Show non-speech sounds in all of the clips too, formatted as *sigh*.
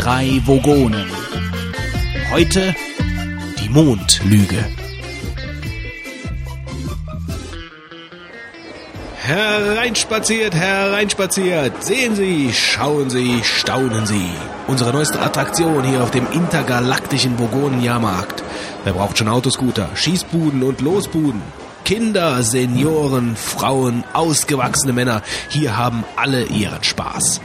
drei Vogonen. Heute die Mondlüge. Hereinspaziert, hereinspaziert. Sehen Sie, schauen Sie, staunen Sie. Unsere neueste Attraktion hier auf dem intergalaktischen Vogonenjahrmarkt. Wer braucht schon Autoscooter, Schießbuden und Losbuden? Kinder, Senioren, Frauen, ausgewachsene Männer, hier haben alle ihren Spaß.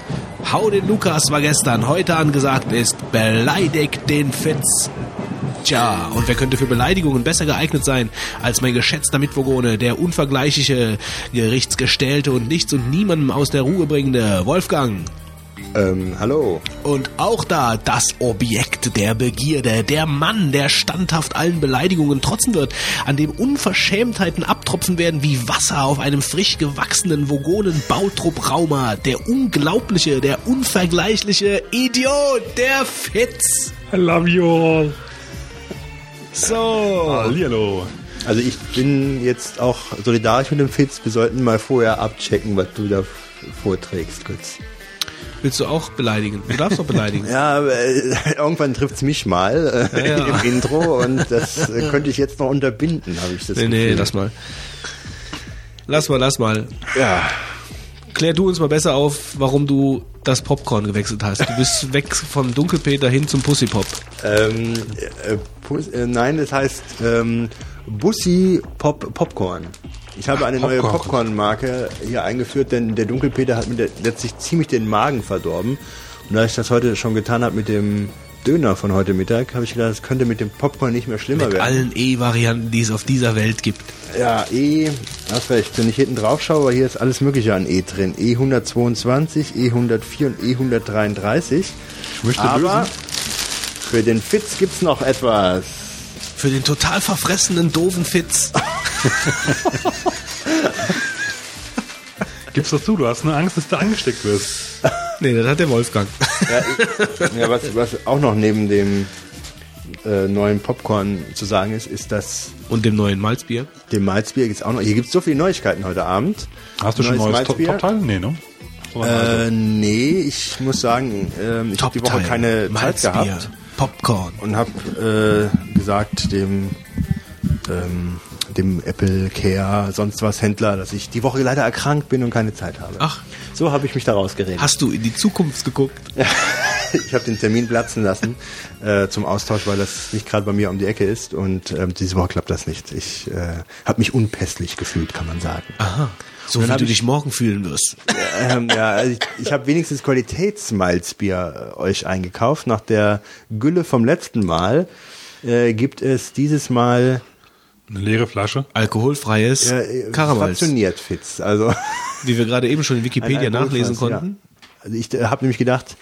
Hau den Lukas war gestern, heute angesagt ist, beleidigt den Fitz. Tja, und wer könnte für Beleidigungen besser geeignet sein als mein geschätzter Mitwogone, der unvergleichliche, gerichtsgestellte und nichts und niemandem aus der Ruhe bringende Wolfgang? Ähm, hallo. Und auch da das Objekt der Begierde, der Mann, der standhaft allen Beleidigungen trotzen wird, an dem Unverschämtheiten abtropfen werden wie Wasser auf einem frisch gewachsenen Vogonen Bautrupp Rauma, der unglaubliche, der unvergleichliche Idiot, der Fitz. I love you all. So. Hallihallo. Also ich bin jetzt auch solidarisch mit dem Fitz. Wir sollten mal vorher abchecken, was du da vorträgst, Götz. Willst du auch beleidigen? Du darfst auch beleidigen. *laughs* Ja, äh, irgendwann trifft's mich mal äh, Ja, ja. im Intro und das äh, könnte ich jetzt noch unterbinden, habe ich das Nee, nee, Gefühl. lass mal. Lass mal, lass mal. Ja, Klär du uns mal besser auf, warum du das Popcorn gewechselt hast. Du bist weg vom Dunkelpeter hin zum Pussypop. ähm, äh, Pus- äh, nein, das heißt ähm, Bussi Pop Popcorn. Ich habe eine neue Popcorn. Popcorn-Marke hier eingeführt, denn der Dunkelpeter hat mir letztlich ziemlich den Magen verdorben. Und da ich das heute schon getan habe mit dem Döner von heute Mittag, habe ich gedacht, das könnte mit dem Popcorn nicht mehr schlimmer Mit werden. allen E-Varianten, die es auf dieser Welt gibt. Ja, E, hast recht, wenn ich hinten drauf schaue, aber hier ist alles mögliche an E drin. E122, E104 und E133. Ich möchte Aber lösen. für den Fitz gibt's noch etwas. Für den total verfressenen, doofen Fitz. Gib's doch zu, du hast nur Angst, dass du angesteckt wirst. Nee, das hat der Wolfgang. Ja, ich, ja was, was auch noch neben dem äh, neuen Popcorn zu sagen ist, ist, dass Und dem neuen Malzbier. dem Malzbier gibt's auch noch. Hier gibt's so viele Neuigkeiten heute Abend. Hast du schon Neues neues Top- Malzbier? Top-Teil? Nee, ne? Äh, nee, ich muss sagen, ähm, ich habe die Woche Top-Teil. keine Zeit Malzbier, gehabt. Popcorn. und habe äh, gesagt dem ähm, dem Apple Care sonst was Händler, dass ich die Woche leider erkrankt bin und keine Zeit habe. Ach. so habe ich mich da rausgeredet. Hast du in die Zukunft geguckt? *laughs* ich habe den Termin platzen lassen äh, zum Austausch, weil das nicht gerade bei mir um die Ecke ist und ähm, diese Woche klappt das nicht. Ich äh, habe mich unpässlich gefühlt, kann man sagen. Aha. So wie du ich- dich morgen fühlen wirst. ähm, ja, also ich, ich habe wenigstens Qualitätsmalzbier äh, euch eingekauft. Nach der Gülle vom letzten Mal äh, gibt es dieses Mal eine leere Flasche. Alkoholfreies äh, Karamals. fraktioniert Fitz. Also *laughs* Wie wir gerade eben schon in Wikipedia nachlesen konnten. Ja. Also ich äh, habe nämlich gedacht,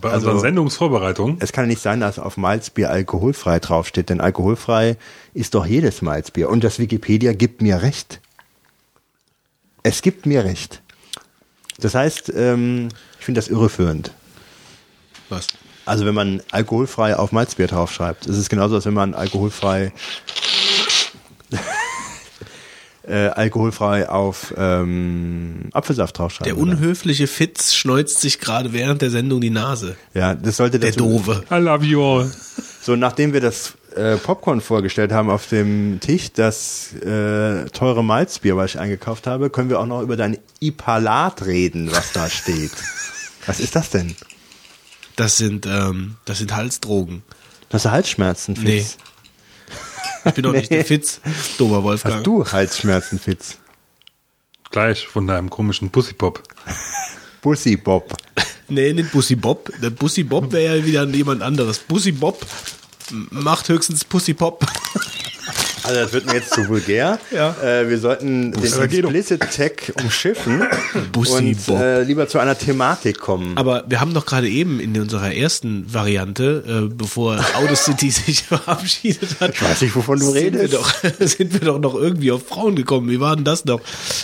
Bei Also- unseren Sendungsvorbereitungen. es kann ja nicht sein, dass auf Malzbier alkoholfrei draufsteht, denn alkoholfrei ist doch jedes Malzbier. Und das Wikipedia gibt mir recht. Es gibt mir recht. Das heißt, ähm, ich finde das irreführend. Was? Also wenn man alkoholfrei auf Malzbier draufschreibt, ist es genauso, als wenn man alkoholfrei *laughs* äh, alkoholfrei auf ähm, Apfelsaft draufschreibt. Der unhöfliche Fitz schneuzt sich gerade während der Sendung die Nase. Ja, das sollte Der dazu, Doofe. I love you all. So, nachdem wir das äh, Popcorn vorgestellt haben auf dem Tisch, das äh, teure Malzbier, was ich eingekauft habe, können wir auch noch über dein Ipalat reden, was da steht. *laughs* was ist das denn? Das sind, ähm, das sind Halsdrogen. Hast du Halsschmerzen, Nee. Fitz? Ich bin doch nicht Nee. der Fitz, dummer Wolfgang. Hast du Halsschmerzen, Fitz? Gleich von deinem komischen Pussypop. Bussi Bob. Nee, nicht Bussi Bob. Der Bussi Bob wäre ja wieder jemand anderes. Bussi Bob macht höchstens Pussy Pop. Also das wird mir jetzt zu vulgär. *laughs* Ja. Äh, wir sollten den geh doch. Explicit Tag umschiffen Bussi und Bob. äh, lieber zu einer Thematik kommen. Aber wir haben doch gerade eben in unserer ersten Variante, äh, bevor Audacity *laughs* sich verabschiedet hat, Ich weiß nicht, wovon du sind redest. Wir doch, *laughs* sind wir doch noch irgendwie auf Frauen gekommen. Wie war denn das noch?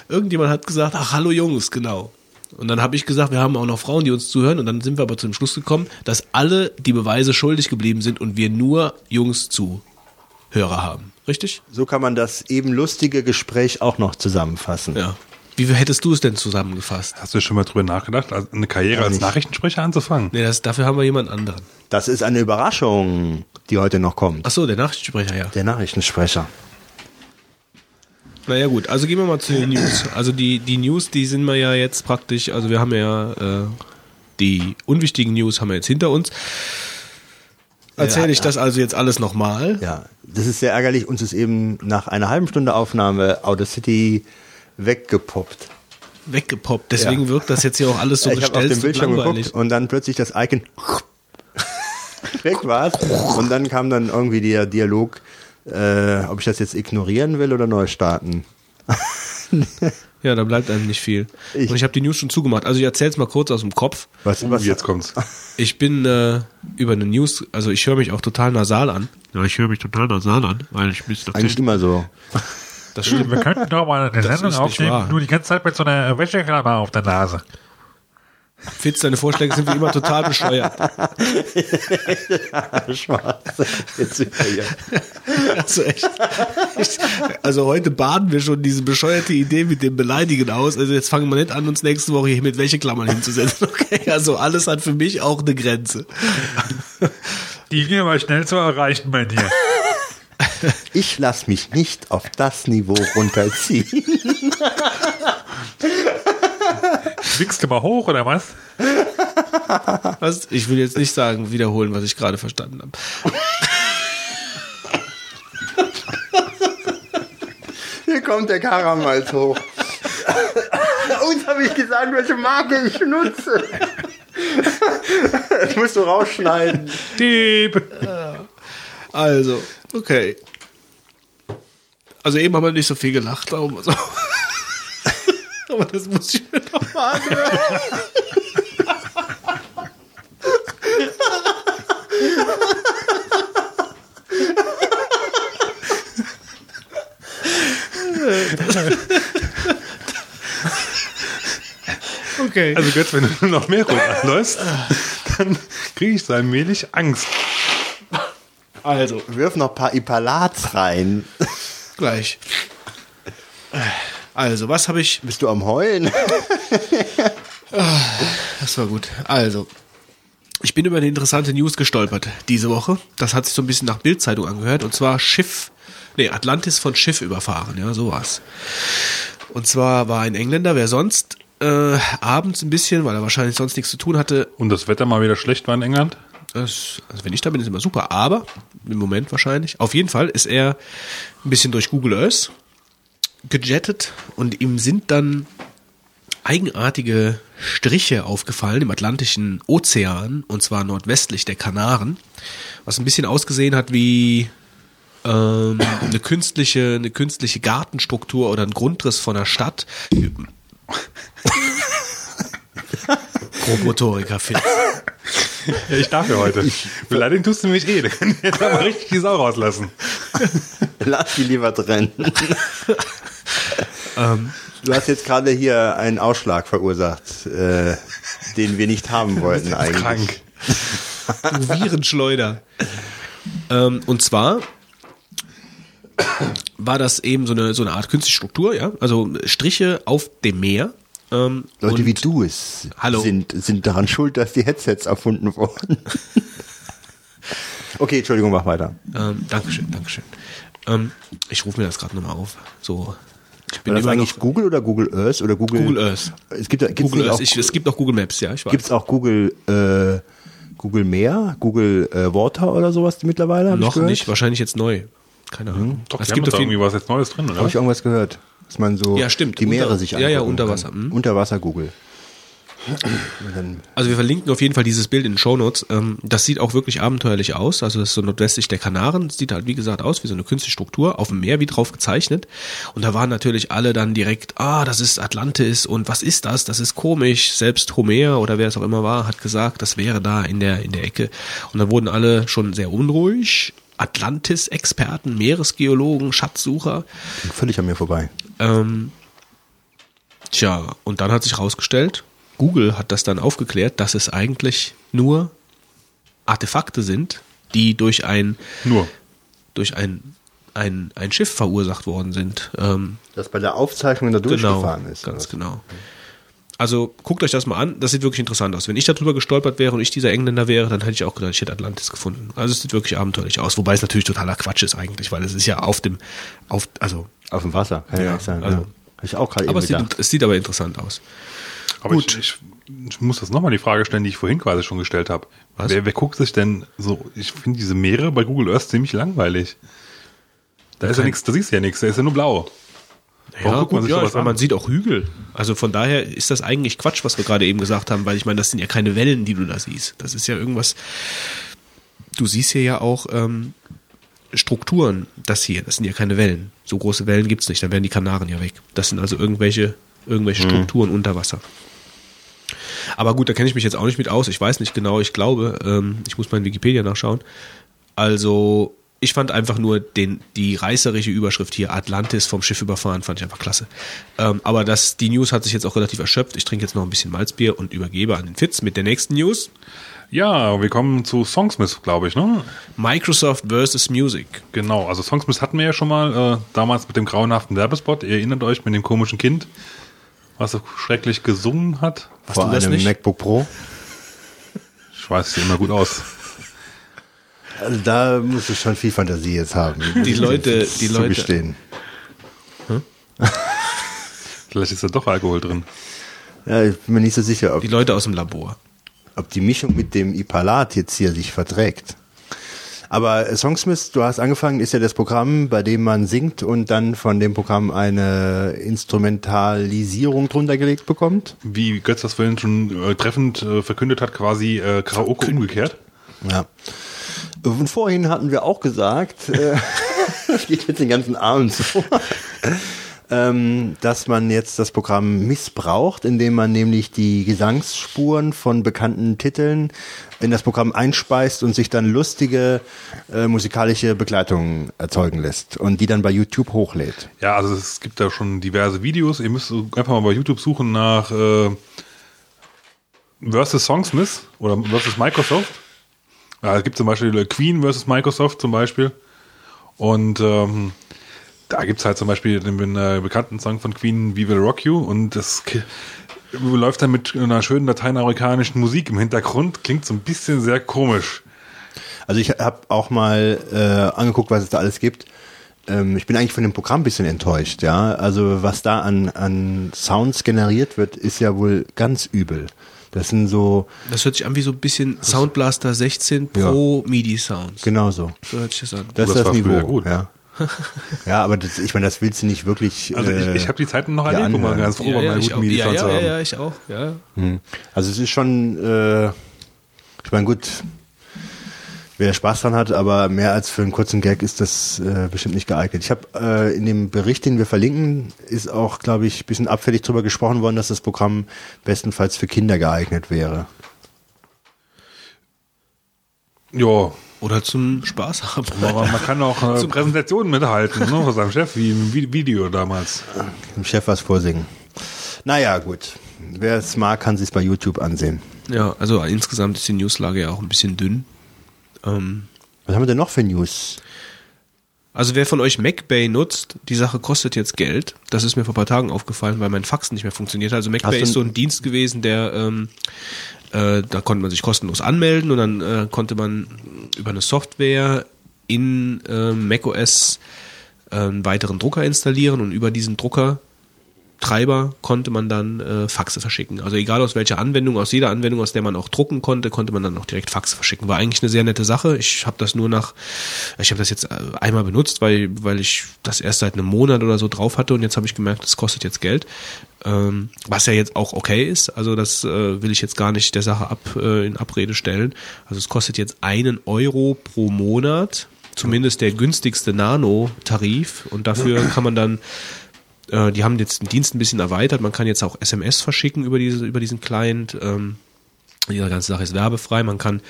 Irgendjemand hat gesagt, ach, hallo Jungs, genau. Und dann habe ich gesagt, wir haben auch noch Frauen, die uns zuhören. Und dann sind wir aber zum Schluss gekommen, dass alle die Beweise schuldig geblieben sind und wir nur Jungs Zuhörer haben. Richtig? So kann man das eben lustige Gespräch auch noch zusammenfassen. Ja. Wie hättest du es denn zusammengefasst? Hast du schon mal drüber nachgedacht, eine Karriere als. Nachrichtensprecher anzufangen? Nee, das, dafür haben wir jemand anderen. Das ist eine Überraschung, die heute noch kommt. Ach so, der Nachrichtensprecher, ja. Der Nachrichtensprecher. Naja gut, also gehen wir mal zu den News. Also die, die News, die sind wir ja jetzt praktisch, also wir haben ja äh, die unwichtigen News haben wir jetzt hinter uns. Erzähle Ja, ich das also jetzt alles nochmal? Ja, das ist sehr ärgerlich. Uns ist eben nach einer halben Stunde Aufnahme Outer City weggepoppt. Weggepoppt. Deswegen Ja. wirkt das jetzt hier auch alles so *laughs* ich habe auf gestellt den und Bildschirm langweilig. geguckt und dann plötzlich das Icon *laughs* weg war Und dann kam dann irgendwie der Dialog, äh, ob ich das jetzt ignorieren will oder neu starten. *laughs* Ja, da bleibt einem nicht viel. Ich- und ich habe die News schon zugemacht. Also ich erzähl's mal kurz aus dem Kopf. Was, Uh, was, jetzt kommt's. Ich bin äh, über eine News, also ich höre mich auch total nasal an. Ja, ich höre mich total nasal an, weil ich mich eigentlich immer so. Das stimmt. Wir könnten doch mal eine Das Sendung aufnehmen, nur die ganze Zeit mit so einer Wäscheklammer auf der Nase. Fitz, deine Vorschläge sind wie immer total bescheuert. *laughs* Schwarz. Jetzt sind wir hier. Also echt. Also heute baden wir schon diese bescheuerte Idee mit dem Beleidigen aus. Also jetzt fangen wir nicht an, uns nächste Woche hier mit welche Klammern hinzusetzen. Okay, also alles hat für mich auch eine Grenze. Die ging aber schnell zu erreichen bei dir. Ich lasse mich nicht auf das Niveau runterziehen. *laughs* Wickst du mal hoch oder was? *laughs* Was? Ich will jetzt nicht sagen, wiederholen, was ich gerade verstanden habe. Hier kommt der Karamals hoch. Uns habe ich gesagt, welche Marke ich nutze. Das musst du rausschneiden. Dieb! Also, okay. Also eben haben wir nicht so viel gelacht, darum so. Aber das muss ich mir noch mal anhören. Okay. Also Götz, wenn du noch mehr rot anläufst, dann kriege ich so allmählich Angst. Also, Wirf noch ein paar Ipalats rein. gleich. Also, was habe ich. Bist du am Heulen? Das war gut. Also, ich bin über eine interessante News gestolpert diese Woche. Das hat sich so ein bisschen nach Bildzeitung angehört. Und zwar Schiff, nee, Atlantis von Schiff überfahren. Ja, sowas. Und zwar war ein Engländer, wer sonst äh, abends ein bisschen, weil er wahrscheinlich sonst nichts zu tun hatte. Und das Wetter mal wieder schlecht war in England? Das, also wenn ich da bin, ist immer super. Aber im Moment wahrscheinlich. Auf jeden Fall ist er ein bisschen durch Google Earth gejettet und ihm sind dann eigenartige Striche aufgefallen im Atlantischen Ozean und zwar nordwestlich der Kanaren, was ein bisschen ausgesehen hat wie ähm, eine künstliche eine künstliche Gartenstruktur oder ein Grundriss von einer Stadt. Promotoriker Fitz. *laughs* Ja, ich darf ja heute. Beleidigen tust du mich eh. *laughs* Da kann ich jetzt aber richtig die Sau rauslassen. Lass die lieber drin. *laughs* du hast jetzt gerade hier einen Ausschlag verursacht, äh, den wir nicht haben *laughs* wollten eigentlich. Krank. Du Virenschleuder. ähm, und zwar war das eben so eine, so eine Art künstliche Struktur, ja, also Striche auf dem Meer. Ähm, Leute wie du es Hallo. sind, sind daran schuld, dass die Headsets erfunden wurden. *laughs* okay, Entschuldigung, mach weiter. Ähm, Dankeschön, Dankeschön. Ähm, ich rufe mir das gerade nochmal auf. So, ich bin War das immer eigentlich noch Google oder Google Earth oder Google? Google Earth. Es gibt, gibt's Google Earth. auch, Ich, es gibt auch Google Maps, ja, ich weiß. gibt's auch Google, äh, Google Meer, Google äh, Water oder sowas mittlerweile? Hab ich noch nicht, wahrscheinlich jetzt neu. Keine Ahnung. Doch, es die gibt jeden irgendwie was jetzt Neues drin, oder? Habe ich irgendwas gehört? Dass man so Ja, stimmt. die Meere Unter- sich ja, ja, angucken unter Wasser, Kann. Unterwasser Google. Und dann, Also wir verlinken auf jeden Fall dieses Bild in den Shownotes. Ähm, das sieht auch wirklich abenteuerlich aus. Also das ist so nordwestlich der Kanaren. Das sieht halt wie gesagt aus wie so eine künstliche Struktur auf dem Meer wie drauf gezeichnet. Und da waren natürlich alle dann direkt, ah, das ist Atlantis und was ist das? Das ist komisch. Selbst Homer oder wer es auch immer war, hat gesagt, das wäre da in der in der Ecke. Und dann wurden alle schon sehr unruhig. Atlantis-Experten, Meeresgeologen, Schatzsucher. ging völlig an mir vorbei. Ähm, tja, und dann hat sich rausgestellt, Google hat das dann aufgeklärt, dass es eigentlich nur Artefakte sind, die durch ein Nur. durch ein ein, ein Schiff verursacht worden sind. Ähm, Das bei der Aufzeichnung da genau, durchgefahren ist. ganz genau. Also guckt euch das mal an, das sieht wirklich interessant aus. Wenn ich darüber gestolpert wäre und ich dieser Engländer wäre, dann hätte ich auch gedacht, ich hätte Atlantis gefunden. Also es sieht wirklich abenteuerlich aus, wobei es natürlich totaler Quatsch ist eigentlich, weil es ist ja auf dem, auf, also, Auf dem Wasser, kann ja, Ja, sein. also- ja. Hab ich auch gerade aber eben es sieht, es sieht aber interessant aus. Aber Gut. Ich, ich, ich muss das nochmal die Frage stellen, die ich vorhin quasi schon gestellt habe. Was? Wer, wer guckt sich denn so, ich finde diese Meere bei Google Earth ziemlich langweilig. Da ist ja nichts, da siehst du ja nichts, da ist ja nur blau. Warum Ja, guckt man sich ja, sowas an? man sieht auch Hügel. Also von daher ist das eigentlich Quatsch, was wir gerade eben gesagt haben, weil ich meine, das sind ja keine Wellen, die du da siehst. Das ist ja irgendwas. Du siehst hier ja auch ähm, Strukturen. Das hier, das sind ja keine Wellen. So große Wellen gibt's nicht, dann wären die Kanaren ja weg. Das sind also irgendwelche, irgendwelche Mhm. Strukturen unter Wasser. Aber gut, da kenne ich mich jetzt auch nicht mit aus. Ich weiß nicht genau, ich glaube, ähm, ich muss mal in Wikipedia nachschauen. Also, ich fand einfach nur den, die reißerische Überschrift hier, Atlantis vom Schiff überfahren, fand ich einfach klasse. Ähm, aber das, die News hat sich jetzt auch relativ erschöpft. Ich trinke jetzt noch ein bisschen Malzbier und übergebe an den Fitz mit der nächsten News. Ja, wir kommen zu Songsmith, glaube ich, ne? Microsoft versus Music. Genau, also Songsmith hatten wir ja schon mal, äh, damals mit dem grauenhaften Werbespot. Ihr erinnert euch mit dem komischen Kind, was so schrecklich gesungen hat. Vor du das einem nicht? MacBook Pro. Ich weiß, sieht immer gut aus. Also da musst du schon viel Fantasie jetzt haben. Die Leute- die Leute- zugestehen. *laughs* Vielleicht ist da doch Alkohol drin. Ja, ich bin mir nicht so sicher, ob Die Leute aus dem Labor. ob die Mischung mit dem Ipalat jetzt hier sich verträgt. Aber Songsmith, du hast angefangen, ist ja das Programm, bei dem man singt und dann von dem Programm eine Instrumentalisierung drunter gelegt bekommt. Wie Götz das vorhin schon äh, treffend äh, verkündet hat, quasi äh, Karaoke umgekehrt. Ja. Und vorhin hatten wir auch gesagt, äh, *laughs* das geht jetzt den ganzen Abend so, ähm, dass man jetzt das Programm missbraucht, indem man nämlich die Gesangsspuren von bekannten Titeln in das Programm einspeist und sich dann lustige äh, musikalische Begleitungen erzeugen lässt und die dann bei YouTube hochlädt. Ja, also es gibt da schon diverse Videos. Ihr müsst einfach mal bei YouTube suchen nach äh, versus Songsmith oder versus Microsoft. Ja, es gibt zum Beispiel äh, Queen versus Microsoft zum Beispiel. Und ähm, da gibt's halt zum Beispiel den äh, bekannten Song von Queen, We Will Rock You. Und das läuft dann mit einer schönen lateinamerikanischen Musik im Hintergrund. Klingt so ein bisschen sehr komisch. Also ich habe auch mal äh, angeguckt, was es da alles gibt. Ähm, ich bin eigentlich von dem Programm ein bisschen enttäuscht, ja. Also was da an, an Sounds generiert wird, ist ja wohl ganz übel. Das sind so, Das hört sich an wie so ein bisschen Soundblaster 16 Pro MIDI-Sounds. genau so. So hört sich das an. Das das ist das Niveau. gut. Ja. ja, aber das, ich meine, das willst du nicht wirklich. Also äh, ich, ich habe die Zeiten noch ja, erlebt, wo man ganz froh war, ja, mal ich guten auch. ja, ja, zu ja, ja, ich auch. Ja. Hm. Also es ist schon, äh, ich meine, gut, wer Spaß dran hat, aber mehr als für einen kurzen Gag ist das äh, bestimmt nicht geeignet. Ich habe äh, in dem Bericht, den wir verlinken, ist auch, glaube ich, ein bisschen abfällig drüber gesprochen worden, dass das Programm bestenfalls für Kinder geeignet wäre. Ja, Oder zum Spaß haben. aber man kann auch äh, *laughs* Präsentationen mithalten, ne, von seinem Chef, wie im Vi- Video damals. Dem Chef was vorsingen. Naja, gut. Wer es mag, kann sich bei YouTube ansehen. Ja, also insgesamt ist die Newslage ja auch ein bisschen dünn. Ähm, Was haben wir denn noch für News? also wer von euch MacBay nutzt, die Sache kostet jetzt Geld. Das ist mir vor ein paar Tagen aufgefallen, weil mein Fax nicht mehr funktioniert. Also Hast MacBay ist so ein- ein Dienst gewesen, der ähm, äh, da konnte man sich kostenlos anmelden und dann äh, konnte man über eine Software in äh, macOS äh, einen weiteren Drucker installieren und über diesen Drucker Treiber konnte man dann äh, Faxe verschicken. Also egal aus welcher Anwendung, aus jeder Anwendung, aus der man auch drucken konnte, konnte man dann auch direkt Faxe verschicken. War eigentlich eine sehr nette Sache. Ich habe das nur nach, ich habe das jetzt äh, einmal benutzt, weil weil ich das erst seit einem Monat oder so drauf hatte und jetzt habe ich gemerkt, das kostet jetzt Geld. Ähm, was ja jetzt auch okay ist. Also das äh, will ich jetzt gar nicht der Sache ab äh, in Abrede stellen. Also es kostet jetzt einen Euro pro Monat. Zumindest der günstigste Nano-Tarif und dafür kann man dann äh, die haben jetzt den Dienst ein bisschen erweitert. Man kann jetzt auch SMS verschicken über diese, über diesen Client. Ähm, die ganze Sache ist werbefrei. Man kann,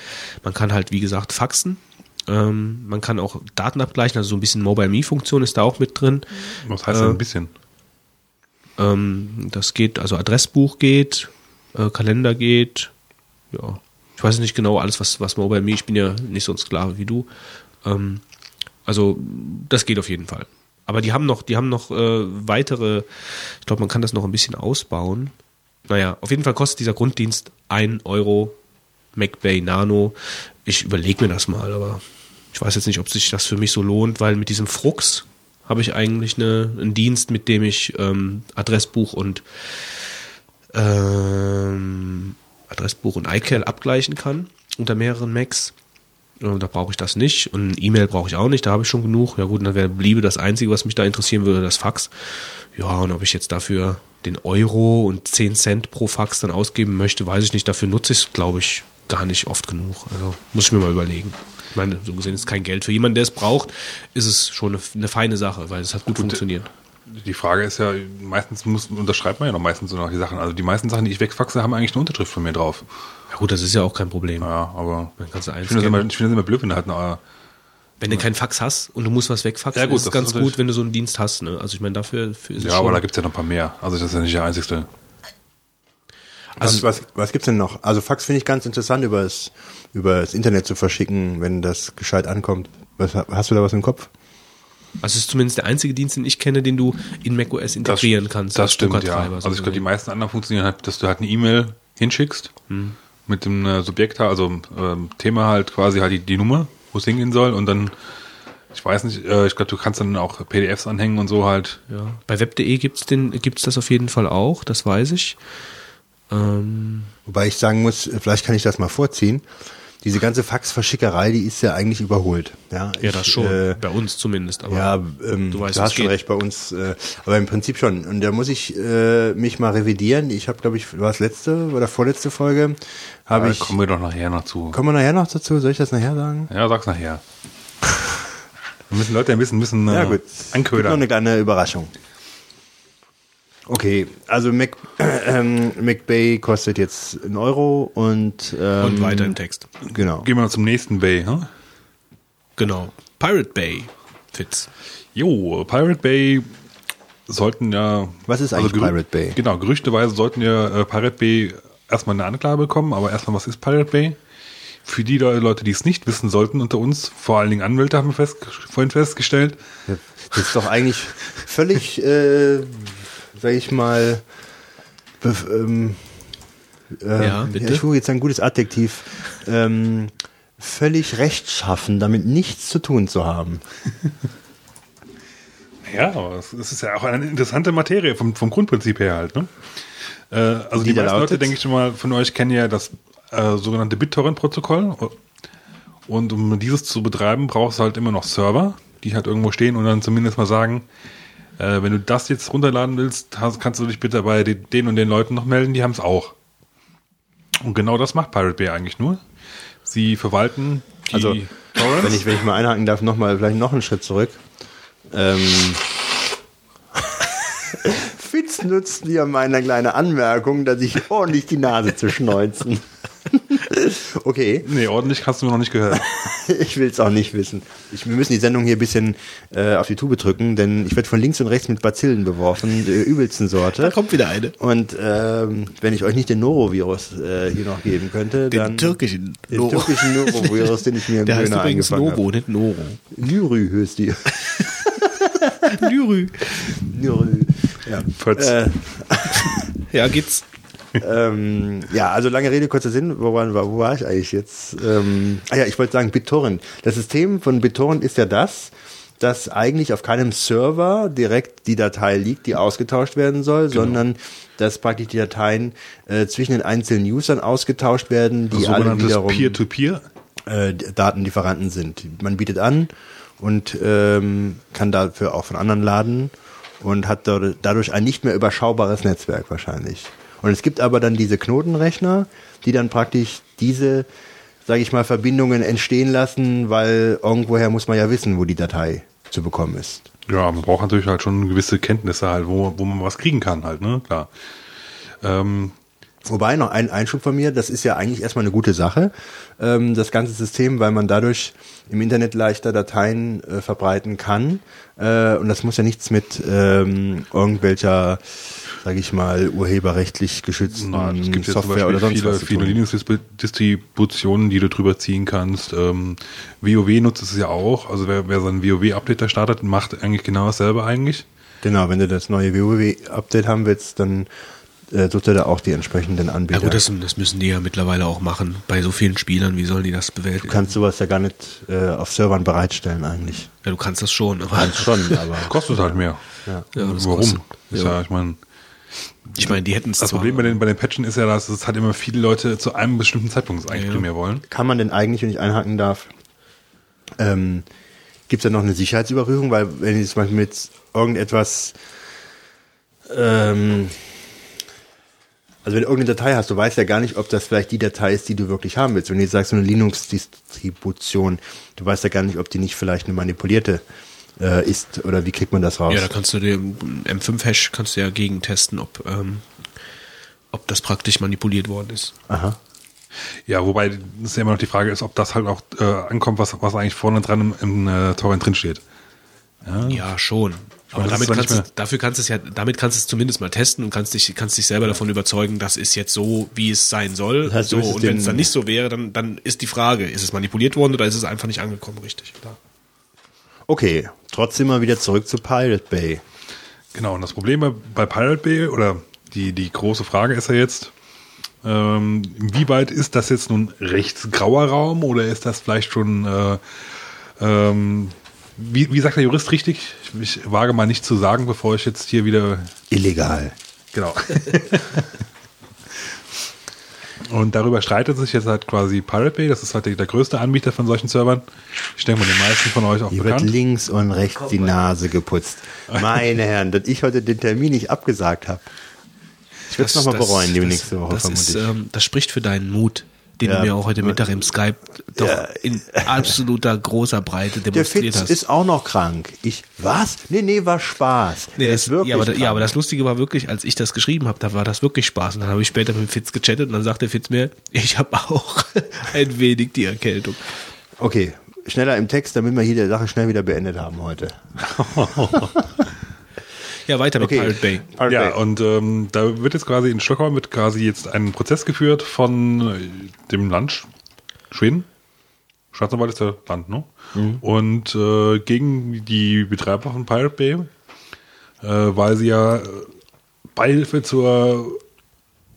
man kann halt, wie gesagt, faxen. Ähm, man kann auch Daten abgleichen, also so ein bisschen Mobile Me-Funktion ist da auch mit drin. Was heißt denn ein bisschen? Ähm, das geht, also Adressbuch geht, äh, Kalender geht, ja. Ich weiß nicht genau alles, was, was Mobile Me, ich bin ja nicht so ein Sklave wie du. Ähm, Also das geht auf jeden Fall. Aber die haben noch, die haben noch äh, weitere, ich glaube, man kann das noch ein bisschen ausbauen. Naja, auf jeden Fall kostet dieser Grunddienst ein Euro MacBay Nano. Ich überlege mir das mal, aber ich weiß jetzt nicht, ob sich das für mich so lohnt, weil mit diesem Frux habe ich eigentlich eine, einen Dienst, mit dem ich ähm, Adressbuch und ähm, Adressbuch und iCal abgleichen kann unter mehreren Macs. Äh, Da brauche ich das nicht. Und E-Mail brauche ich auch nicht, da habe ich schon genug. Ja gut, dann wäre bliebe das Einzige, was mich da interessieren würde, das Fax. Ja, und ob ich jetzt dafür den Euro und 10 Cent pro Fax dann ausgeben möchte, weiß ich nicht. Dafür nutze ich es, glaube ich, gar nicht oft genug. Also muss ich mir mal überlegen. Ich meine, so gesehen ist kein Geld. Für jemanden, der es braucht, ist es schon eine, eine feine Sache, weil es hat gut, funktioniert. Die Frage ist ja, meistens muss, unterschreibt man ja noch meistens so noch die Sachen. Also die meisten Sachen, die ich wegfaxe, haben eigentlich eine Unterschrift von mir drauf. Ja gut, das ist ja auch kein Problem. Ja, aber Dann kannst du ich finde das, immer, ich finde das immer blöd, wenn du halt eine, Wenn du keinen Fax hast und du musst was wegfaxen, Ja, gut, ist es ganz ist gut, wenn du so einen Dienst hast. Ne? Also ich meine, dafür für ist es ja, aber da gibt's ja noch ein paar mehr. Also das ist ja nicht der einzigste. Was, was, was gibt's denn noch? Also Fax finde ich ganz interessant, über das, über das Internet zu verschicken, wenn das gescheit ankommt. Was, hast du da was im Kopf? Also es ist zumindest der einzige Dienst, den ich kenne, den du in macOS integrieren kannst. Das stimmt, ja. Also ich glaube, die meisten anderen funktionieren halt, dass du halt eine E-Mail hinschickst Hm. mit dem äh, Subjekt, also ähm, Thema halt quasi halt die, die Nummer, wo es hingehen soll und dann, ich weiß nicht, äh, ich glaube, du kannst dann auch PDFs anhängen und so halt. ja. Bei web.de gibt's den, gibt's das auf jeden Fall auch, das weiß ich. Ähm, Wobei ich sagen muss, vielleicht kann ich das mal vorziehen. Diese ganze Faxverschickerei, die ist ja eigentlich überholt. Ja, ja, ich, das schon. Äh, bei uns zumindest. Aber ja, ähm, du du, weißt, hast es schon geht. recht bei uns, äh, aber im Prinzip schon. Und da muss ich äh, mich mal revidieren. Ich habe, glaube ich, war es letzte oder vorletzte Folge, habe Da ich. kommen wir doch nachher noch zu. Kommen wir nachher noch dazu? Soll ich das nachher sagen? Ja, sag's nachher. *laughs* Wir müssen Leute ein bisschen, ein bisschen äh, Ja gut. Gibt noch anködern. eine kleine Überraschung. Okay, also Mac, ähm, MacBay kostet jetzt einen Euro und, ähm, und weiter im Text. Genau. Gehen wir mal zum nächsten Bay. Hm? Genau. Pirate Bay. Fitz. Jo, Pirate Bay sollten ja. Was ist eigentlich Gerü- Pirate Bay? Genau, gerüchteweise sollten ja äh, Pirate Bay erstmal eine Anklage bekommen, aber erstmal, was ist Pirate Bay? Für die Le- Leute, die es nicht wissen sollten unter uns, vor allen Dingen Anwälte haben wir fest, vorhin festgestellt, Das ist doch eigentlich völlig, äh, sag ich mal, ähm, äh, Ja, bitte? ich suche jetzt ein gutes Adjektiv, ähm, völlig rechtschaffen, damit nichts zu tun zu haben. Ja, aber es ist ja auch eine interessante Materie vom, vom Grundprinzip her halt. Ne? Äh, also die, Die meisten Leute, denke ich schon mal, von euch kennen ja das äh, sogenannte BitTorrent-Protokoll. Und um dieses zu betreiben, brauchst du halt immer noch Server, die halt irgendwo stehen und dann zumindest mal sagen, äh, wenn du das jetzt runterladen willst, hast, kannst du dich bitte bei de- den und den Leuten noch melden, die haben es auch. Und genau das macht Pirate Bay eigentlich nur. Sie verwalten die Also, Torrents. Wenn ich, wenn ich mal einhaken darf, noch mal, vielleicht noch einen Schritt zurück. Ähm, *laughs* Fitz nutzt wieder meine kleine Anmerkung, dass ich ordentlich die Nase zu schneuzen. *laughs* *laughs* okay, nee, ordentlich hast du noch nicht gehört. *laughs* ich will es auch nicht wissen. Ich, wir müssen die Sendung hier ein bisschen äh, auf die Tube drücken, denn ich werde von links und rechts mit Bazillen beworfen, der übelsten Sorte. kommt wieder eine. Und ähm, wenn ich euch nicht den Norovirus äh, hier noch geben könnte, Den dann türkischen den Noro. türkischen Norovirus, den ich mir im *laughs* Der heißt Döner übrigens eingefangen Noro, habe. nicht Noro. Nürü höchst die. Nürü. Nürü. Ja. Äh, Ja, geht's. Ähm, ja, also lange Rede, kurzer Sinn. Wo war, wo war ich eigentlich jetzt? Ähm, ah ja, ich wollte sagen BitTorrent. Das System von BitTorrent ist ja das, dass eigentlich auf keinem Server direkt die Datei liegt, die ausgetauscht werden soll, Genau. sondern dass praktisch die Dateien äh, zwischen den einzelnen Usern ausgetauscht werden, die alle sogenanntes wiederum Peer-to-Peer. äh, Datenlieferanten sind. Man bietet an und ähm, kann dafür auch von anderen laden und hat dadurch ein nicht mehr überschaubares Netzwerk wahrscheinlich. Und es gibt aber dann diese Knotenrechner, die dann praktisch diese, sage ich mal, Verbindungen entstehen lassen, weil irgendwoher muss man ja wissen, wo die Datei zu bekommen ist. Ja, man braucht natürlich halt schon gewisse Kenntnisse halt, wo, wo man was kriegen kann halt, ne, klar. Ähm, Wobei noch ein Einschub von mir, das ist ja eigentlich erstmal eine gute Sache, ähm, das ganze System, weil man dadurch im Internet leichter Dateien äh, verbreiten kann. Äh, und das muss ja nichts mit ähm, irgendwelcher sage ich mal, urheberrechtlich geschützten Na, es gibt Software oder sonst viele, was viele. Linux-Distributionen, die du drüber ziehen kannst. Ähm, WoW nutzt es ja auch. Also wer, wer sein WoW-Update da startet, macht eigentlich genau dasselbe eigentlich. Genau, wenn du das neue WoW-Update haben willst, dann äh, sucht er da auch die entsprechenden Ja Anbieter. gut, das, das müssen die ja mittlerweile auch machen. Bei so vielen Spielern, wie sollen die das du bewältigen? kannst sowas ja gar nicht äh, auf Servern bereitstellen eigentlich. Ja, du kannst das schon, aber Kannst schon, aber *laughs* Kostet halt mehr. ja. ja, das Warum? kostet. Ist Ja. ja, ich meine, Ich meine, die hätten es das zwar- Problem bei den, bei den Patchen ist ja, dass es halt immer viele Leute zu einem bestimmten Zeitpunkt eigentlich Ja. primär wollen. kann man denn eigentlich, wenn ich einhaken darf, ähm, gibt es da noch eine Sicherheitsüberprüfung? Weil wenn ich zum Beispiel mit irgendetwas, ähm, also wenn du irgendeine Datei hast, du weißt ja gar nicht, ob das vielleicht die Datei ist, die du wirklich haben willst. Wenn du jetzt sagst, so eine Linux-Distribution, du weißt ja gar nicht, ob die nicht vielleicht eine manipulierte äh, ist oder wie kriegt man das raus? Ja, da kannst du den M5-Hash kannst du ja gegentesten, ob, ähm, ob das praktisch manipuliert worden ist. Aha. Ja, wobei es ja immer noch die Frage ist, ob das halt auch äh, ankommt, was, was eigentlich vorne dran im, im äh, Torrent drin steht. Ja, schon. Aber das ist damit kannst du, dafür kannst du es ja, damit kannst du es zumindest mal testen und kannst dich, kannst dich selber davon überzeugen, das ist jetzt so, wie es sein soll. Das heißt, so, und wenn es dann nicht so wäre, dann, dann ist die Frage, ist es manipuliert worden oder ist es einfach nicht angekommen, richtig? Klar. Okay, trotzdem mal wieder zurück zu Pirate Bay. Genau, und das Problem bei, bei Pirate Bay, oder die, die große Frage ist ja jetzt, ähm, inwieweit ist das jetzt nun rechtsgrauer Raum oder ist das vielleicht schon, äh, ähm, wie, wie sagt der Jurist richtig? Ich, ich wage mal nicht zu sagen, bevor ich jetzt hier wieder Illegal. Genau. *laughs* Und darüber streitet sich jetzt halt quasi Pirate Bay. Das ist halt der, der größte Anbieter von solchen Servern. Ich denke mal, den meisten von euch auch Hier wird bekannt. links und rechts die Nase geputzt. Meine Herren, dass ich heute den Termin nicht abgesagt habe. Ich werde es nochmal bereuen, die nächste Woche das vermutlich. ist, ähm, das spricht für deinen Mut, den Ja. du mir auch heute Mittag im Skype doch Ja. in absoluter großer Breite der demonstriert Fitz hast. ist auch noch krank. Ich, was? Nee, nee, war Spaß. Nee, Der das, ist wirklich ja, aber, krank. ja, aber das Lustige war wirklich, als ich das geschrieben habe, da war das wirklich Spaß. Und dann habe ich später mit Fitz gechattet und dann sagte Fitz mir, ich habe auch *laughs* ein wenig die Erkältung. Okay, schneller im Text, damit wir hier die Sache schnell wieder beendet haben heute. *laughs* Ja, weiter mit Okay. Pirate Bay. Pirate Ja, Bay. und ähm, da wird jetzt quasi in Stockholm wird quasi jetzt ein Prozess geführt von äh, dem Land Sch- Schweden. Staatsanwalt ist der Land, ne? Und äh, gegen die Betreiber von Pirate Bay, äh, weil sie ja äh, Beihilfe zur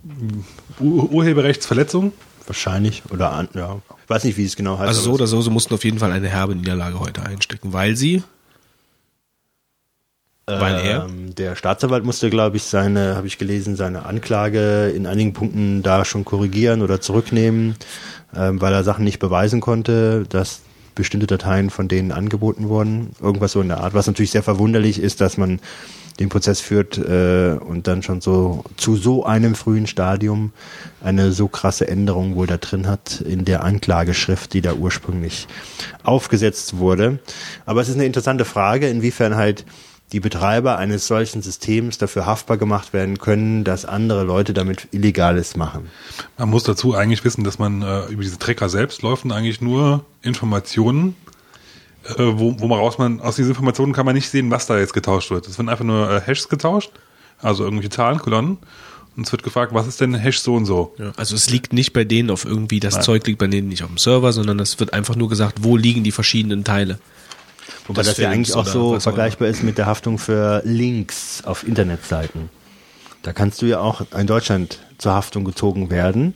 äh, Ur Urheberrechtsverletzung Wahrscheinlich. Oder an, ja. Ich weiß nicht, wie es genau heißt. Also so oder so, sie mussten auf jeden Fall eine herbe Niederlage heute einstecken, weil sie, weil er, Ähm, der Staatsanwalt musste, glaube ich, seine, habe ich gelesen, seine Anklage in einigen Punkten da schon korrigieren oder zurücknehmen, ähm, weil er Sachen nicht beweisen konnte, dass bestimmte Dateien von denen angeboten wurden. Irgendwas so in der Art. Was natürlich sehr verwunderlich ist, dass man den Prozess führt äh, und dann schon so zu so einem frühen Stadium eine so krasse Änderung wohl da drin hat in der Anklageschrift, die da ursprünglich aufgesetzt wurde. Aber es ist eine interessante Frage, inwiefern halt die Betreiber eines solchen Systems dafür haftbar gemacht werden können, dass andere Leute damit Illegales machen. Man muss dazu eigentlich wissen, dass man äh, über diese Tracker selbst laufen eigentlich nur Informationen, äh, wo, wo man raus man, aus diesen Informationen kann man nicht sehen, was da jetzt getauscht wird. Es werden einfach nur äh, Hashes getauscht, also irgendwelche Zahlen, Kolonnen. Und es wird gefragt, was ist denn Hash so und so? ja, also es liegt nicht bei denen auf irgendwie, das Zeug liegt bei denen nicht auf dem Server, sondern es wird einfach nur gesagt, wo liegen die verschiedenen Teile. Wobei Des das ja eigentlich auch so vergleichbar ist mit der Haftung für Links auf Internetseiten. Da kannst du ja auch in Deutschland zur Haftung gezogen werden.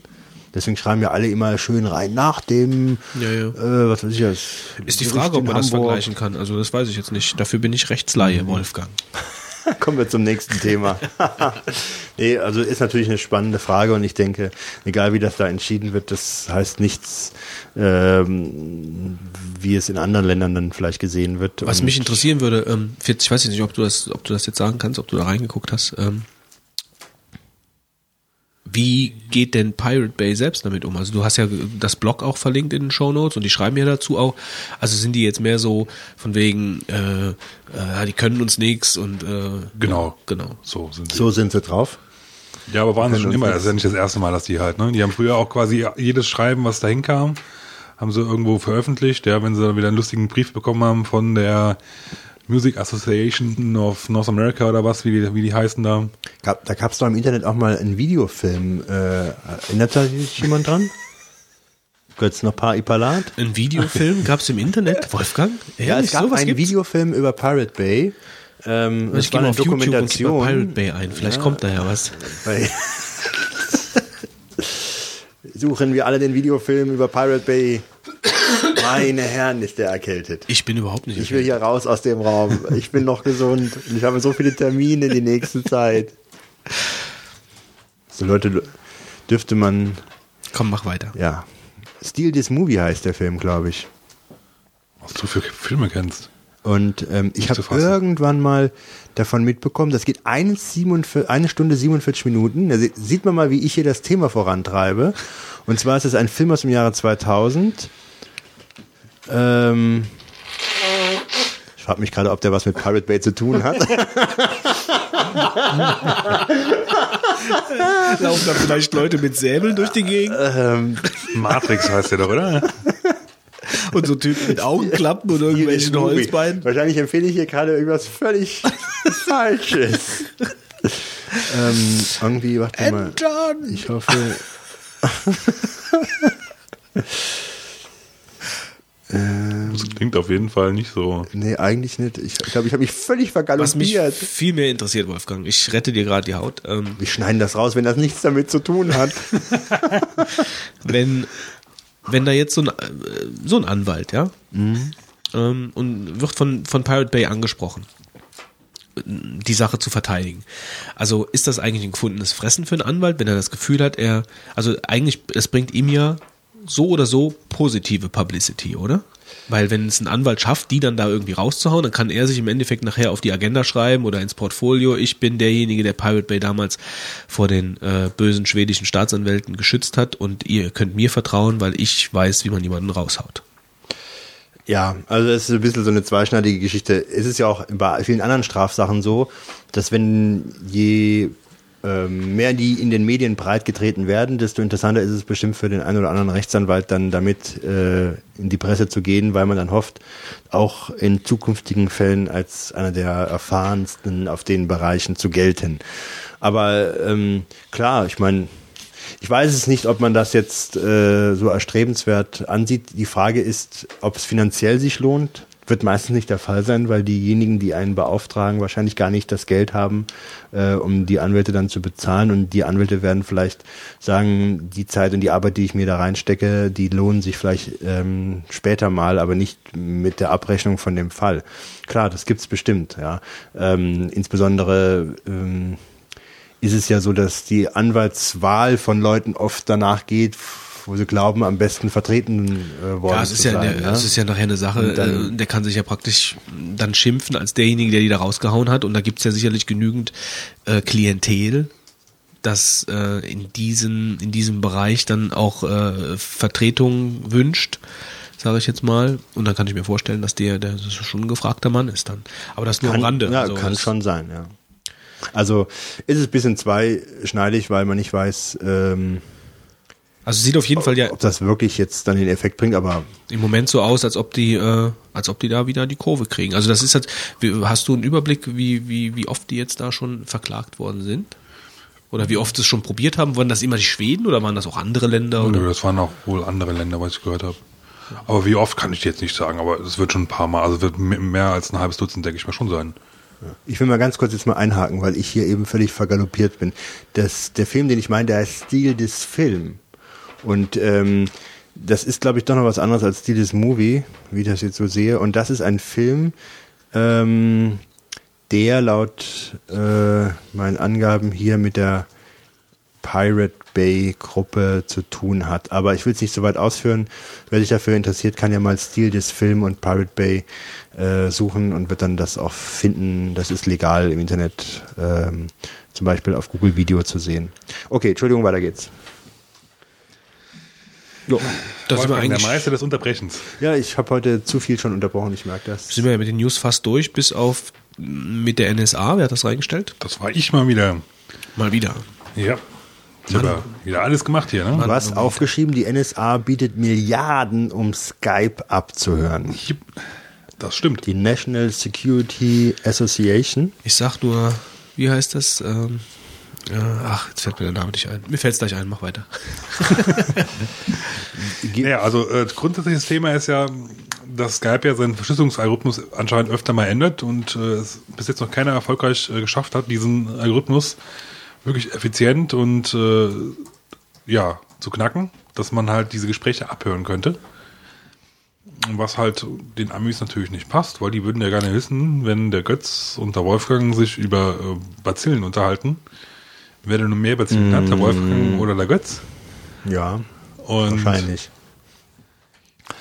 Deswegen schreiben ja alle immer schön rein nach dem, Ja, ja. Äh, was weiß ich das. Ist die Frage, ob man das Hamburg. vergleichen kann. Also das weiß ich jetzt nicht. Dafür bin ich Rechtsleihe, Wolfgang. *laughs* Kommen wir zum nächsten Thema. *laughs* nee, also ist natürlich eine spannende Frage und ich denke, egal wie das da entschieden wird, das heißt nichts, ähm, wie es in anderen Ländern dann vielleicht gesehen wird. Was mich interessieren würde, ähm, Fitz, ich weiß jetzt nicht, ob du das, ob du das jetzt sagen kannst, ob du da reingeguckt hast. Ähm, wie geht denn Pirate Bay selbst damit um? Also du hast ja das Blog auch verlinkt in den Show Notes und die schreiben ja dazu auch. Also sind die jetzt mehr so von wegen, äh, äh, die können uns nichts und äh, Genau. genau. So sind sie. So sind sie drauf. Ja, aber waren sie schon immer. Das ist ja nicht das erste Mal, dass die halt, ne? Die haben früher auch quasi jedes Schreiben, was dahin kam, haben sie irgendwo veröffentlicht. Ja, wenn sie dann wieder einen lustigen Brief bekommen haben von der Music Association of North America oder was, wie die, wie die heißen da. Gab, da gab es doch im Internet auch mal einen Videofilm. Äh, erinnert sich jemand dran? Götz noch paar Ipalat? Ein Videofilm gab es im Internet, Wolfgang? Ja, es gab einen gibt's? Videofilm über Pirate Bay. Ähm, Ich gehe war mal eine auf YouTube und Dokumentation. Pirate Bay ein. Vielleicht kommt da ja was. Suchen wir alle den Videofilm über Pirate Bay. Meine Herren, ist der erkältet. Ich bin überhaupt nicht. Ich will hier raus aus dem Raum. Ich bin noch gesund. Und ich habe so viele Termine die nächste Zeit. So Leute, dürfte man, Komm, mach weiter. ja. Steal This Movie heißt der Film, glaube ich. Was du für Filme kennst. Und ähm, ich habe irgendwann mal davon mitbekommen, das geht eine, 47, eine Stunde 47 Minuten. Da sieht man mal, wie ich hier das Thema vorantreibe. Und zwar ist es ein Film aus dem Jahre 2000. Ähm, ich frage mich gerade, ob der was mit Pirate Bay zu tun hat. Laufen da vielleicht Leute mit Säbeln durch die Gegend ähm, Matrix heißt der doch, oder? Und so Typen mit Augenklappen und irgendwelchen. Holzbeinen? Wahrscheinlich empfehle ich hier gerade irgendwas völlig *laughs* Falsches. ähm, irgendwie, warte mal. John! Ich hoffe. *laughs* Das klingt auf jeden Fall nicht so. Nee, eigentlich nicht. Ich glaube, ich habe mich völlig Was mich vergaloppiert. viel mehr interessiert, Wolfgang, ich rette dir gerade die Haut. Ähm, Wir schneiden das raus, wenn das nichts damit zu tun hat. *laughs* wenn, wenn da jetzt so ein, äh, so ein Anwalt, ja, ähm, und wird von, von Pirate Bay angesprochen, die Sache zu verteidigen. Also ist das eigentlich ein gefundenes Fressen für einen Anwalt, wenn er das Gefühl hat, er, also eigentlich, es bringt ihm ja so oder so positive Publicity, oder? Weil wenn es ein Anwalt schafft, die dann da irgendwie rauszuhauen, dann kann er sich im Endeffekt nachher auf die Agenda schreiben oder ins Portfolio. Ich bin derjenige, der Pirate Bay damals vor den äh, bösen schwedischen Staatsanwälten geschützt hat und ihr könnt mir vertrauen, weil ich weiß, wie man jemanden raushaut. Ja, also es ist ein bisschen so eine zweischneidige Geschichte. Es ist ja auch bei vielen anderen Strafsachen so, dass wenn je mehr die in den Medien breit getreten werden, desto interessanter ist es bestimmt für den einen oder anderen Rechtsanwalt dann damit äh, in die Presse zu gehen, weil man dann hofft, auch in zukünftigen Fällen als einer der erfahrensten auf den Bereichen zu gelten. Aber ähm, klar, ich meine, ich weiß es nicht, ob man das jetzt äh, so erstrebenswert ansieht. Die Frage ist, ob es finanziell sich lohnt. Wird meistens nicht der Fall sein, weil diejenigen, die einen beauftragen, wahrscheinlich gar nicht das Geld haben, äh, um die Anwälte dann zu bezahlen. Und die Anwälte werden vielleicht sagen, die Zeit und die Arbeit, die ich mir da reinstecke, die lohnen sich vielleicht ähm, später mal, aber nicht mit der Abrechnung von dem Fall. Klar, das gibt's bestimmt. Ja, ähm, insbesondere ähm, ist es ja so, dass die Anwaltswahl von Leuten oft danach geht, wo sie glauben, am besten vertreten äh, worden Ja, es zu ist ja, sein. eine, ne? es ist ja nachher eine Sache, dann- äh, der kann sich ja praktisch dann schimpfen als derjenige, der die da rausgehauen hat. Und da gibt's ja sicherlich genügend äh, Klientel, das äh, in, diesen, in diesem Bereich dann auch äh, Vertretung wünscht, sage ich jetzt mal. Und dann kann ich mir vorstellen, dass der, der das schon ein gefragter Mann ist dann. Aber das nur kann, am Rande. Ja, Also kann das- schon sein, ja. Also ist es ein bisschen zweischneidig, weil man nicht weiß, ähm, Also sieht auf jeden Fall ja ob das wirklich jetzt dann den Effekt bringt, aber im Moment so aus, als ob die, äh, als ob die da wieder die Kurve kriegen. Also das ist halt, wie- hast du einen Überblick, wie, wie, wie oft die jetzt da schon verklagt worden sind? Oder wie oft sie es schon probiert haben? Waren das immer die Schweden oder waren das auch andere Länder? Nö, Oder? das waren auch wohl andere Länder, was ich gehört habe. Aber wie oft kann ich jetzt nicht sagen, aber es wird schon ein paar Mal, also wird mehr als ein halbes Dutzend, denke ich mal, schon sein. Ich will mal ganz kurz jetzt mal einhaken, weil ich hier eben völlig vergaloppiert bin. Das, der Film, den ich meine, der heißt Stil des Film. Und ähm, das ist, glaube ich, doch noch was anderes als Stil des Movie, wie ich das jetzt so sehe. Und das ist ein Film, ähm, der laut äh, meinen Angaben hier mit der Pirate Bay Gruppe zu tun hat. Aber ich will es nicht so weit ausführen. Wer sich dafür interessiert, kann ja mal Stil des Film und Pirate Bay äh, suchen und wird dann das auch finden. Das ist legal im Internet, ähm, zum Beispiel auf Google Video zu sehen. Okay, Entschuldigung, weiter geht's. Jo, da sind wir, Wolfgang, der Meister des Unterbrechens. Ja, ich habe heute zu viel schon unterbrochen, ich merke das. sind wir ja mit den News fast durch, bis auf mit der NSA. Wer hat das reingestellt? Das war ich mal wieder. Mal wieder. Ja. Ich habe ja wieder alles gemacht hier, ne? Du hast aufgeschrieben, die NSA bietet Milliarden, um Skype abzuhören. Ich, Das stimmt. Die National Security Association. Ich sag nur, wie heißt das? Ähm, ja, ach, jetzt fällt mir der Name nicht ein. Mir fällt es gleich ein, mach weiter. *laughs* Ja, also äh, grundsätzliches Thema ist ja, dass Skype ja seinen Verschlüsselungsalgorithmus anscheinend öfter mal ändert und äh, es bis jetzt noch keiner erfolgreich äh, geschafft hat, diesen Algorithmus wirklich effizient und äh, ja zu knacken, dass man halt diese Gespräche abhören könnte. Was halt den Amis natürlich nicht passt, weil die würden ja gerne wissen, wenn der Götz und der Wolfgang sich über äh, Bazillen unterhalten, wer denn nun mehr Bazillen hat, der Wolfgang oder der Götz. Ja, Und wahrscheinlich.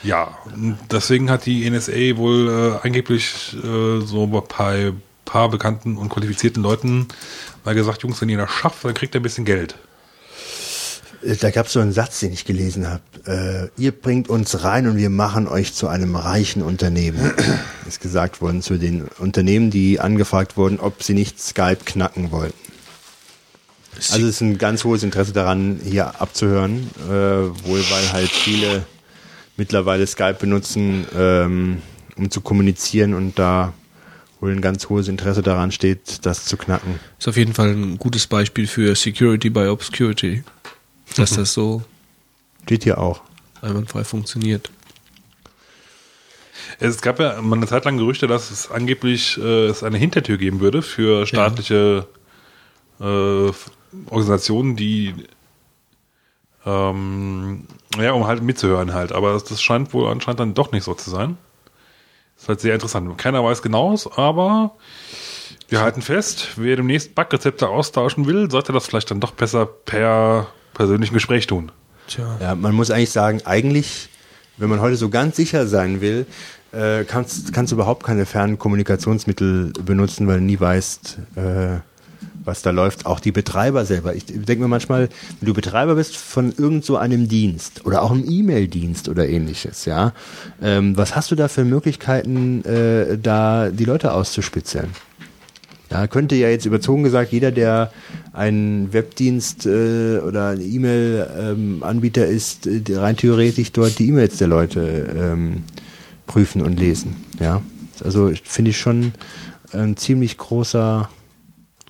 Ja, deswegen hat die NSA wohl äh, angeblich äh, so bei paar, paar bekannten und qualifizierten Leuten mal gesagt, Jungs, wenn ihr das schafft, dann kriegt ihr ein bisschen Geld. Äh, Da gab es so einen Satz, den ich gelesen habe. Äh, ihr bringt uns rein und wir machen euch zu einem reichen Unternehmen. *clears throat* ist gesagt worden zu den Unternehmen, die angefragt wurden, ob sie nicht Skype knacken wollten. Also es ist ein ganz hohes Interesse daran, hier abzuhören, äh, wohl weil halt viele mittlerweile Skype benutzen, ähm, um zu kommunizieren und da wohl ein ganz hohes Interesse daran steht, das zu knacken. Ist auf jeden Fall ein gutes Beispiel für Security by Obscurity. Dass *laughs* das so Steht hier auch. einwandfrei funktioniert. Es gab ja mal eine Zeit lang Gerüchte, dass es angeblich äh, es eine Hintertür geben würde für staatliche äh, Organisationen, die ähm, ja, um halt mitzuhören halt. Aber das, das scheint wohl anscheinend dann doch nicht so zu sein. ist halt sehr interessant. Keiner weiß genaues, aber wir halten fest, wer demnächst Backrezepte austauschen will, sollte das vielleicht dann doch besser per persönlichen Gespräch tun. Tja. Ja, man muss eigentlich sagen, eigentlich, wenn man heute so ganz sicher sein will, äh, kannst, kannst du überhaupt keine fernen Kommunikationsmittel benutzen, weil du nie weißt, äh, was da läuft. Auch die Betreiber selber. Ich denke mir manchmal, wenn du Betreiber bist von irgend so einem Dienst oder auch einem E-Mail-Dienst oder ähnliches, ja, ähm, was hast du da für Möglichkeiten, äh, da die Leute auszuspitzeln? Ja, könnte ja jetzt überzogen gesagt, jeder, der ein Webdienst äh, oder ein E-Mail-Anbieter ist, äh, rein theoretisch dort die E-Mails der Leute ähm, prüfen und lesen. Ja, also finde ich schon ein ziemlich großer,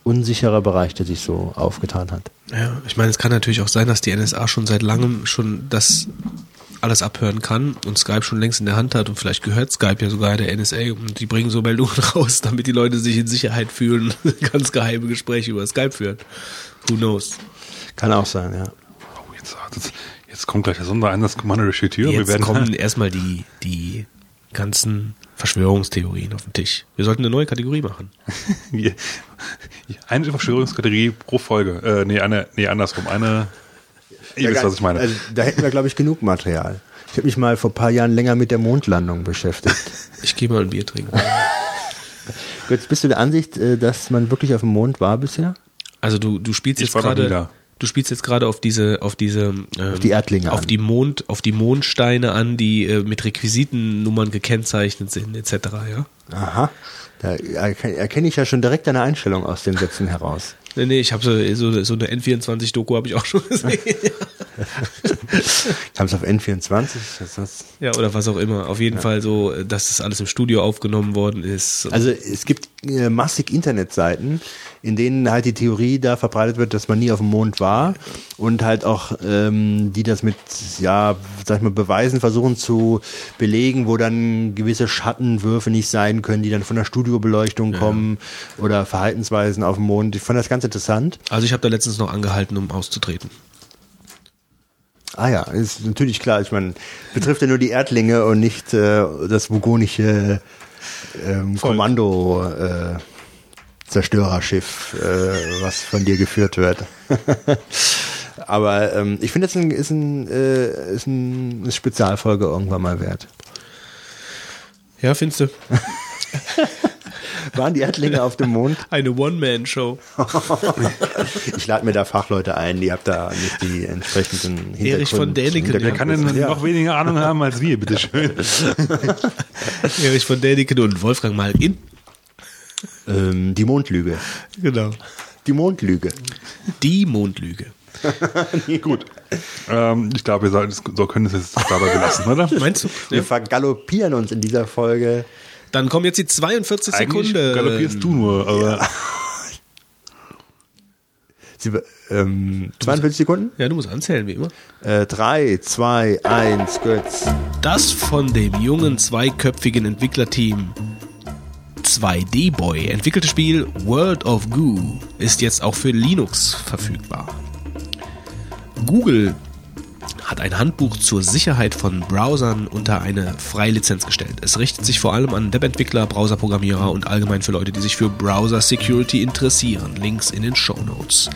unsicherer Bereich, der sich so aufgetan hat. Ja, ich meine, es kann natürlich auch sein, dass die NSA schon seit langem schon das alles abhören kann und Skype schon längst in der Hand hat und vielleicht gehört Skype ja sogar der NSA und die bringen so Meldungen *laughs* raus, damit die Leute sich in Sicherheit fühlen und *laughs* ganz geheime Gespräche über Skype führen. Who knows? Kann auch sein, ja. Oh, jetzt, jetzt, jetzt kommt gleich der Sondereinsatzkommando durch die Tür. wir Jetzt werden kommen *laughs* erstmal die, die ganzen Verschwörungstheorien auf den Tisch. Wir sollten eine neue Kategorie machen. *laughs* eine Verschwörungskategorie pro Folge. Äh, nee, eine, nee, andersrum. Eine. Ihr wisst, was ich meine. Also, da hätten wir, glaube ich, genug Material. Ich habe mich mal vor ein paar Jahren länger mit der Mondlandung beschäftigt. *laughs* Ich gehe mal ein Bier trinken. Jetzt bist du der Ansicht, äh, dass man wirklich auf dem Mond war bisher? Also du, du spielst Ich jetzt gerade. Du spielst jetzt gerade auf diese, auf diese, ähm, Auf die Erdlinge auf an. die Mond, auf die Mondsteine an, die äh, mit Requisitennummern gekennzeichnet sind, etc. Ja. Aha. Da erken- erkenne ich ja schon direkt deine Einstellung aus den Sätzen heraus. Nee, nee, ich habe so, so, so eine N24-Doku habe ich auch schon gesehen. *laughs* Kam es auf N24? Das ist das? ja, oder was auch immer. Auf jeden Fall so, dass das alles im Studio aufgenommen worden ist. Also es gibt äh, massig Internetseiten, in denen halt die Theorie da verbreitet wird, dass man nie auf dem Mond war und halt auch ähm, die das mit, ja, sag ich mal, Beweisen versuchen zu belegen, wo dann gewisse Schattenwürfe nicht sein können, die dann von der Studiobeleuchtung kommen oder Verhaltensweisen auf dem Mond. Ich fand das ganz interessant. Also ich habe da letztens noch angehalten, um auszutreten. Ah ja, ist natürlich klar. Ich meine, betrifft ja nur die Erdlinge und nicht äh, das vogonische ähm, Kommando äh, Zerstörerschiff, äh, was von dir geführt wird. *laughs* Aber ähm, ich finde, das ist, ein, äh, ist ein, eine Spezialfolge irgendwann mal wert. Ja, findest du? *laughs* Waren die Erdlinge auf dem Mond? *laughs* Eine One-Man-Show. *laughs* Ich lade mir da Fachleute ein, die habt da nicht die entsprechenden Hintergründe. Erich von Däniken, Wer kann denn ja. noch weniger Ahnung haben als wir, bitteschön? *laughs* Erich von Däniken und Wolfgang Malkin. ähm, Die Mondlüge. Genau. Die Mondlüge. Die Mondlüge. Gut. Ähm, ich glaube, wir sollten es, so können es jetzt dabei belassen, oder? Meinst du? Wir vergaloppieren uns in dieser Folge Dann kommen jetzt die 42 Eigentlich Sekunden. galoppierst du nur, aber *laughs* Sie, ähm, 42 Sekunden? Ja, du musst anzählen, wie immer. Äh, 3, 2, 1, Götz. Das von dem jungen zweiköpfigen Entwicklerteam 2D-Boy entwickelte Spiel World of Goo ist jetzt auch für Linux verfügbar. Google hat ein Handbuch zur Sicherheit von Browsern unter eine Freilizenz gestellt. Es richtet sich vor allem an Webentwickler, Browserprogrammierer und allgemein für Leute, die sich für Browser Security interessieren. Links in den Show Notes.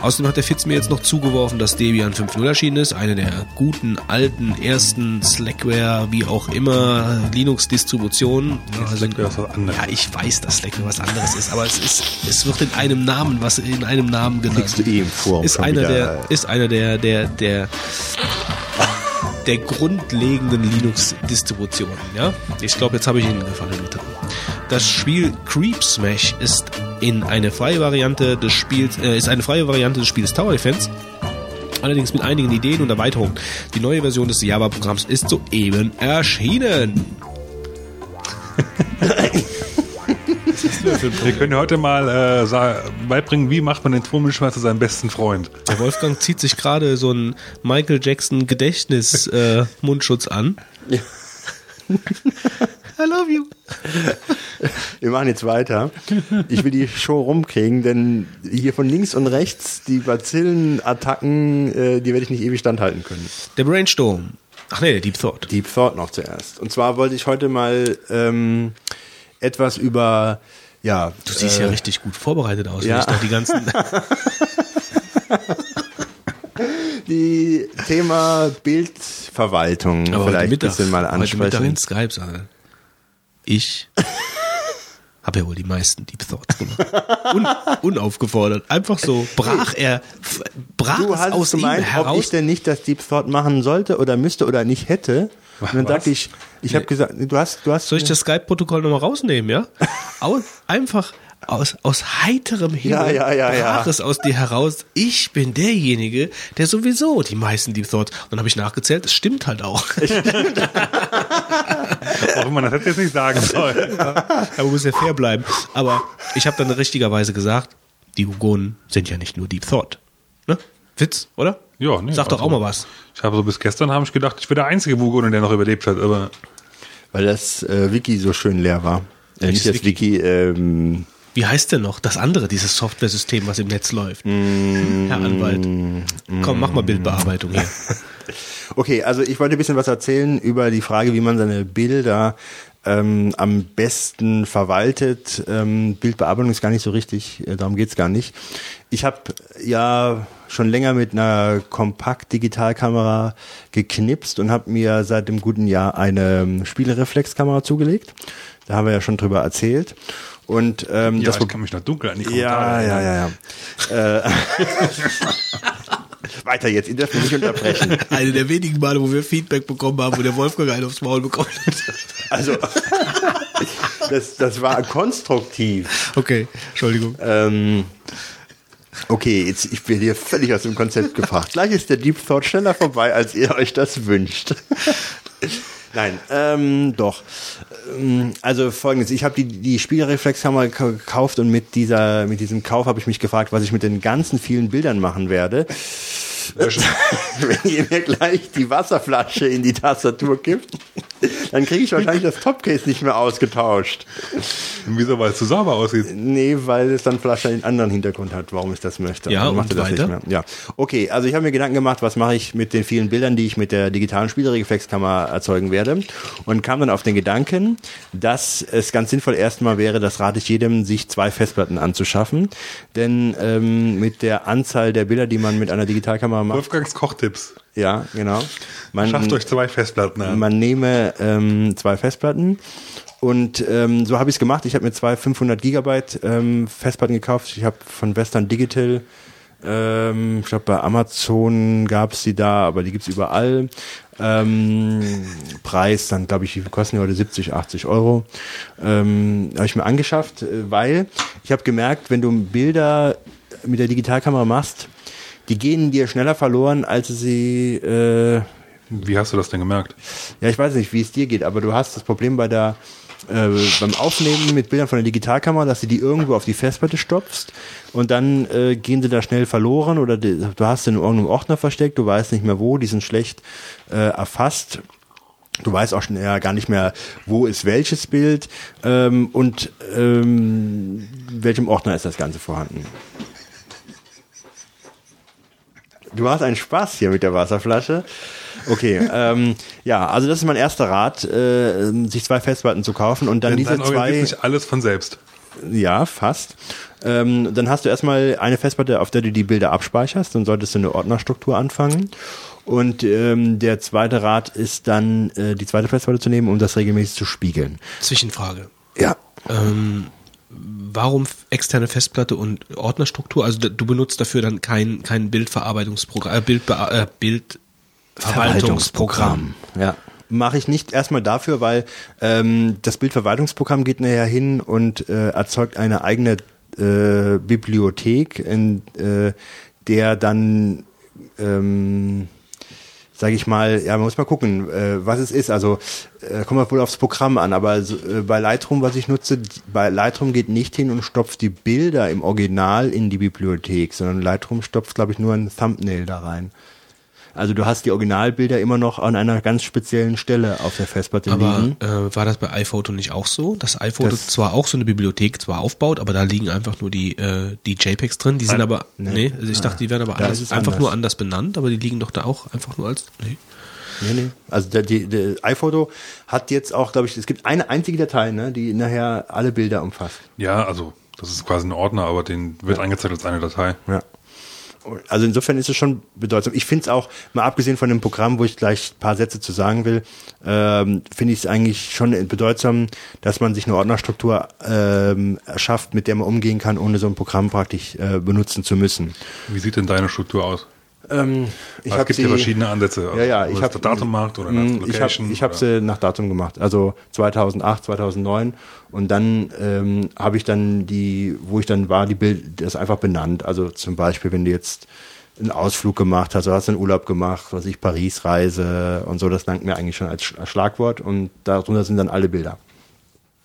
Außerdem hat der Fitz mir jetzt noch zugeworfen, dass Debian 5.0 erschienen ist. Eine der guten, alten, ersten Slackware, wie auch immer, Linux-Distributionen. Also, Slackware ist was anderes. Ja, ich weiß, dass Slackware was anderes ist, aber es ist, es wird in einem Namen, was in einem Namen genannt. Kriegst du eh im Forum Ist einer der, ist einer der, der, der, *laughs* der grundlegenden Linux-Distributionen. Ja? Ich glaube, jetzt habe ich Ihnen gefallen. Bitte. Das Spiel Creep Smash ist in eine freie Variante des Spiels, äh, ist eine freie Variante des Spiels Tower Defense. Allerdings mit einigen Ideen und Erweiterungen. Die neue Version des Java-Programms ist soeben erschienen. *laughs* wir können heute mal äh, beibringen, wie macht man den Trommelschmerz zu seinem besten Freund. Der Wolfgang zieht sich gerade so einen Michael Jackson Gedächtnis äh, Mundschutz an. I love you. Wir machen jetzt weiter. Ich will die Show rumkriegen, denn hier von links und rechts die Bazillenattacken, äh, die werde ich nicht ewig standhalten können. Der Brainstorm. Ach nee, der Deep Thought. Deep Thought noch zuerst. Und zwar wollte ich heute mal ähm, etwas über ja. Du siehst ja richtig gut vorbereitet aus, ja. wenn ich da die ganzen. *laughs* *laughs* die Thema Bildverwaltung vielleicht ein bisschen mal Heute Mittag ansprechen. in Skype, Alter. Ich *laughs* habe ja wohl die meisten Deep Thoughts gemacht. Un, unaufgefordert. Einfach so brach er, brach Du es hast aus ihm gemeint, ob heraus. ich denn nicht das Deep Thought machen sollte oder müsste oder nicht hätte. Und dann sagte ich, ich habe gesagt, du hast, du hast. Soll ich das Skype-Protokoll nochmal rausnehmen, ja? *laughs* Einfach aus, aus heiterem Himmel Ja, ja, ja, ja. brach es aus dir heraus. Ich bin derjenige, der sowieso die meisten Deep Thoughts. Und dann habe ich nachgezählt, es stimmt halt auch. Auch wenn man das hätte jetzt nicht sagen sollen. Aber *laughs* muss ja fair bleiben. Aber ich habe dann richtigerweise gesagt, die Hugonen sind ja nicht nur Deep Thought. Ne? Witz, oder? Ja, nee, Sag doch also- auch mal was. Ich habe so bis gestern habe ich gedacht, ich bin der einzige Wugonen, der noch überlebt hat, aber Weil das äh, Wiki so schön leer war. Äh, nicht das Wiki, ähm, Wie heißt denn noch das andere, dieses Software-System, was im Netz läuft? Mm. Herr Anwalt. Komm, mach mal Bildbearbeitung hier. *laughs* Okay, also ich wollte ein bisschen was erzählen über die Frage, wie man seine Bilder ähm, am besten verwaltet. Ähm, Bildbearbeitung ist gar nicht so richtig, äh, darum geht's gar nicht. Ich habe ja schon länger mit einer Kompakt-Digitalkamera geknipst und habe mir seit dem guten Jahr eine ähm, Spielereflexkamera zugelegt. Da haben wir ja schon drüber erzählt. Und ähm, ja, das ich kann mich noch dunkel an die ja, Kommentare ja, erinnern. ja, ja. äh, *laughs* weiter jetzt, ihr dürft mich nicht unterbrechen. Eine der wenigen Male, wo wir Feedback bekommen haben, wo der Wolfgang einen aufs Maul bekommen hat. Also, das, das war konstruktiv. Okay, Entschuldigung. Ähm, okay, jetzt ich bin hier völlig aus dem Konzept gebracht. Gleich ist der Deep Thought schneller vorbei, als ihr euch das wünscht. Nein, ähm, doch. Ähm, Also folgendes, ich habe die, die Spiegelreflexkamera gek- gekauft und mit dieser, mit diesem Kauf habe ich mich gefragt, was ich mit den ganzen vielen Bildern machen werde. *laughs* Wenn ihr mir gleich die Wasserflasche in die Tastatur kippt, dann kriege ich wahrscheinlich das Topcase nicht mehr ausgetauscht. Und wieso, weil es zu sauber aussieht? Nee, weil es dann vielleicht einen anderen Hintergrund hat, warum ich das möchte. Ja, und das weiter? Nicht mehr. Ja, okay. Also ich habe mir Gedanken gemacht, was mache ich mit den vielen Bildern, die ich mit der digitalen Spiegelreflexkamera erzeugen werde, und kam dann auf den Gedanken, dass es ganz sinnvoll erstmal wäre, das rate ich jedem, sich zwei Festplatten anzuschaffen, denn ähm, mit der Anzahl der Bilder, die man mit einer Digitalkamera macht, Wolfgangs Kochtipps. ja, genau. Man, Schafft euch zwei Festplatten an. man nehme ähm, zwei Festplatten und ähm, so habe ich es gemacht. Ich habe mir zwei 500 Gigabyte ähm, Festplatten gekauft. Ich habe von Western Digital, ähm, ich glaube bei Amazon gab es die da, aber die gibt's überall. Ähm, Preis dann glaube ich, wie kosten die heute 70, 80 Euro. Ähm, habe ich mir angeschafft, äh, weil ich habe gemerkt, wenn du Bilder mit der Digitalkamera machst, die gehen dir schneller verloren, als sie äh, Wie hast du das denn gemerkt? ja, ich weiß nicht, wie es dir geht, aber du hast das Problem bei der äh, beim Aufnehmen mit Bildern von der Digitalkamera, dass du die irgendwo auf die Festplatte stopfst und dann äh, gehen sie da schnell verloren oder die, du hast sie in irgendeinem Ordner versteckt, du weißt nicht mehr wo, die sind schlecht äh, erfasst. Du weißt auch schon eher gar nicht mehr, wo ist welches Bild ähm, und ähm, in welchem Ordner ist das Ganze vorhanden. Du hast einen Spaß hier mit der Wasserflasche. Okay, *laughs* ähm, ja, also das ist mein erster Rat, äh, sich zwei Festplatten zu kaufen und dann Denn diese dann zwei. sich alles von selbst. Ja, fast. Ähm, dann hast du erstmal eine Festplatte, auf der du die Bilder abspeicherst. Dann solltest du eine Ordnerstruktur anfangen. Und ähm, der zweite Rat ist dann, äh, die zweite Festplatte zu nehmen, um das regelmäßig zu spiegeln. Zwischenfrage. Ja. Ähm, warum externe Festplatte und Ordnerstruktur? Also du benutzt dafür dann kein, kein Bildverarbeitungsprogramm, äh, Bildbea äh, Bildverwaltungsprogramm. Ja. Mache ich nicht erstmal dafür, weil ähm, das Bildverwaltungsprogramm geht nachher hin und äh, erzeugt eine eigene äh, Bibliothek, in äh, der dann ähm, sage ich mal, ja, man muss mal gucken, äh, was es ist. Also äh, kommt wohl aufs Programm an, aber äh, bei Lightroom, was ich nutze, bei Lightroom geht nicht hin und stopft die Bilder im Original in die Bibliothek, sondern Lightroom stopft, glaube ich, nur ein Thumbnail da rein. Also du hast die Originalbilder immer noch an einer ganz speziellen Stelle auf der Festplatte Aber liegen. äh, war das bei iPhoto nicht auch so? Dass iPhoto Das- zwar auch so eine Bibliothek zwar aufbaut, aber da liegen einfach nur die, äh, die JPEGs drin. Die sind aber, nee, also ich dachte, die werden aber anders, einfach anders. nur anders benannt, aber die liegen doch da auch einfach nur als, nee. Nee, nee. Also der, die, der iPhoto hat jetzt auch, glaube ich, es gibt eine einzige Datei, ne, die nachher alle Bilder umfasst. Ja, also das ist quasi ein Ordner, aber den wird angezeigt als eine Datei. Ja. Also insofern ist es schon bedeutsam. Ich finde es auch, mal abgesehen von dem Programm, wo ich gleich ein paar Sätze zu sagen will, ähm, finde ich es eigentlich schon bedeutsam, dass man sich eine Ordnerstruktur ähm, erschafft, mit der man umgehen kann, ohne so ein Programm praktisch äh, benutzen zu müssen. Wie sieht denn deine Struktur aus? Ähm, ich es hab gibt sie- ja verschiedene Ansätze. Ja, ja, ob ich habe nach Datummarkt oder nach Ich habe Location. ich hab oder- sie nach Datum gemacht, also 2008, 2009 und dann ähm, habe ich dann die, wo ich dann war, die Bild, das einfach benannt. Also zum Beispiel, wenn du jetzt einen Ausflug gemacht hast, oder hast einen Urlaub gemacht, was ich Paris-Reise und so, das langt mir eigentlich schon als Sch- als Schlagwort und darunter sind dann alle Bilder.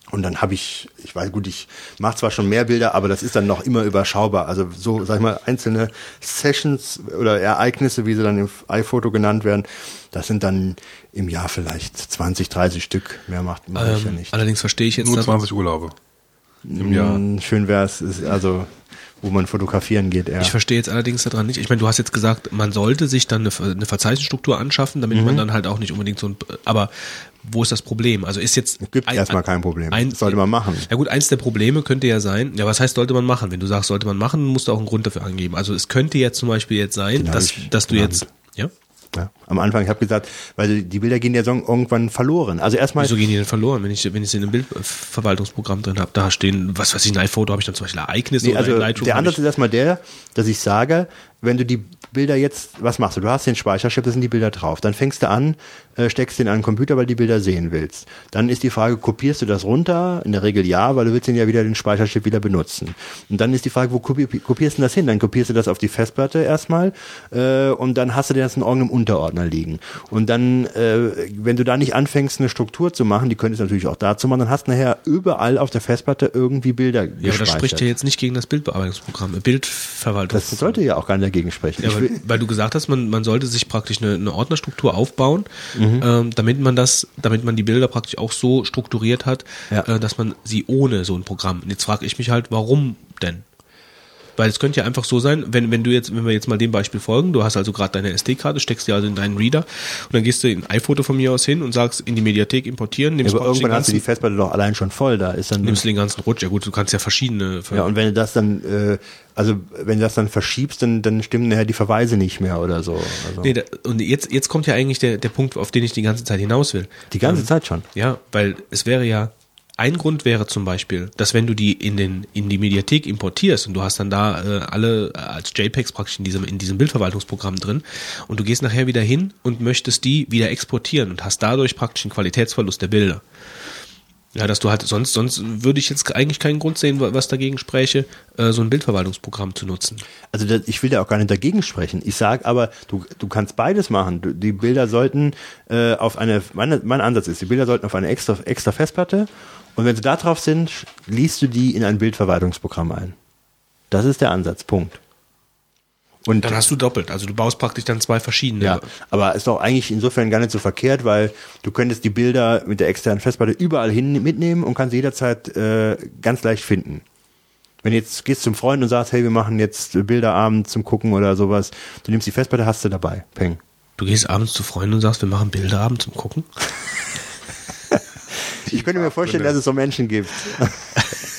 Und dann habe ich, ich weiß gut, ich mache zwar schon mehr Bilder, aber das ist dann noch immer überschaubar. Also so, sag ich mal, einzelne Sessions oder Ereignisse, wie sie dann im iPhoto genannt werden, das sind dann im Jahr vielleicht 20, 30 Stück. Mehr macht mach ich ja Ähm, nicht. allerdings verstehe ich jetzt, Nur dass- 20 Urlaube im Jahr. Mm, Schön wäre es, also wo man fotografieren geht, eher. Ich verstehe jetzt allerdings daran nicht. Ich meine, du hast jetzt gesagt, man sollte sich dann eine, eine Verzeichnisstruktur anschaffen, damit Mhm. man dann halt auch nicht unbedingt so ein. Aber wo ist das Problem? Also ist jetzt. Gibt ein- erstmal kein Problem. Ein, Sollte man machen. Ja gut, eins der Probleme könnte ja sein, ja, was heißt, sollte man machen? Wenn du sagst, sollte man machen, musst du auch einen Grund dafür angeben. Also es könnte jetzt zum Beispiel jetzt sein, Den dass, dass du genannt. jetzt. Ja? Ja. Am Anfang, ich habe gesagt, weil die Bilder gehen ja so irgendwann verloren. Also erstmal Wieso gehen die denn verloren, wenn ich, wenn ich sie in einem Bildverwaltungsprogramm drin habe? Da stehen, was weiß ich, ein iPhoto habe ich dann zum Beispiel Ereignisse Nee, oder also in Lightroom der Ansatz ich, ist erstmal der, dass ich sage, wenn du die Bilder jetzt, was machst du? Du hast den Speicherchip, da sind die Bilder drauf. Dann fängst du an, äh, steckst den an den Computer, weil du die Bilder sehen willst. Dann ist die Frage, kopierst du das runter? In der Regel ja, weil du willst den ja wieder den Speicherchip wieder benutzen. Und dann ist die Frage, wo kopi kopierst du das hin? Dann kopierst du das auf die Festplatte erstmal äh, und dann hast du das in irgendeinem Unterordner liegen. Und dann, äh, wenn du da nicht anfängst, eine Struktur zu machen, die könntest du natürlich auch dazu machen, dann hast du nachher überall auf der Festplatte irgendwie Bilder ja, aber das gespeichert. spricht ja jetzt nicht gegen das Bildbearbeitungsprogramm, äh, Das Bildverwaltungsprogramm. sollte ja auch gar nicht dagegen sprechen. Ja, weil, weil du gesagt hast, man, man sollte sich praktisch eine, eine Ordnerstruktur aufbauen, Mhm. Ähm, damit man das, damit man die Bilder praktisch auch so strukturiert hat, Ja. äh, dass man sie ohne so ein Programm. Und jetzt frage ich mich halt, warum denn? Weil es könnte ja einfach so sein, wenn, wenn du jetzt, wenn wir jetzt mal dem Beispiel folgen, du hast also gerade deine SD-Karte, steckst die also in deinen Reader und dann gehst du in ein iPhoto von mir aus hin und sagst in die Mediathek importieren, nimmst, aber praktisch den irgendwann hast du die ganzen, Festplatte doch allein schon voll. Da ist dann nimmst du den ganzen Rutsch. Ja gut, du kannst ja verschiedene. ja und wenn du das dann, äh, also wenn du das dann verschiebst, dann dann stimmen nachher die Verweise nicht mehr oder so. Also, nee, da, und jetzt, jetzt kommt ja eigentlich der, der Punkt, auf den ich die ganze Zeit hinaus will. die ganze Zeit schon. Ja, weil es wäre ja, ein Grund wäre zum Beispiel, dass wenn du die in den in die Mediathek importierst und du hast dann da äh, alle äh, als JPEGs praktisch in diesem in diesem Bildverwaltungsprogramm drin und du gehst nachher wieder hin und möchtest die wieder exportieren und hast dadurch praktisch einen Qualitätsverlust der Bilder. Ja, dass du halt sonst sonst würde ich jetzt eigentlich keinen Grund sehen, wa- was dagegen spräche, äh, so ein Bildverwaltungsprogramm zu nutzen. Also das, ich will da auch gar nicht dagegen sprechen. Ich sage aber, du, du kannst beides machen. Du, die Bilder sollten äh, auf eine, meine, mein Ansatz ist, die Bilder sollten auf eine extra, extra Festplatte Und wenn sie da drauf sind, liest du die in ein Bildverwaltungsprogramm ein. Das ist der Ansatzpunkt. Und Dann hast du doppelt. Also du baust praktisch dann zwei verschiedene. ja, aber ist doch eigentlich insofern gar nicht so verkehrt, weil du könntest die Bilder mit der externen Festplatte überall hin mitnehmen und kannst sie jederzeit äh, ganz leicht finden. Wenn du jetzt gehst zum Freund und sagst, hey, wir machen jetzt Bilderabend zum Gucken oder sowas, du nimmst die Festplatte, hast du dabei. Peng. Du gehst abends zu Freunden und sagst, wir machen Bilderabend zum Gucken. *laughs* Ich könnte mir vorstellen, dass es so Menschen gibt. *laughs*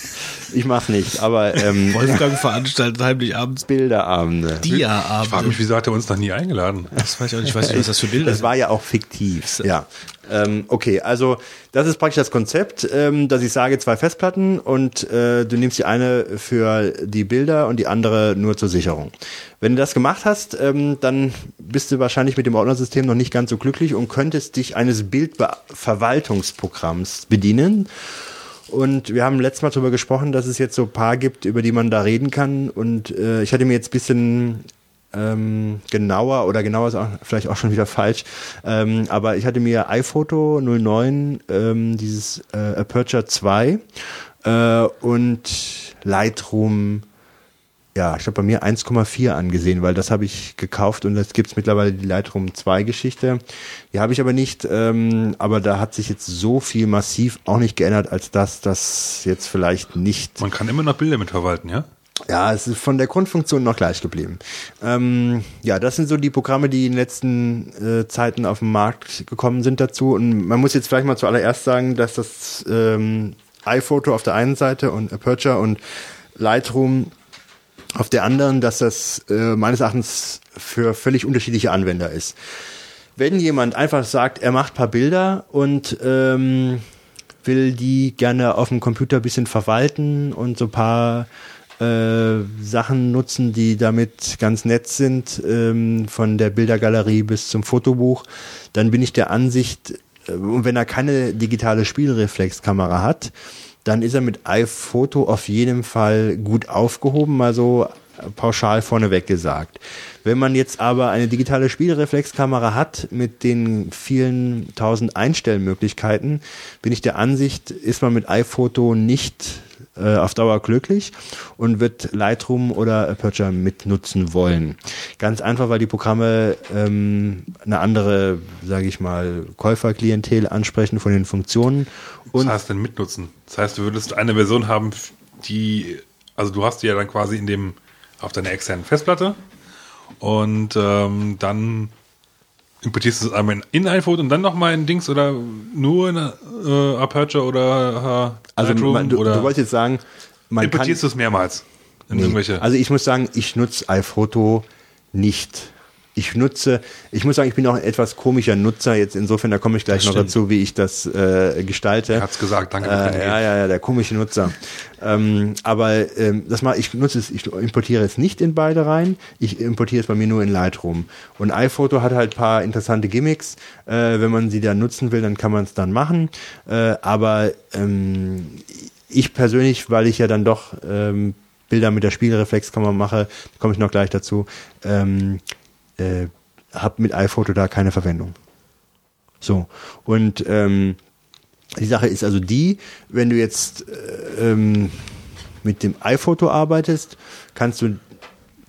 ich mach's nicht, aber ähm, *laughs* Wolfgang veranstaltet heimlich abends Bilderabende. Ich frage mich, wieso hat er uns noch nie eingeladen? Das weiß ich auch nicht. Ich weiß nicht, was das für Bilder Das sind. war ja auch fiktiv. Ja. Ähm, okay, also das ist praktisch das Konzept, ähm, dass ich sage zwei Festplatten und äh, du nimmst die eine für die Bilder und die andere nur zur Sicherung. Wenn du das gemacht hast, ähm, dann bist du wahrscheinlich mit dem Ordnersystem noch nicht ganz so glücklich und könntest dich eines Bildverwaltungsprogramms bedienen. Und wir haben letztes Mal darüber gesprochen, dass es jetzt so ein paar gibt, über die man da reden kann. Und äh, ich hatte mir jetzt ein bisschen ähm, genauer oder genauer ist auch, vielleicht auch schon wieder falsch, ähm, aber ich hatte mir iPhoto 09, ähm, dieses äh, Aperture 2 äh, und Lightroom ja, ich glaube bei mir 1,4 angesehen, weil das habe ich gekauft und jetzt gibt's mittlerweile die Lightroom 2 Geschichte. Die habe ich aber nicht, ähm, aber da hat sich jetzt so viel massiv auch nicht geändert, als dass das jetzt vielleicht nicht Man kann immer noch Bilder mitverwalten, ja? ja, es ist von der Grundfunktion noch gleich geblieben. Ähm, ja, das sind so die Programme, die in den letzten äh, Zeiten auf den Markt gekommen sind dazu. Und man muss jetzt vielleicht mal zuallererst sagen, dass das ähm, iPhoto auf der einen Seite und Aperture und Lightroom auf der anderen, dass das äh, meines Erachtens für völlig unterschiedliche Anwender ist. Wenn jemand einfach sagt, er macht paar Bilder und ähm, will die gerne auf dem Computer bisschen verwalten und so paar äh, Sachen nutzen, die damit ganz nett sind, ähm, von der Bildergalerie bis zum Fotobuch, dann bin ich der Ansicht, äh, wenn er keine digitale Spielreflexkamera hat, dann ist er mit iPhoto auf jeden Fall gut aufgehoben, mal so pauschal vorneweg gesagt. Wenn man jetzt aber eine digitale Spielreflexkamera hat mit den vielen tausend Einstellmöglichkeiten, bin ich der Ansicht, ist man mit iPhoto nicht äh, auf Dauer glücklich und wird Lightroom oder Aperture mitnutzen wollen. Ganz einfach, weil die Programme ähm, eine andere, sage ich mal, Käuferklientel ansprechen von den Funktionen. Was Und heißt denn mitnutzen? Das heißt, du würdest eine Version haben, die, also du hast die ja dann quasi in dem, auf deiner externen Festplatte und ähm, dann importierst du es einmal in, iPhone und dann nochmal in Dings oder nur in äh, Aperture oder äh, also Lightroom man, du, oder du wolltest jetzt sagen, man kann, importierst du es mehrmals in Nee. irgendwelche. Also ich muss sagen, ich nutze iPhoto nicht. Ich nutze, ich muss sagen, ich bin auch ein etwas komischer Nutzer jetzt insofern, da komme ich gleich noch stimmt. dazu, wie ich das äh, gestalte. Er hat's gesagt, danke, Äh, ja, ja, ja, der komische Nutzer. ähm, aber ähm, das mal, ich nutze es, ich importiere es nicht in beide rein, ich importiere es bei mir nur in Lightroom. Und iPhoto hat halt paar interessante Gimmicks. Äh, wenn man sie dann nutzen will, dann kann man es dann machen. Äh, aber ähm, ich persönlich, weil ich ja dann doch ähm, Bilder mit der Spiegelreflexkamera mache, komme ich noch gleich dazu, ähm, äh, habe mit iPhoto da keine Verwendung. So. Und ähm, die Sache ist also die, wenn du jetzt äh, ähm, mit dem iPhoto arbeitest, kannst du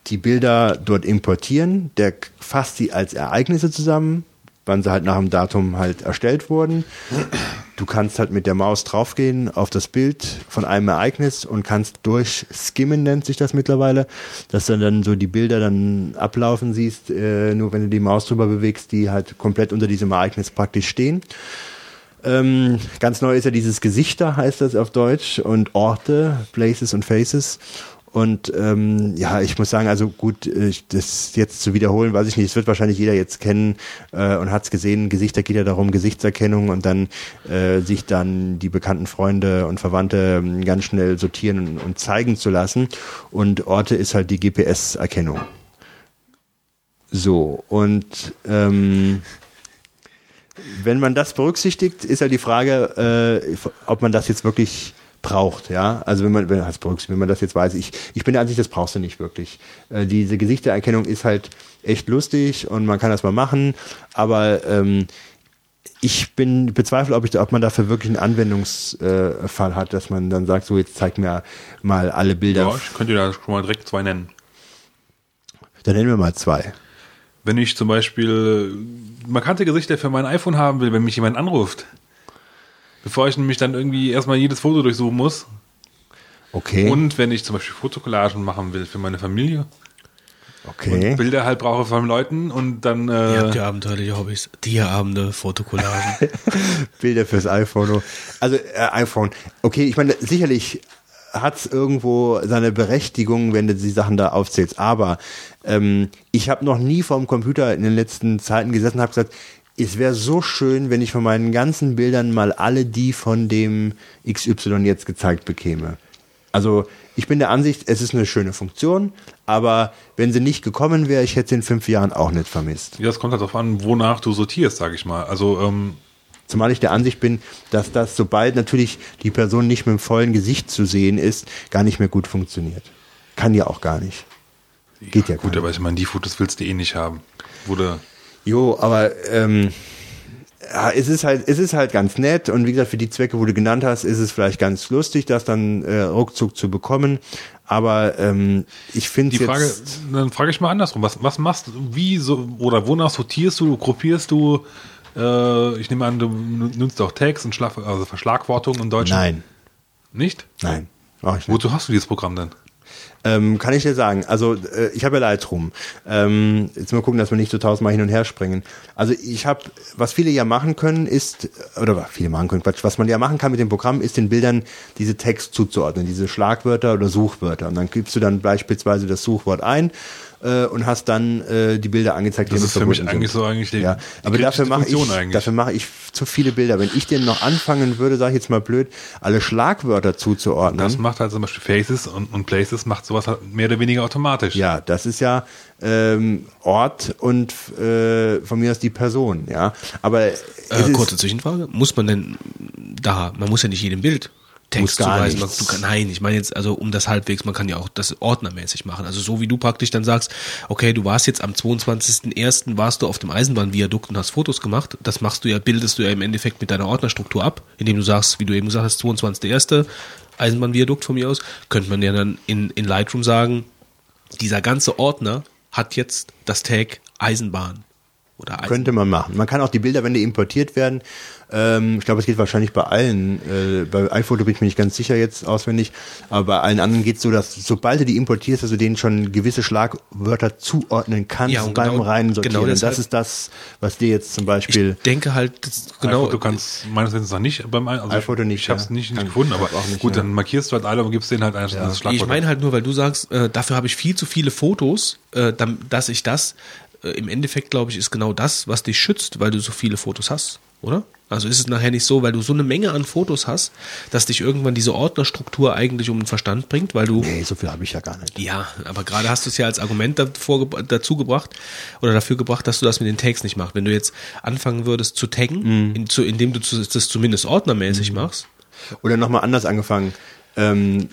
die Bilder dort importieren, der fasst sie als Ereignisse zusammen, wann sie halt nach dem Datum halt erstellt wurden. Du kannst halt mit der Maus draufgehen auf das Bild von einem Ereignis und kannst durchskimmen, nennt sich das mittlerweile, dass du dann so die Bilder dann ablaufen siehst, äh, nur wenn du die Maus drüber bewegst, die halt komplett unter diesem Ereignis praktisch stehen. Ähm, ganz neu ist ja dieses Gesichter, heißt das auf Deutsch, und Orte, Places und Faces. Und ähm, ja, ich muss sagen, also gut, äh, ich- das jetzt zu wiederholen, weiß ich nicht, das wird wahrscheinlich jeder jetzt kennen äh, und hat es gesehen. Gesichter geht ja darum, Gesichtserkennung und dann äh, sich dann die bekannten Freunde und Verwandte ähm, ganz schnell sortieren und, und zeigen zu lassen. Und Orte ist halt die GPS-Erkennung. So, und ähm, wenn man das berücksichtigt, ist halt die Frage, äh, ob man das jetzt wirklich braucht, ja. Also wenn man, wenn, das berücksichtigt, wenn man das jetzt weiß, ich, ich bin der Ansicht, das brauchst du nicht wirklich. Äh, diese Gesichtererkennung ist halt echt lustig und man kann das mal machen, aber ähm, ich bin bezweifle, ob, ich, ob man dafür wirklich einen Anwendungsfall hat, dass man dann sagt, so jetzt zeig mir mal alle Bilder. Ja, ich könnte da schon mal direkt zwei nennen. Dann nennen wir mal zwei. Wenn ich zum Beispiel markante Gesichter für mein iPhone haben will, wenn mich jemand anruft, bevor ich nämlich dann irgendwie erstmal jedes Foto durchsuchen muss. Okay. Und wenn ich zum Beispiel Fotokollagen machen will für meine Familie okay. und Bilder halt brauche von Leuten und dann Ihr äh, habt ja abenteuerliche Hobbys. Tierabende, Fotokollagen. *laughs* Bilder fürs iPhone. Also äh, iPhone. Okay, ich meine, sicherlich hat es irgendwo seine Berechtigung, wenn du die Sachen da aufzählst. Aber ähm, ich habe noch nie vorm Computer in den letzten Zeiten gesessen und habe gesagt, es wäre so schön, wenn ich von meinen ganzen Bildern mal alle die von dem XY jetzt gezeigt bekäme. Also ich bin der Ansicht, es ist eine schöne Funktion, aber wenn sie nicht gekommen wäre, ich hätte sie in fünf Jahren auch nicht vermisst. ja, es kommt halt darauf an, wonach du sortierst, sage ich mal. Also ähm, Zumal ich der Ansicht bin, dass das, sobald natürlich die Person nicht mit dem vollen Gesicht zu sehen ist, gar nicht mehr gut funktioniert. Kann ja auch gar nicht. Geht ja, gut, gar aber ich meine, die Fotos willst du eh nicht haben. Wurde Jo, aber ähm, ja, es ist halt, es ist halt ganz nett und wie gesagt, für die Zwecke, wo du genannt hast, ist es vielleicht ganz lustig, das dann äh, ruckzuck zu bekommen. Aber ähm, ich finde die Frage, jetzt dann frage ich mal andersrum. Was, was machst du, wie so, oder wonach sortierst du, gruppierst du? Äh, ich nehme an, du nutzt auch Tags und Schlag, also Verschlagwortung in Deutsch. nein, Nicht? nein. Wozu hast du dieses Programm denn? Ähm, kann ich dir sagen. Also äh, ich habe ja Lightroom. Ähm, jetzt mal gucken, dass wir nicht so tausendmal hin und her springen. Also ich habe, was viele ja machen können, ist, oder was viele machen können, Quatsch, was man ja machen kann mit dem Programm, ist den Bildern diese Text zuzuordnen, diese Schlagwörter oder Suchwörter. Und dann gibst du dann beispielsweise das Suchwort ein äh, und hast dann äh, die Bilder angezeigt, die Das ist für mich eigentlich sind. so eigentlich die, Ja, die aber dafür mache ich, eigentlich. dafür mache ich zu viele Bilder. Wenn ich denn noch anfangen würde, sage ich jetzt mal blöd, alle Schlagwörter zuzuordnen. das macht halt zum Beispiel Faces und, und Places macht sowas halt mehr oder weniger automatisch. Ja, das ist ja ähm, Ort und äh, von mir aus die Person, ja. Aber Äh, kurze Zwischenfrage. Muss man denn da, man muss ja nicht jedem Bild Text. Man, nichts. du kann, nein, ich meine jetzt, also um das halbwegs, man kann ja auch das ordnermäßig machen. Also so wie du praktisch dann sagst, okay, du warst jetzt am 22.01. warst du auf dem Eisenbahnviadukt und hast Fotos gemacht. Das machst du ja, bildest du ja im Endeffekt mit deiner Ordnerstruktur ab, indem du sagst, wie du eben gesagt hast, 22.01. Eisenbahnviadukt von mir aus, könnte man ja dann in, in Lightroom sagen, dieser ganze Ordner hat jetzt das Tag Eisenbahn. Oder Eisenbahn. könnte man machen. Man kann auch die Bilder, wenn die importiert werden, ähm, ich glaube, es geht wahrscheinlich bei allen, äh, bei iPhoto bin ich mir nicht ganz sicher jetzt auswendig, aber bei allen anderen geht es so, dass sobald du die importierst, dass du denen schon gewisse Schlagwörter zuordnen kannst Ja, und beim genau- reinen Sortieren. genau das ist das, was dir jetzt zum Beispiel Ich denke halt, das, genau. Du kannst meines Wissens noch nicht beim also iPhoto nicht, Ich habe es ja. nicht, nicht gefunden, aber auch nicht, gut, ja. dann markierst du halt alle und gibst denen halt ein das Schlagwort. Ich meine halt nur, weil du sagst, äh, dafür habe ich viel zu viele Fotos, äh, dass ich das, äh, im Endeffekt glaube ich, ist genau das, was dich schützt, weil du so viele Fotos hast, oder? Also ist es nachher nicht so, weil du so eine Menge an Fotos hast, dass dich irgendwann diese Ordnerstruktur eigentlich um den Verstand bringt, weil du Nee, so viel habe ich ja gar nicht. ja, aber gerade hast du es ja als Argument davor, dazu gebracht oder dafür gebracht, dass du das mit den Tags nicht machst. Wenn du jetzt anfangen würdest zu taggen, in, zu, indem du das zumindest ordnermäßig machst, Oder nochmal anders angefangen. Ähm,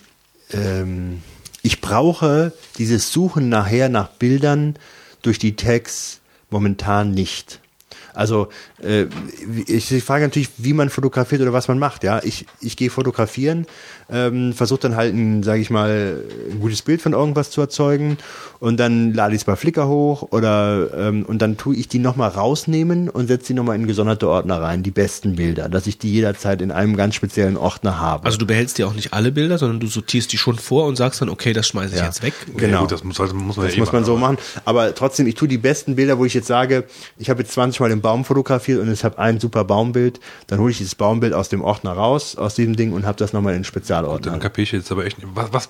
ähm, ich brauche dieses Suchen nachher nach Bildern durch die Tags momentan nicht. Also äh, ich, ich frage natürlich, wie man fotografiert oder was man macht. Ja, ich, ich gehe fotografieren, ähm, versuche dann halt, ein, sage ich mal, ein gutes Bild von irgendwas zu erzeugen und dann lade ich es bei Flickr hoch oder ähm, und dann tue ich die nochmal rausnehmen und setze die nochmal in gesonderte Ordner rein, die besten Bilder, dass ich die jederzeit in einem ganz speziellen Ordner habe. also du behältst dir auch nicht alle Bilder, sondern du sortierst die schon vor und sagst dann, okay, das schmeiße ich Ja. jetzt weg. Genau. Ja, gut, das muss, halt, muss man Das ja eh muss man so machen. Aber trotzdem, ich tue die besten Bilder, wo ich jetzt sage, ich habe jetzt 20 Mal den Baum fotografiert und ich habe ein super Baumbild, dann hole ich dieses Baumbild aus dem Ordner raus, aus diesem Ding und habe das nochmal in einen Spezialordner. Dann kapiere ich jetzt aber echt nicht. Was, was,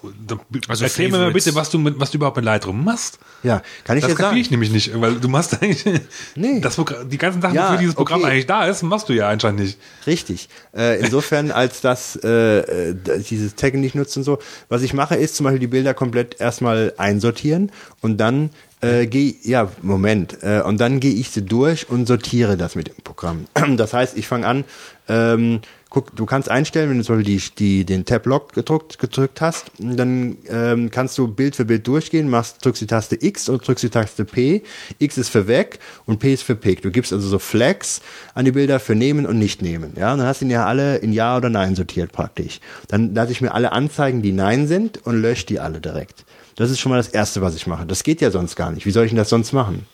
Also erzähl mir mal bitte, was du, mit, was du überhaupt mit Lightroom machst. Ja, kann ich Das dir sagen. kapiere ich nämlich nicht, weil du machst eigentlich *laughs* Nee. das, Programm- die ganzen Sachen, Ja, wofür dieses Programm okay. eigentlich da ist, machst du ja anscheinend nicht. Richtig. Äh, insofern, *laughs* als das äh, äh, dieses Taggen nicht nutzt und so. Was ich mache, ist zum Beispiel die Bilder komplett erstmal einsortieren und dann äh, gehe ja Moment äh, und dann gehe ich sie durch und sortiere das mit dem Programm. *clears throat* Das heißt, ich fange an Ähm, guck, du kannst einstellen, wenn du zum die, die, den Tab-Lock gedrückt, gedrückt hast, dann ähm, kannst du Bild für Bild durchgehen, machst, drückst die Taste X und drückst die Taste P. X ist für weg und P ist für Pick. Du gibst also so Flags an die Bilder für nehmen und nicht nehmen. Ja, dann hast du ihn ja alle in Ja oder Nein sortiert praktisch. Dann lasse ich mir alle anzeigen, die Nein sind und lösche die alle direkt. Das ist schon mal das Erste, was ich mache. Das geht ja sonst gar nicht. Wie soll ich denn das sonst machen?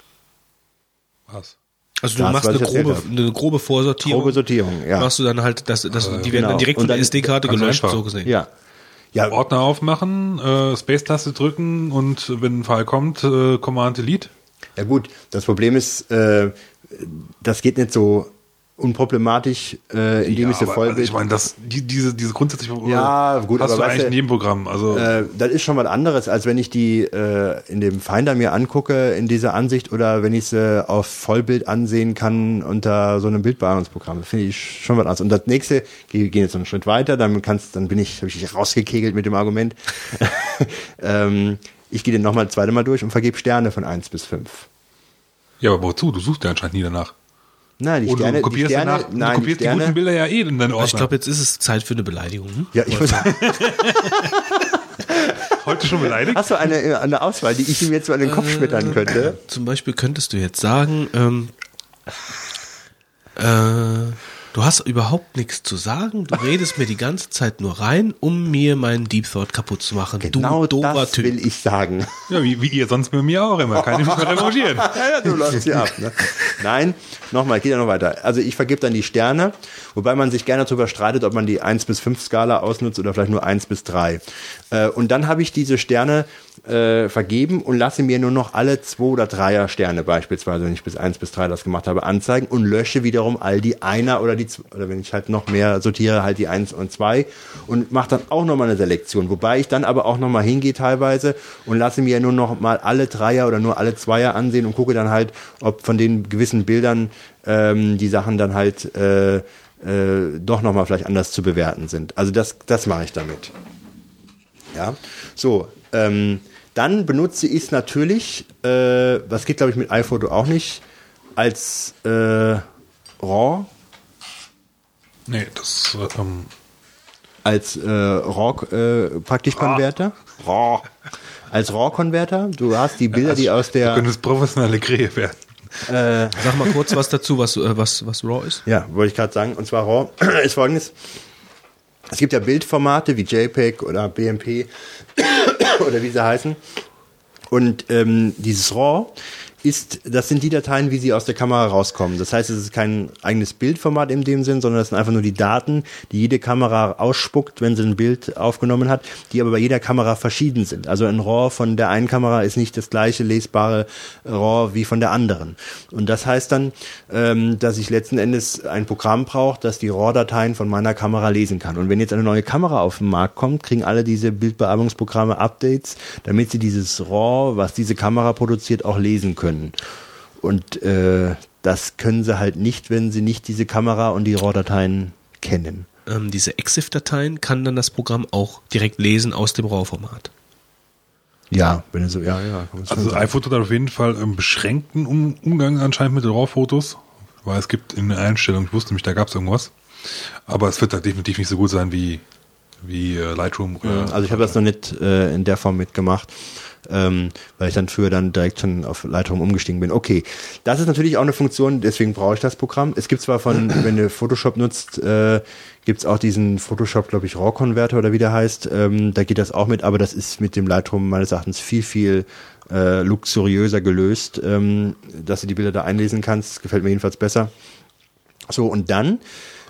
Was? Also du Das, machst eine grobe, eine grobe Vorsortierung. Grobe Sortierung, ja. Machst du dann halt, das, das, die werden genau. dann direkt Und von der SD-Karte ganz gelöscht, so gesehen. Ja. Ja, Ordner aufmachen, äh, Space-Taste drücken und wenn ein Fall kommt, äh, Command Delete. Ja gut, das Problem ist, äh, das geht nicht so unproblematisch, äh, indem ich so aber, voll also ich meine, das, die, diese, diese grundsätzliche Ja, gut, hast aber du eigentlich du, in jedem Programm. Also Äh, das ist schon was anderes, als wenn ich die äh, in dem Finder mir angucke in dieser Ansicht oder wenn ich sie auf Vollbild ansehen kann unter so einem Bildbearbeitungsprogramm. Das finde ich schon was anderes. Und das nächste, wir gehen jetzt noch einen Schritt weiter, dann kannst, dann bin ich, habe ich dich rausgekegelt mit dem Argument. *laughs* ähm, ich gehe den nochmal das zweite Mal durch und vergebe Sterne von 1 bis 5. ja, aber wozu? Du suchst ja anscheinend nie danach. Nein, die Oder Sterne, du kopierst, die Sterne, danach, nein, du die kopierst die, Sterne, guten Bilder ja eh in deinen Ordner. Ich glaube, jetzt ist es Zeit für eine Beleidigung. Hm? ja, ich muss, *laughs* Heute schon beleidigt? hast du eine, eine Auswahl, die ich ihm jetzt so an den Kopf schmettern könnte? Zum Beispiel könntest du jetzt sagen, ähm, äh, du hast überhaupt nichts zu sagen, du redest mir die ganze Zeit nur rein, um mir meinen Deep Thought kaputt zu machen. Genau du dober das Typ. will ich sagen. Ja, wie, wie ihr sonst bei mir auch immer. Kann ich mich mal revanchieren. *laughs* Ja, ja, du läufst hier ab. Ne? Nein, nochmal, geht ja noch weiter. Also ich vergebe dann die Sterne, wobei man sich gerne darüber streitet, ob man die 1 bis 5 Skala ausnutzt oder vielleicht nur 1 bis 3. Äh, und dann habe ich diese Sterne äh, vergeben und lasse mir nur noch alle 2 oder 3er Sterne beispielsweise, wenn ich bis 1 bis 3 das gemacht habe, anzeigen und lösche wiederum all die Einer oder die, Z- oder wenn ich halt noch mehr sortiere, halt die 1 und 2 und mache dann auch nochmal eine Selektion, wobei ich dann aber auch nochmal hingehe teilweise und lasse mir nur noch mal alle Dreier oder nur alle Zweier ansehen und gucke dann halt, ob von den gewissen Bildern ähm, die Sachen dann halt äh, äh, doch nochmal vielleicht anders zu bewerten sind. Also das, das mache ich damit. Ja, so. Ähm, dann benutze ich es natürlich, äh, das geht glaube ich mit iPhoto auch nicht, als äh, RAW, Nee, das, ähm, als äh, RAW äh, praktisch Konverter. RAW. Als RAW-Konverter. Du hast die Bilder, die aus du der könntest professionelle Krähe werden. Sag mal kurz was dazu, was, äh, was, was RAW ist. Ja, wollte ich gerade sagen. Und zwar RAW *clears throat* ist folgendes. Es gibt ja Bildformate wie JPEG oder BMP *coughs* oder wie sie heißen. Und ähm, dieses RAW ist, das sind die Dateien, wie sie aus der Kamera rauskommen. Das heißt, es ist kein eigenes Bildformat in dem Sinn, sondern es sind einfach nur die Daten, die jede Kamera ausspuckt, wenn sie ein Bild aufgenommen hat, die aber bei jeder Kamera verschieden sind. Also ein RAW von der einen Kamera ist nicht das gleiche lesbare RAW wie von der anderen. Und das heißt dann, ähm, dass ich letzten Endes ein Programm brauche, das die RAW-Dateien von meiner Kamera lesen kann. Und wenn jetzt eine neue Kamera auf den Markt kommt, kriegen alle diese Bildbearbeitungsprogramme Updates, damit sie dieses RAW, was diese Kamera produziert, auch lesen können. Und äh, das können sie halt nicht, wenn sie nicht diese Kamera und die RAW-Dateien kennen. Ähm, diese EXIF-Dateien kann dann das Programm auch direkt lesen aus dem RAW-Format. Ja, wenn du so, ja, ja. Also sagen. iPhoto hat auf jeden Fall einen beschränkten um Umgang anscheinend mit RAW-Fotos, weil es gibt in der Einstellung, ich wusste nämlich, da gab es irgendwas. Aber es wird da definitiv nicht so gut sein wie, wie äh, Lightroom. Oder Also ich habe das noch nicht äh, in der Form mitgemacht, ähm, weil ich dann früher dann direkt schon auf Lightroom umgestiegen bin. Okay, das ist natürlich auch eine Funktion, deswegen brauche ich das Programm. Es gibt zwar von, *clears throat* wenn du Photoshop nutzt, äh, gibt's auch diesen Photoshop, glaube ich, RAW-Converter oder wie der heißt. Ähm, da geht das auch mit, aber das ist mit dem Lightroom meines Erachtens viel, viel äh, luxuriöser gelöst, ähm, dass du die Bilder da einlesen kannst. Gefällt mir jedenfalls besser. So, und dann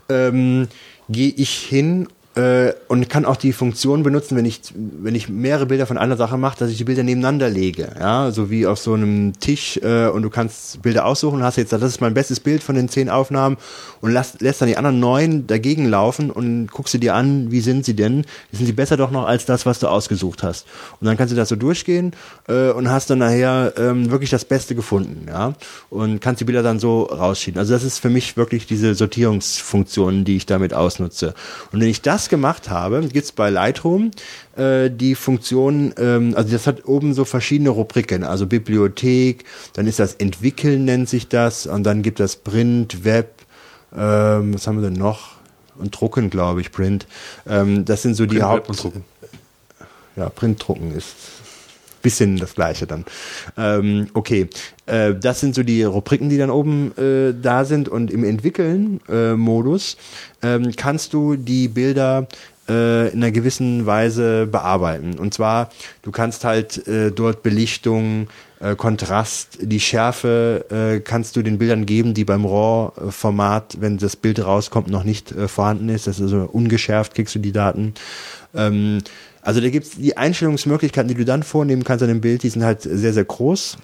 ähm, gehe ich hin äh, und kann auch die Funktion benutzen, wenn ich, wenn ich mehrere Bilder von einer Sache mache, dass ich die Bilder nebeneinander lege. Ja, so wie auf so einem Tisch äh, und du kannst Bilder aussuchen und hast jetzt, das ist mein bestes Bild von den zehn Aufnahmen und lass, lässt dann die anderen neun dagegen laufen und guckst du dir an, wie sind sie denn? Sind sie besser doch noch als das, was du ausgesucht hast? Und dann kannst du das so durchgehen äh, und hast dann nachher ähm, wirklich das Beste gefunden, ja, und kannst die Bilder dann so rausschieben. Also das ist für mich wirklich diese Sortierungsfunktion, die ich damit ausnutze. Und wenn ich das gemacht habe, gibt's bei Lightroom äh, die Funktion, ähm, also das hat oben so verschiedene Rubriken, also Bibliothek, dann ist das Entwickeln nennt sich das und dann gibt das Print, Web, Ähm, was haben wir denn noch? Und drucken, glaube ich, Print. Ähm, das sind so die Print, Haupt... und drucken. Ja, Print drucken ist bisschen das gleiche dann. Ähm, okay, äh, das sind so die Rubriken, die dann oben äh, da sind und im Entwickeln-Modus ähm, kannst du die Bilder äh, in einer gewissen Weise bearbeiten. Und zwar, du kannst halt äh, dort Belichtung, äh, Kontrast, die Schärfe äh, kannst du den Bildern geben, die beim RAW-Format, wenn das Bild rauskommt, noch nicht äh, vorhanden ist. Das ist also ungeschärft, kriegst du die Daten. Ähm, also da gibt's die Einstellungsmöglichkeiten, die du dann vornehmen kannst an dem Bild, die sind halt sehr, sehr groß.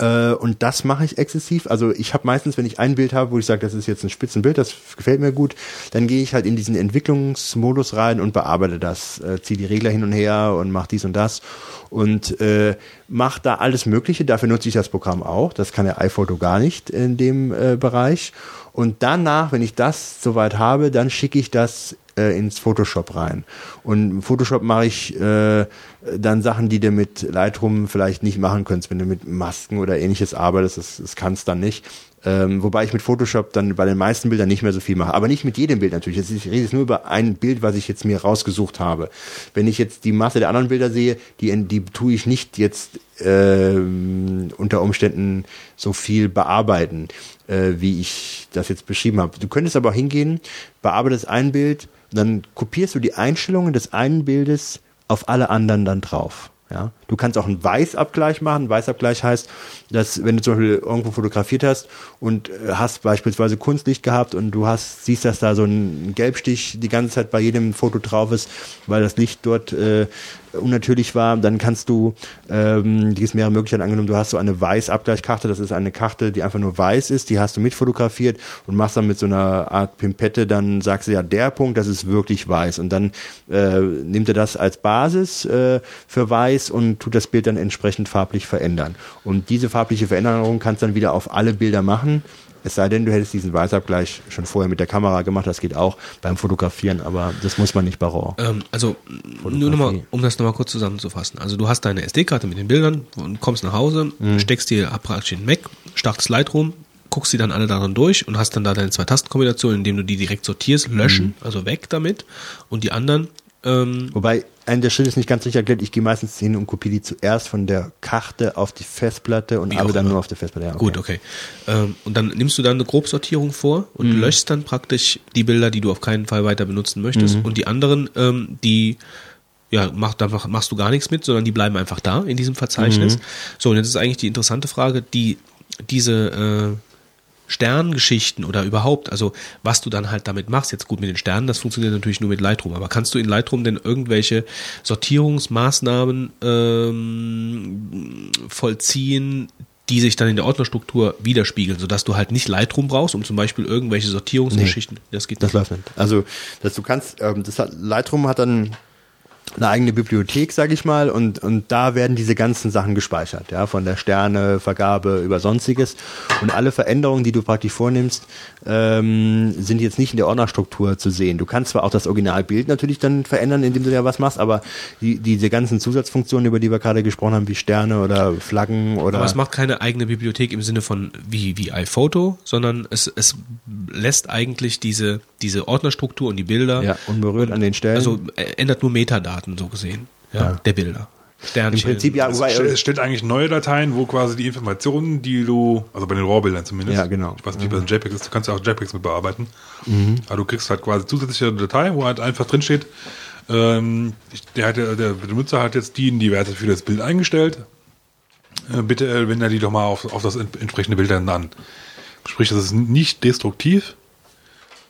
Äh, und das mache ich exzessiv. Also ich habe meistens, wenn ich ein Bild habe, wo ich sage, das ist jetzt ein Spitzenbild, das gefällt mir gut, dann gehe ich halt in diesen Entwicklungsmodus rein und bearbeite das, äh, ziehe die Regler hin und her und mache dies und das und äh, mache da alles Mögliche. Dafür nutze ich das Programm auch. Das kann der iPhoto gar nicht in dem äh, Bereich. Und danach, wenn ich das soweit habe, dann schicke ich das äh, ins Photoshop rein. Und im Photoshop mache ich äh, dann Sachen, die du mit Lightroom vielleicht nicht machen könntest, wenn du mit Masken oder ähnliches arbeitest. Das, das kannst dann nicht. Ähm, wobei ich mit Photoshop dann bei den meisten Bildern nicht mehr so viel mache. Aber nicht mit jedem Bild natürlich. Ich rede jetzt nur über ein Bild, was ich jetzt mir rausgesucht habe. Wenn ich jetzt die Masse der anderen Bilder sehe, die, die tue ich nicht jetzt ähm, unter Umständen so viel bearbeiten, äh, wie ich das jetzt beschrieben habe. Du könntest aber auch hingehen, bearbeitest ein Bild, dann kopierst du die Einstellungen des einen Bildes auf alle anderen dann drauf. Ja, du kannst auch einen Weißabgleich machen. Weißabgleich heißt, dass wenn du zum Beispiel irgendwo fotografiert hast und äh, hast beispielsweise Kunstlicht gehabt und du hast siehst, dass da so ein Gelbstich die ganze Zeit bei jedem Foto drauf ist, weil das Licht dort äh, unnatürlich war, dann kannst du, ähm, die ist mehrere Möglichkeiten angenommen, du hast so eine Weißabgleichkarte, das ist eine Karte, die einfach nur weiß ist, die hast du mitfotografiert und machst dann mit so einer Art Pimpette, dann sagst du ja, der Punkt, das ist wirklich weiß. Und dann äh, nimmt er das als Basis äh, für weiß und tut das Bild dann entsprechend farblich verändern. Und diese farbliche Veränderung kannst du dann wieder auf alle Bilder machen, es sei denn, du hättest diesen Weißabgleich schon vorher mit der Kamera gemacht, das geht auch beim Fotografieren, aber das muss man nicht bei RAW. Ähm, also nur nochmal, um das nochmal kurz zusammenzufassen. Also du hast deine SD-Karte mit den Bildern und kommst nach Hause, steckst dir praktisch in den Mac, startest Lightroom, guckst die dann alle darin durch und hast dann da deine zwei Tastenkombinationen, indem du die direkt sortierst, löschen, also weg damit und die anderen ähm, Wobei, ein der Schritt ist nicht ganz sicher erklärt, ich gehe meistens hin und kopiere die zuerst von der Karte auf die Festplatte und Wie arbeite dann immer. nur auf der Festplatte. Ja, Gut, okay. Ähm, und dann nimmst du dann eine Grobsortierung vor und löschst dann praktisch die Bilder, die du auf keinen Fall weiter benutzen möchtest. Und die anderen, ähm, die ja, mach, da mach, machst du gar nichts mit, sondern die bleiben einfach da in diesem Verzeichnis. So, und jetzt ist eigentlich die interessante Frage, die diese äh, Sterngeschichten oder überhaupt, also was du dann halt damit machst, jetzt gut mit den Sternen, das funktioniert natürlich nur mit Lightroom, aber kannst du in Lightroom denn irgendwelche Sortierungsmaßnahmen ähm, vollziehen, die sich dann in der Ordnerstruktur widerspiegeln, sodass du halt nicht Lightroom brauchst, um zum Beispiel irgendwelche Sortierungsgeschichten, das geht Das nicht. läuft nicht. Also, dass du kannst, ähm, das hat, Lightroom hat dann eine eigene Bibliothek, sag ich mal, und, und da werden diese ganzen Sachen gespeichert, ja, von der Sternevergabe über sonstiges. Und alle Veränderungen, die du praktisch vornimmst, ähm, sind jetzt nicht in der Ordnerstruktur zu sehen. Du kannst zwar auch das Originalbild natürlich dann verändern, indem du ja was machst, aber die, diese ganzen Zusatzfunktionen, über die wir gerade gesprochen haben, wie Sterne oder Flaggen oder Aber es macht keine eigene Bibliothek im Sinne von wie, wie iPhoto, sondern es, es lässt eigentlich diese, diese Ordnerstruktur und die Bilder, ja, unberührt an den Stellen. also äh, ändert nur Metadaten so gesehen, ja, der Bilder. Im Sternchen. Prinzip ja, Es es stellt eigentlich neue Dateien, wo quasi die Informationen, die du, also bei den RAW-Bildern zumindest, Ja, genau. ich weiß nicht, wie bei den JPEGs ist, du kannst ja auch JPEGs mit bearbeiten, aber du kriegst halt quasi zusätzliche Datei, wo halt einfach drin steht, ähm, der, hat, ja- der Benutzer hat jetzt die, und die Werte für das Bild eingestellt, äh, bitte äh, wende die doch mal auf, auf das ent- entsprechende Bild dann an. Sprich, das ist nicht destruktiv,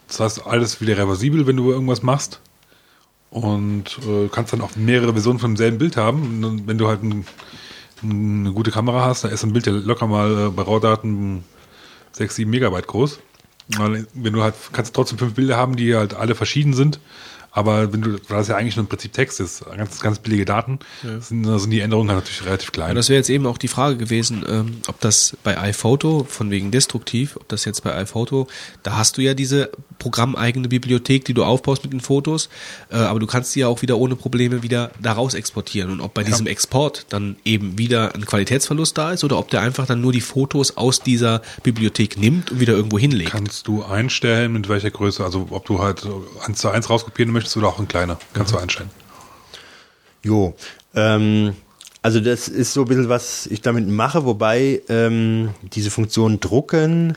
das heißt, alles wieder reversibel, wenn du irgendwas machst und äh, kannst dann auch mehrere Versionen von demselben Bild haben. Und wenn du halt ein, eine gute Kamera hast, dann ist ein Bild ja locker mal äh, bei RAW-Daten 6, 7 Megabyte groß. Weil Wenn du halt, kannst du trotzdem fünf Bilder haben, die halt alle verschieden sind, Aber wenn du, weil das ja eigentlich nur im Prinzip Text ist, ganz, ganz billige Daten, sind, sind die Änderungen natürlich relativ klein. Ja, das wäre jetzt eben auch die Frage gewesen, ähm, ob das bei iPhoto, von wegen destruktiv, ob das jetzt bei iPhoto, da hast du ja diese programmeigene Bibliothek, die du aufbaust mit den Fotos, äh, aber du kannst die ja auch wieder ohne Probleme wieder daraus exportieren. Und ob bei diesem Export dann eben wieder ein Qualitätsverlust da ist oder ob der einfach dann nur die Fotos aus dieser Bibliothek nimmt und wieder irgendwo hinlegt. Kannst du einstellen, mit welcher Größe, also ob du halt eins zu eins rauskopieren möchtest oder auch ein kleiner, kannst du einstellen. Jo, ähm, also das ist so ein bisschen, was ich damit mache, wobei ähm, diese Funktion drucken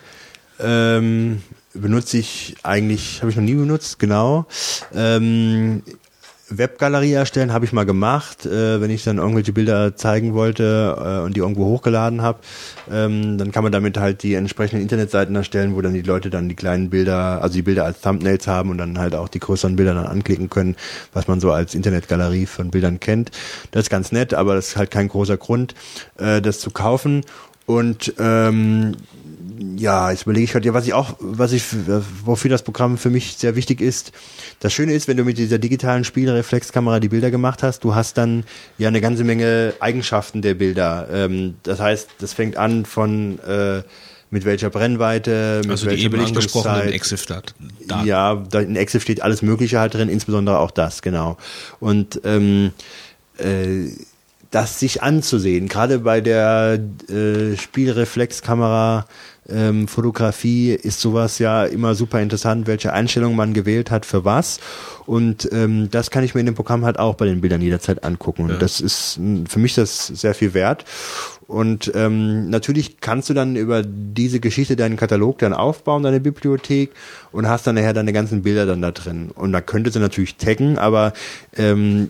ähm, benutze ich eigentlich, habe ich noch nie benutzt, genau. Ähm, Webgalerie erstellen habe ich mal gemacht, äh, wenn ich dann irgendwelche Bilder zeigen wollte äh, und die irgendwo hochgeladen habe, ähm, dann kann man damit halt die entsprechenden Internetseiten erstellen, wo dann die Leute dann die kleinen Bilder, also die Bilder als Thumbnails haben und dann halt auch die größeren Bilder dann anklicken können, was man so als Internetgalerie von Bildern kennt. Das ist ganz nett, aber das ist halt kein großer Grund, äh, das zu kaufen. Und ähm, ja, jetzt überlege ich halt, ja, was ich auch, was ich, wofür das Programm für mich sehr wichtig ist. Das Schöne ist, wenn du mit dieser digitalen Spielreflexkamera die Bilder gemacht hast, du hast dann ja eine ganze Menge Eigenschaften der Bilder. Ähm, das heißt, das fängt an von äh, mit welcher Brennweite, mit Also die welcher eben angesprochenen. Exif-Daten. Ja, in Excel steht alles Mögliche halt drin, insbesondere auch das, genau. Und ähm, äh, das sich anzusehen, gerade bei der äh, Spielreflexkamera ähm, Fotografie ist sowas ja immer super interessant, welche Einstellung man gewählt hat für was. Und ähm, das kann ich mir in dem Programm halt auch bei den Bildern jederzeit angucken. Und das ist für mich das sehr viel wert. Und ähm, natürlich kannst du dann über diese Geschichte deinen Katalog dann aufbauen, deine Bibliothek und hast dann nachher deine ganzen Bilder dann da drin. Und da könntest du natürlich taggen, aber ähm,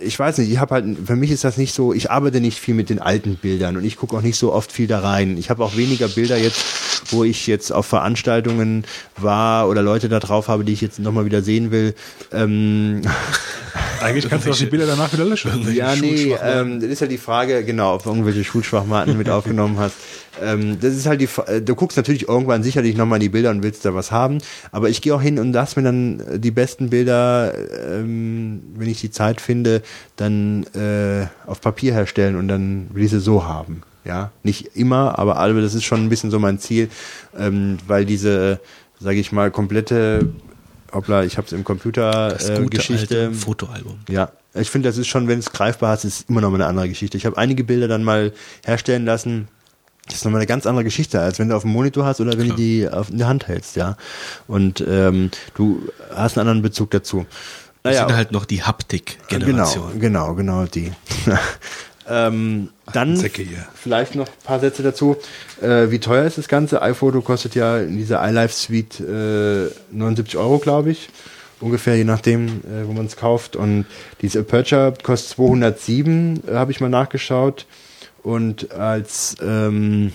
ich weiß nicht, ich habe halt, für mich ist das nicht so, ich arbeite nicht viel mit den alten Bildern und ich gucke auch nicht so oft viel da rein. Ich habe auch weniger Bilder jetzt, wo ich jetzt auf Veranstaltungen war oder Leute da drauf habe, die ich jetzt nochmal wieder sehen will. Ähm, *laughs* Eigentlich kannst du auch die Bilder danach wieder löschen. ja, nee, ähm, das ist ja die Frage, genau, ob du irgendwelche Schulschwachmaten mit aufgenommen hast. Ähm, das ist halt die, äh, du guckst natürlich irgendwann sicherlich nochmal die Bilder und willst da was haben, aber ich gehe auch hin und lass mir dann äh, die besten Bilder, ähm, wenn ich die Zeit finde, dann äh, auf Papier herstellen und dann will ich sie so haben. Ja, nicht immer, aber aber das ist schon ein bisschen so mein Ziel, ähm, weil diese, sage ich mal, komplette, hoppla, ich habe es im Computer Das äh, gute Geschichte. alte Fotoalbum. Ja, ich finde, das ist schon, wenn es greifbar ist, ist immer noch mal eine andere Geschichte. Ich habe einige Bilder dann mal herstellen lassen. Das ist nochmal eine ganz andere Geschichte, als wenn du auf dem Monitor hast oder wenn du die auf, in der Hand hältst, ja. Und ähm, du hast einen anderen Bezug dazu. Das Naja, sind halt noch die Haptik-Generation. Genau, genau, genau die. *laughs* ähm, dann vielleicht noch ein paar Sätze dazu. Äh, wie teuer ist das Ganze? iPhoto kostet ja in dieser iLife Suite äh, 79 Euro, glaube ich. Ungefähr, je nachdem, äh, wo man es kauft. Und diese Aperture kostet 207, äh, habe ich mal nachgeschaut. Und als ähm,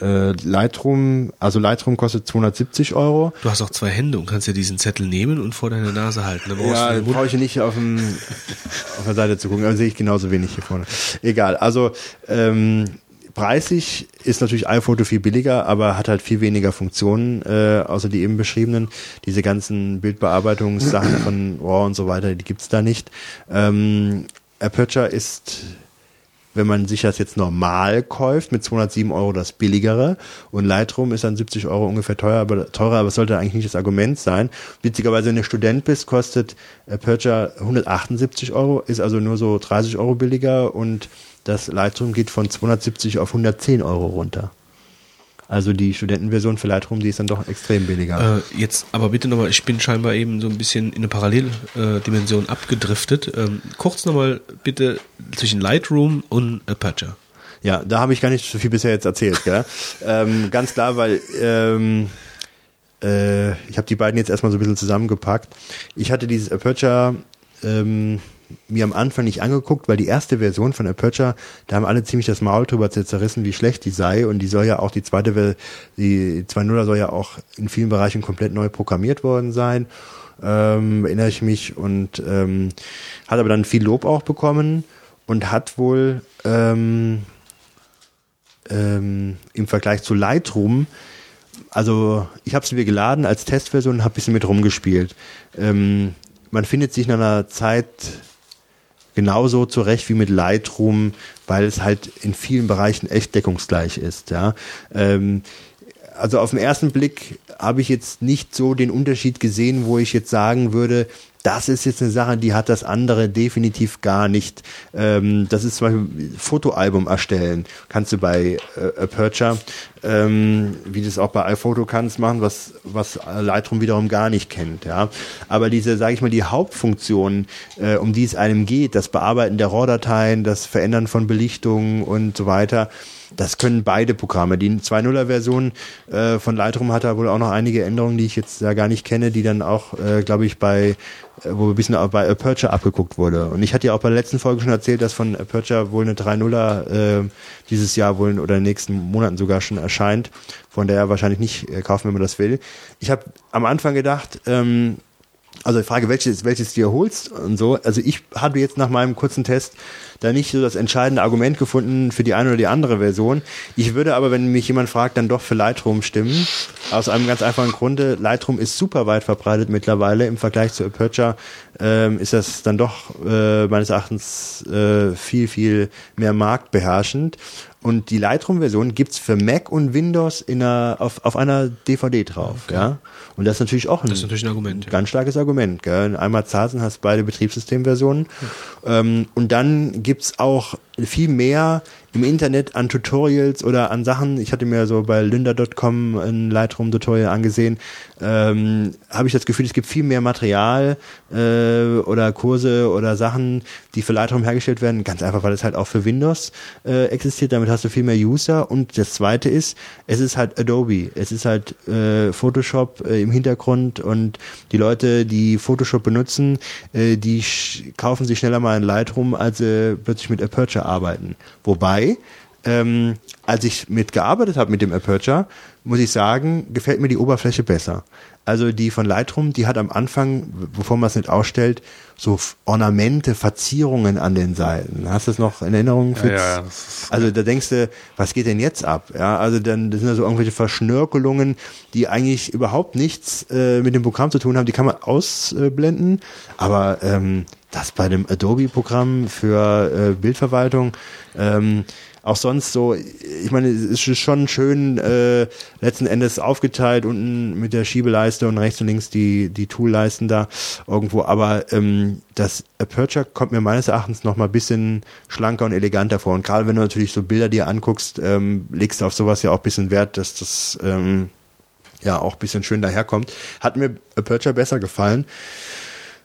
äh, Lightroom, also Lightroom kostet 270 Euro. Du hast auch zwei Hände und kannst ja diesen Zettel nehmen und vor deine Nase halten. Da Ja, den brauche ich nicht auf, dem, *laughs* auf der Seite zu gucken, aber sehe ich genauso wenig hier vorne. Egal, also ähm, preislich ist natürlich iPhoto viel billiger, aber hat halt viel weniger Funktionen, äh, außer die eben beschriebenen. Diese ganzen Bildbearbeitungssachen von RAW und so weiter, die gibt's da nicht. Ähm, Aperture ist wenn man sich das jetzt normal kauft, mit 207 Euro das billigere und Lightroom ist dann 70 Euro ungefähr teurer, aber, teurer, aber es sollte eigentlich nicht das Argument sein. Witzigerweise, wenn du Student bist, kostet Aperture 178 Euro, ist also nur so 30 Euro billiger und das Lightroom geht von 270 auf 110 Euro runter. Also die Studentenversion für Lightroom, die ist dann doch extrem billiger. Äh, jetzt aber bitte nochmal, ich bin scheinbar eben so ein bisschen in eine Paralleldimension abgedriftet. Ähm, kurz nochmal bitte zwischen Lightroom und Aperture. Ja, da habe ich gar nicht so viel bisher jetzt erzählt. Gell? *laughs* ähm, ganz klar, weil ähm, äh, ich habe die beiden jetzt erstmal so ein bisschen zusammengepackt. Ich hatte dieses Aperture ähm, mir am Anfang nicht angeguckt, weil die erste Version von Aperture, da haben alle ziemlich das Maul drüber zerrissen, wie schlecht die sei. Und die soll ja auch, die zweite, die 2.0 soll ja auch in vielen Bereichen komplett neu programmiert worden sein, ähm, erinnere ich mich. Und ähm, hat aber dann viel Lob auch bekommen und hat wohl ähm, ähm, im Vergleich zu Lightroom, also ich habe es mir geladen als Testversion und habe ein bisschen mit rumgespielt. Ähm, man findet sich nach einer Zeit genauso zurecht wie mit Lightroom, weil es halt in vielen Bereichen echt deckungsgleich ist. Ja. Ähm, also auf den ersten Blick habe ich jetzt nicht so den Unterschied gesehen, wo ich jetzt sagen würde, das ist jetzt eine Sache, die hat das andere definitiv gar nicht. Ähm, das ist zum Beispiel Fotoalbum erstellen. Kannst du bei äh, Aperture, ähm, wie du es auch bei iPhoto kannst, machen, was, was Lightroom wiederum gar nicht kennt. Ja. Aber diese, sage ich mal, die Hauptfunktion, äh, um die es einem geht, das Bearbeiten der RAW-Dateien, das Verändern von Belichtungen und so weiter, das können beide Programme. Die 2.0er-Version äh, von Lightroom hat da wohl auch noch einige Änderungen, die ich jetzt ja gar nicht kenne, die dann auch, äh, glaube ich, bei äh, wo ein bisschen auch bei Aperture abgeguckt wurde. Und ich hatte ja auch bei der letzten Folge schon erzählt, dass von Aperture wohl eine 3.0er äh, dieses Jahr wohl oder in den nächsten Monaten sogar schon erscheint. Von der wahrscheinlich nicht äh, kaufen, wenn man das will. Ich habe am Anfang gedacht, ähm, also die Frage, welches, welches dir holst und so. Also ich habe jetzt nach meinem kurzen Test da nicht so das entscheidende Argument gefunden für die eine oder die andere Version. Ich würde aber, wenn mich jemand fragt, dann doch für Lightroom stimmen. Aus einem ganz einfachen Grunde. Lightroom ist super weit verbreitet mittlerweile. Im Vergleich zu Aperture ähm, ist das dann doch äh, meines Erachtens äh, viel, viel mehr marktbeherrschend. Und die Lightroom-Version gibt's für Mac und Windows in einer, auf, auf einer DVD drauf. Okay. Ja? Und das ist natürlich auch ein, Das ist natürlich ein Argument, ja. ganz starkes Argument. Gell? Einmal zahlst und hast beide Betriebssystemversionen. Ähm, und dann gibt's auch viel mehr im Internet an Tutorials oder an Sachen. Ich hatte mir so bei lynda.com ein Lightroom-Tutorial angesehen. Ähm, Habe ich das Gefühl, es gibt viel mehr Material äh, oder Kurse oder Sachen, die für Lightroom hergestellt werden. Ganz einfach, weil es halt auch für Windows äh, existiert. Damit hast du viel mehr User. Und das Zweite ist, es ist halt Adobe. Es ist halt äh, Photoshop äh, im Hintergrund und die Leute, die Photoshop benutzen, äh, die kaufen sich schneller mal ein Lightroom, als sie plötzlich mit Aperture arbeiten. Wobei, ähm, als ich mitgearbeitet habe mit dem Aperture, muss ich sagen, gefällt mir die Oberfläche besser. Also die von Lightroom, die hat am Anfang, bevor man es nicht ausstellt, so Ornamente, Verzierungen an den Seiten. Hast du das noch in Erinnerung? Ja, ja, Also da denkst du, was geht denn jetzt ab? Ja, also dann das sind da so irgendwelche Verschnörkelungen, die eigentlich überhaupt nichts äh, mit dem Programm zu tun haben. Die kann man ausblenden, aber ähm, das bei dem Adobe-Programm für äh, Bildverwaltung ähm, auch sonst so, ich meine, es ist schon schön äh, letzten Endes aufgeteilt unten mit der Schiebeleiste und rechts und links die, die Toolleisten da irgendwo, aber ähm, das Aperture kommt mir meines Erachtens noch mal bisschen schlanker und eleganter vor und gerade wenn du natürlich so Bilder dir anguckst, ähm, legst du auf sowas ja auch bisschen Wert, dass das ähm, ja auch bisschen schön daherkommt. Hat mir Aperture besser gefallen.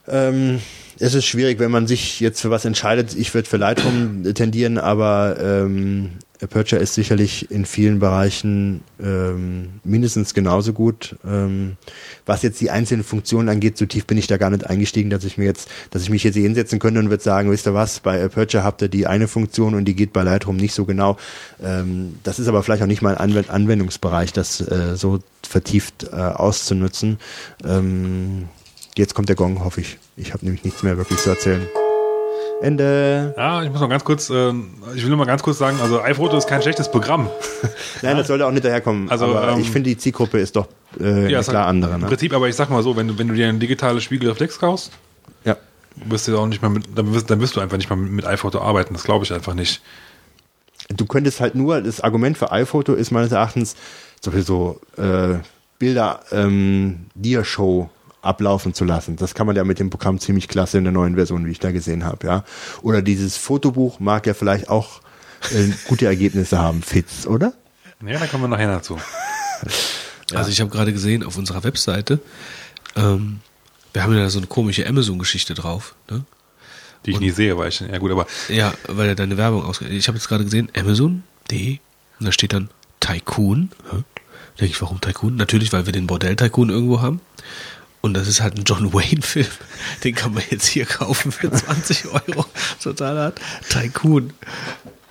Ähm, es ist schwierig, wenn man sich jetzt für was entscheidet. Ich würde für Lightroom tendieren, aber ähm, Aperture ist sicherlich in vielen Bereichen ähm, mindestens genauso gut. Ähm, was jetzt die einzelnen Funktionen angeht, so tief bin ich da gar nicht eingestiegen, dass ich mir jetzt, dass ich mich jetzt hier hinsetzen könnte und würde sagen, wisst ihr was, bei Aperture habt ihr die eine Funktion und die geht bei Lightroom nicht so genau. Ähm, das ist aber vielleicht auch nicht mein Anwend Anwendungsbereich, das äh, so vertieft äh, auszunutzen. Ähm, Jetzt kommt der Gong, hoffe ich. Ich habe nämlich nichts mehr wirklich zu erzählen. Ende. Ja, ich muss noch ganz kurz, äh, ich will nur mal ganz kurz sagen, also iPhoto ist kein schlechtes Programm. *laughs* Nein, das sollte auch nicht daherkommen. Also, ähm, ich finde, die Zielgruppe ist doch äh, Ja, eine klar halt andere. Im Ne? Prinzip, aber ich sag mal so, wenn du, wenn du dir ein digitales Spiegelreflex kaufst, Ja. wirst du auch nicht mehr mit, dann wirst, dann wirst du einfach nicht mehr mit, mit iPhoto arbeiten. Das glaube ich einfach nicht. Du könntest halt nur, das Argument für iPhoto ist meines Erachtens so viel so äh, Bilder ähm, Dia-Show ablaufen zu lassen. Das kann man ja mit dem Programm ziemlich klasse in der neuen Version, wie ich da gesehen habe, ja. Oder dieses Fotobuch mag ja vielleicht auch äh, gute Ergebnisse haben, Fitz, oder? Ja, da kommen wir nachher dazu. *laughs* Also ich habe gerade gesehen auf unserer Webseite, ähm, wir haben ja so eine komische Amazon-Geschichte drauf. Ne? Die ich nie sehe, weil ich, ja gut, aber Ja, weil er deine Werbung ausge... Ich habe jetzt gerade gesehen, Amazon.de, und da steht dann Tycoon. Hä? Denke ich, warum Tycoon? Natürlich, weil wir den Bordell-Tycoon irgendwo haben. Und das ist halt ein John Wayne-Film. Den kann man jetzt hier kaufen für *laughs* 20 Euro. Total hart. Tycoon.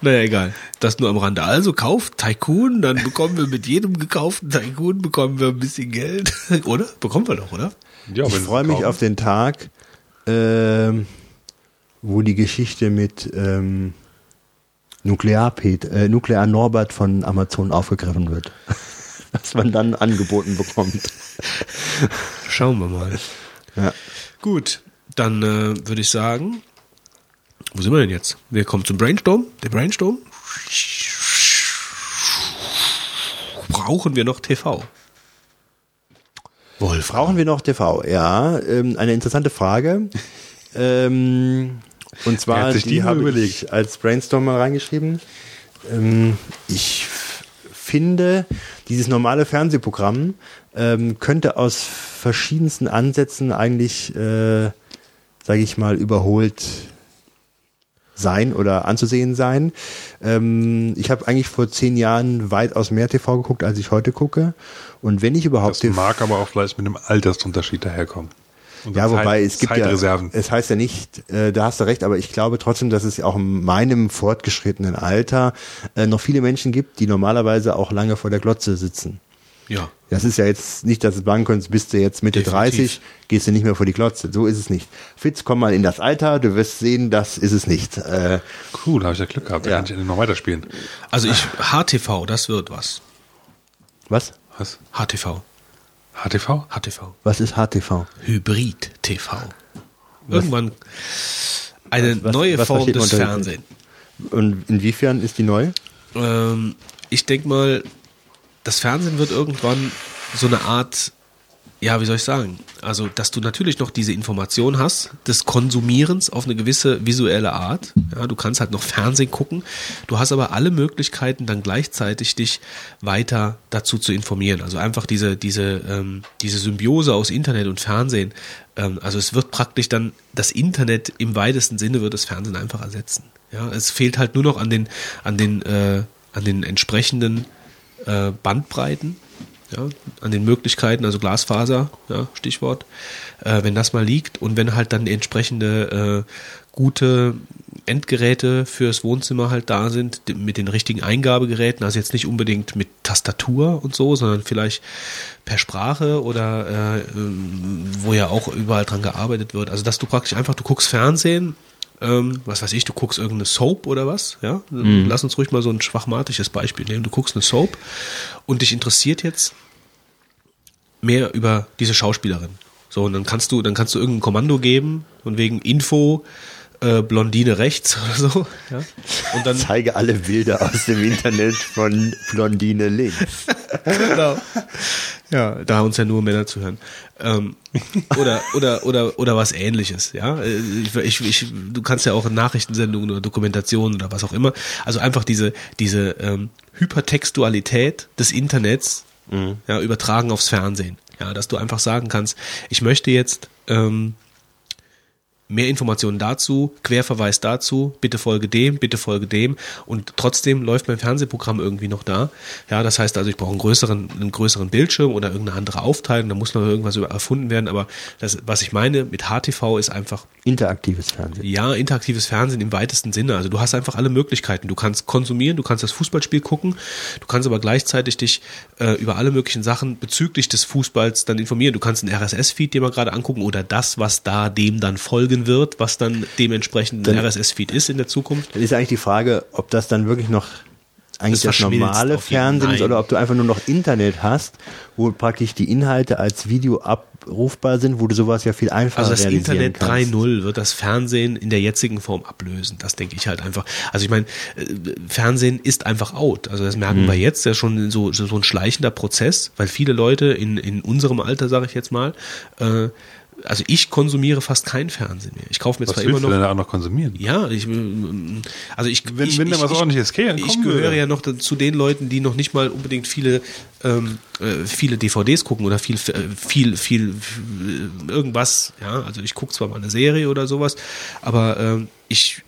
Naja, egal. Das nur am Rande. Also kauft Tycoon, dann bekommen wir mit jedem gekauften Tycoon bekommen wir ein bisschen Geld. *laughs* Oder? Bekommen wir doch, oder? ja, ich freue mich auf den Tag, ähm, wo die Geschichte mit ähm, Nuklearpet, äh, Nuklear Norbert von Amazon aufgegriffen wird. Was man dann angeboten bekommt. Schauen wir mal. Ja. Gut. dann äh, würde ich sagen, wo sind wir denn jetzt? Wir kommen zum Brainstorm. Der Brainstorm. Brauchen wir noch TV? Wolf. Brauchen wir noch TV? Ja, ähm, eine interessante Frage. ähm, und zwar, hat sich die habe ich als Brainstorm mal reingeschrieben. Ähm, ich finde, dieses normale Fernsehprogramm ähm, könnte aus verschiedensten Ansätzen eigentlich, äh, sage ich mal, überholt sein oder anzusehen sein. Ähm, ich habe eigentlich vor zehn Jahren weitaus mehr TV geguckt, als ich heute gucke. Und wenn ich überhaupt Das mag aber auch vielleicht mit einem Altersunterschied daherkommen. Und ja, Zeit- wobei es gibt ja, es heißt ja nicht, äh, da hast du recht, aber ich glaube trotzdem, dass es auch in meinem fortgeschrittenen Alter äh, noch viele Menschen gibt, die normalerweise auch lange vor der Glotze sitzen. Ja. Das ist ja jetzt nicht, dass du sagen könntest, bist du jetzt Mitte Definitiv. 30, gehst du nicht mehr vor die Glotze. So ist es nicht. Fitz, komm mal in das Alter, du wirst sehen, das ist es nicht. Äh, Cool, da habe ich ja Glück gehabt. Da Ja. kann ich noch weiterspielen. Also ich, HTV, das wird was. was? Was? HTV. HTV? HTV. Was ist HTV? Hybrid-TV. Irgendwann eine was- neue was Form des Fernsehens. Und inwiefern ist die neu? Ähm, ich denke mal, das Fernsehen wird irgendwann so eine Art, ja, wie soll ich sagen? Also, dass du natürlich noch diese Information hast des Konsumierens auf eine gewisse visuelle Art. Ja, du kannst halt noch Fernsehen gucken. Du hast aber alle Möglichkeiten, dann gleichzeitig dich weiter dazu zu informieren. Also einfach diese, diese, ähm, diese Symbiose aus Internet und Fernsehen. Ähm, also es wird praktisch dann das Internet im weitesten Sinne wird das Fernsehen einfach ersetzen. Ja, es fehlt halt nur noch an den, an den, äh, an den entsprechenden äh, Bandbreiten, ja, an den Möglichkeiten, also Glasfaser, ja, Stichwort, äh, wenn das mal liegt und wenn halt dann entsprechende äh, gute Endgeräte fürs Wohnzimmer halt da sind, mit den richtigen Eingabegeräten, also jetzt nicht unbedingt mit Tastatur und so, sondern vielleicht per Sprache oder äh, ähm, wo ja auch überall dran gearbeitet wird. Also dass du praktisch einfach, du guckst Fernsehen, ähm, was weiß ich, du guckst irgendeine Soap oder was, ja? Lass uns ruhig mal so ein schwachmatisches Beispiel nehmen. Du guckst eine Soap und dich interessiert jetzt mehr über diese Schauspielerin. So, und dann kannst du, dann kannst du irgendein Kommando geben und wegen Info äh, Blondine rechts *laughs* oder so. Ja? Und dann Zeige alle Bilder aus dem Internet von Blondine links. Genau. Ja, da uns ja nur Männer zuhören. Ähm, oder, oder, oder, oder was ähnliches, ja. Ich, ich, ich, du kannst ja auch in Nachrichtensendungen oder Dokumentationen oder was auch immer. Also einfach diese, diese ähm, Hypertextualität des Internets ja, übertragen aufs Fernsehen. Ja, dass du einfach sagen kannst, ich möchte jetzt ähm, mehr Informationen dazu, Querverweis dazu, bitte folge dem, bitte folge dem und trotzdem läuft mein Fernsehprogramm irgendwie noch da. Ja, das heißt also, ich brauche einen größeren, einen größeren Bildschirm oder irgendeine andere Aufteilung, da muss noch irgendwas erfunden werden, aber das, was ich meine mit HTV ist einfach, Interaktives Fernsehen. ja, interaktives Fernsehen im weitesten Sinne. Also du hast einfach alle Möglichkeiten. Du kannst konsumieren, du kannst das Fußballspiel gucken, du kannst aber gleichzeitig dich äh, über alle möglichen Sachen bezüglich des Fußballs dann informieren. Du kannst einen RSS-Feed dir mal gerade angucken oder das, was da dem dann folgen wird, was dann dementsprechend ein RSS-Feed ist in der Zukunft. Dann ist eigentlich die Frage, ob das dann wirklich noch eigentlich Das das, normale Fernsehen ist oder ob du einfach nur noch Internet hast, wo praktisch die Inhalte als Video abrufbar sind, wo du sowas ja viel einfacher Also das Internet kannst. 3.0 wird das Fernsehen in der jetzigen Form ablösen. Das denke ich halt einfach. Also ich meine, äh, Fernsehen ist einfach out. Also das merken wir jetzt, ja schon so, so so ein schleichender Prozess, weil viele Leute in, in unserem Alter, sage ich jetzt mal, äh, also ich konsumiere fast kein Fernsehen mehr. Ich kaufe mir Was zwar immer du noch denn da auch noch konsumieren? ja, ich, also ich, Wenn- ich, wenn da was ich, ordentliches käme, ich gehöre ja noch zu den Leuten, die noch nicht mal unbedingt viele, ähm, äh, viele DVDs gucken oder viel, äh, viel, viel, äh, irgendwas. Ja, also ich gucke zwar mal eine Serie oder sowas, aber ähm, ich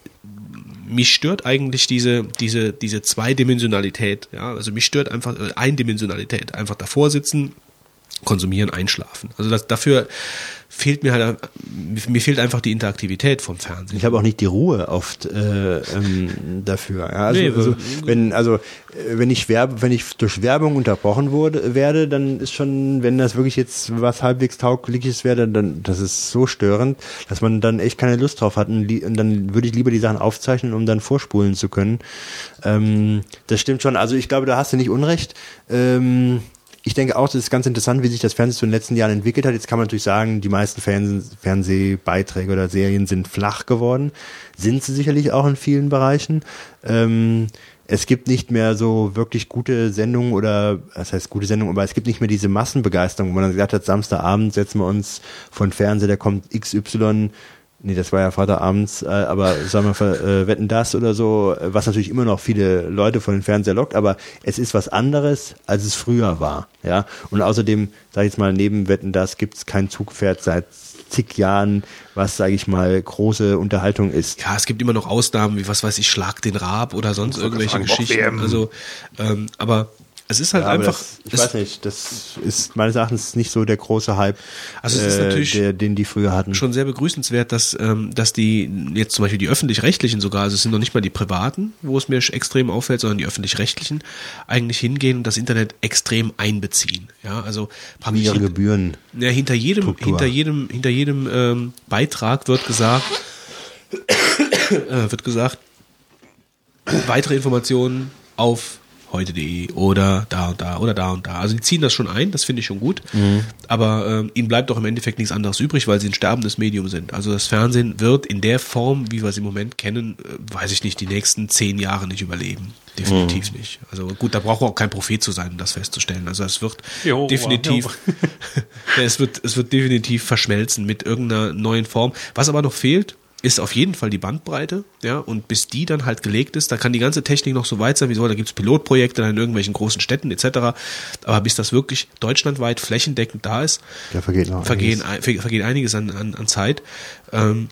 mich stört eigentlich diese, diese, diese Zweidimensionalität. Ja, also mich stört einfach äh, Eindimensionalität. Einfach davor sitzen, konsumieren, einschlafen. Also das, dafür fehlt mir halt, mir fehlt einfach die Interaktivität vom Fernsehen. Ich habe auch nicht die Ruhe oft äh, ähm, dafür. Ja, also, Nee, also, wenn also äh, wenn ich werbe, wenn ich durch Werbung unterbrochen wurde, werde, dann ist schon, wenn das wirklich jetzt was halbwegs taugliches wäre, dann das ist so störend, dass man dann echt keine Lust drauf hat und dann würde ich lieber die Sachen aufzeichnen, um dann vorspulen zu können. Ähm, das stimmt schon. Also ich glaube, da hast du nicht Unrecht. Ähm, ich denke auch, das ist ganz interessant, wie sich das Fernsehen in den letzten Jahren entwickelt hat. Jetzt kann man natürlich sagen, die meisten Fernseh Fernsehbeiträge oder Serien sind flach geworden. Sind sie sicherlich auch in vielen Bereichen. Ähm, es gibt nicht mehr so wirklich gute Sendungen oder, das heißt gute Sendungen, aber es gibt nicht mehr diese Massenbegeisterung, wo man dann gesagt hat, Samstagabend setzen wir uns von Fernseher, der kommt XY Nee, das war ja Vaterabends, äh, aber sagen wir äh, wetten das oder so, was natürlich immer noch viele Leute von den Fernseher lockt, aber es ist was anderes, als es früher war. Ja, und außerdem, sage ich jetzt mal, neben Wetten das gibt es kein Zugpferd seit zig Jahren, was, sage ich mal, große Unterhaltung ist. Ja, es gibt immer noch Ausnahmen, wie was weiß ich, Schlag den Rab oder sonst irgendwelche Geschichten. Also, ähm, aber es ist halt Ja, einfach. das, ich weiß nicht, das ist meines Erachtens nicht so der große Hype, Also es ist natürlich der, den die früher hatten. schon sehr begrüßenswert, dass, ähm, dass die jetzt zum Beispiel die öffentlich-rechtlichen sogar, also es sind noch nicht mal die privaten, wo es mir extrem auffällt, sondern die öffentlich-rechtlichen eigentlich hingehen und das Internet extrem einbeziehen. Ja, also praktisch ihre Gebühren. ja, hinter jedem, Struktur. hinter jedem, hinter jedem ähm, Beitrag wird gesagt, *coughs* äh, wird gesagt, weitere Informationen auf heute.de oder da und da oder da und da. Also die ziehen das schon ein, das finde ich schon gut. Aber ähm, ihnen bleibt doch im Endeffekt nichts anderes übrig, weil sie ein sterbendes Medium sind. Also das Fernsehen wird in der Form, wie wir es im Moment kennen, äh, weiß ich nicht, die nächsten zehn Jahre nicht überleben. Definitiv nicht. Also gut, da braucht man auch kein Prophet zu sein, um das festzustellen. Also es wird Jo, definitiv, *laughs* ja, es wird, es wird definitiv verschmelzen mit irgendeiner neuen Form. Was aber noch fehlt, ist auf jeden Fall die Bandbreite, ja, und bis die dann halt gelegt ist, da kann die ganze Technik noch so weit sein, wie soll, da gibt's Pilotprojekte dann in irgendwelchen großen Städten etc., aber bis das wirklich deutschlandweit flächendeckend da ist, Da vergeht noch vergehen, einiges. ein- ver- vergeht einiges an, an, an Zeit. Ähm,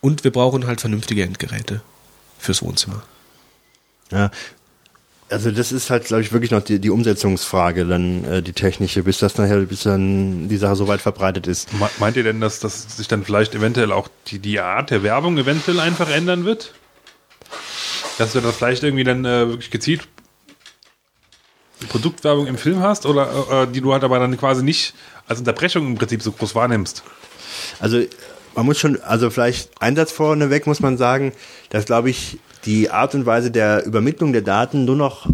und wir brauchen halt vernünftige Endgeräte fürs Wohnzimmer. Ja. Also das ist halt, glaube ich, wirklich noch die, die Umsetzungsfrage, dann äh, die technische, bis das nachher, bis dann die Sache so weit verbreitet ist. Me- Meint ihr denn, dass, dass sich dann vielleicht eventuell auch die, die Art der Werbung eventuell einfach ändern wird? Dass du da vielleicht irgendwie dann äh, wirklich gezielt Produktwerbung im Film hast oder äh, die du halt aber dann quasi nicht als Unterbrechung im Prinzip so groß wahrnimmst? Also man muss schon, also vielleicht Einsatz vorneweg muss man sagen, dass glaube ich die Art und Weise der Übermittlung der Daten nur noch,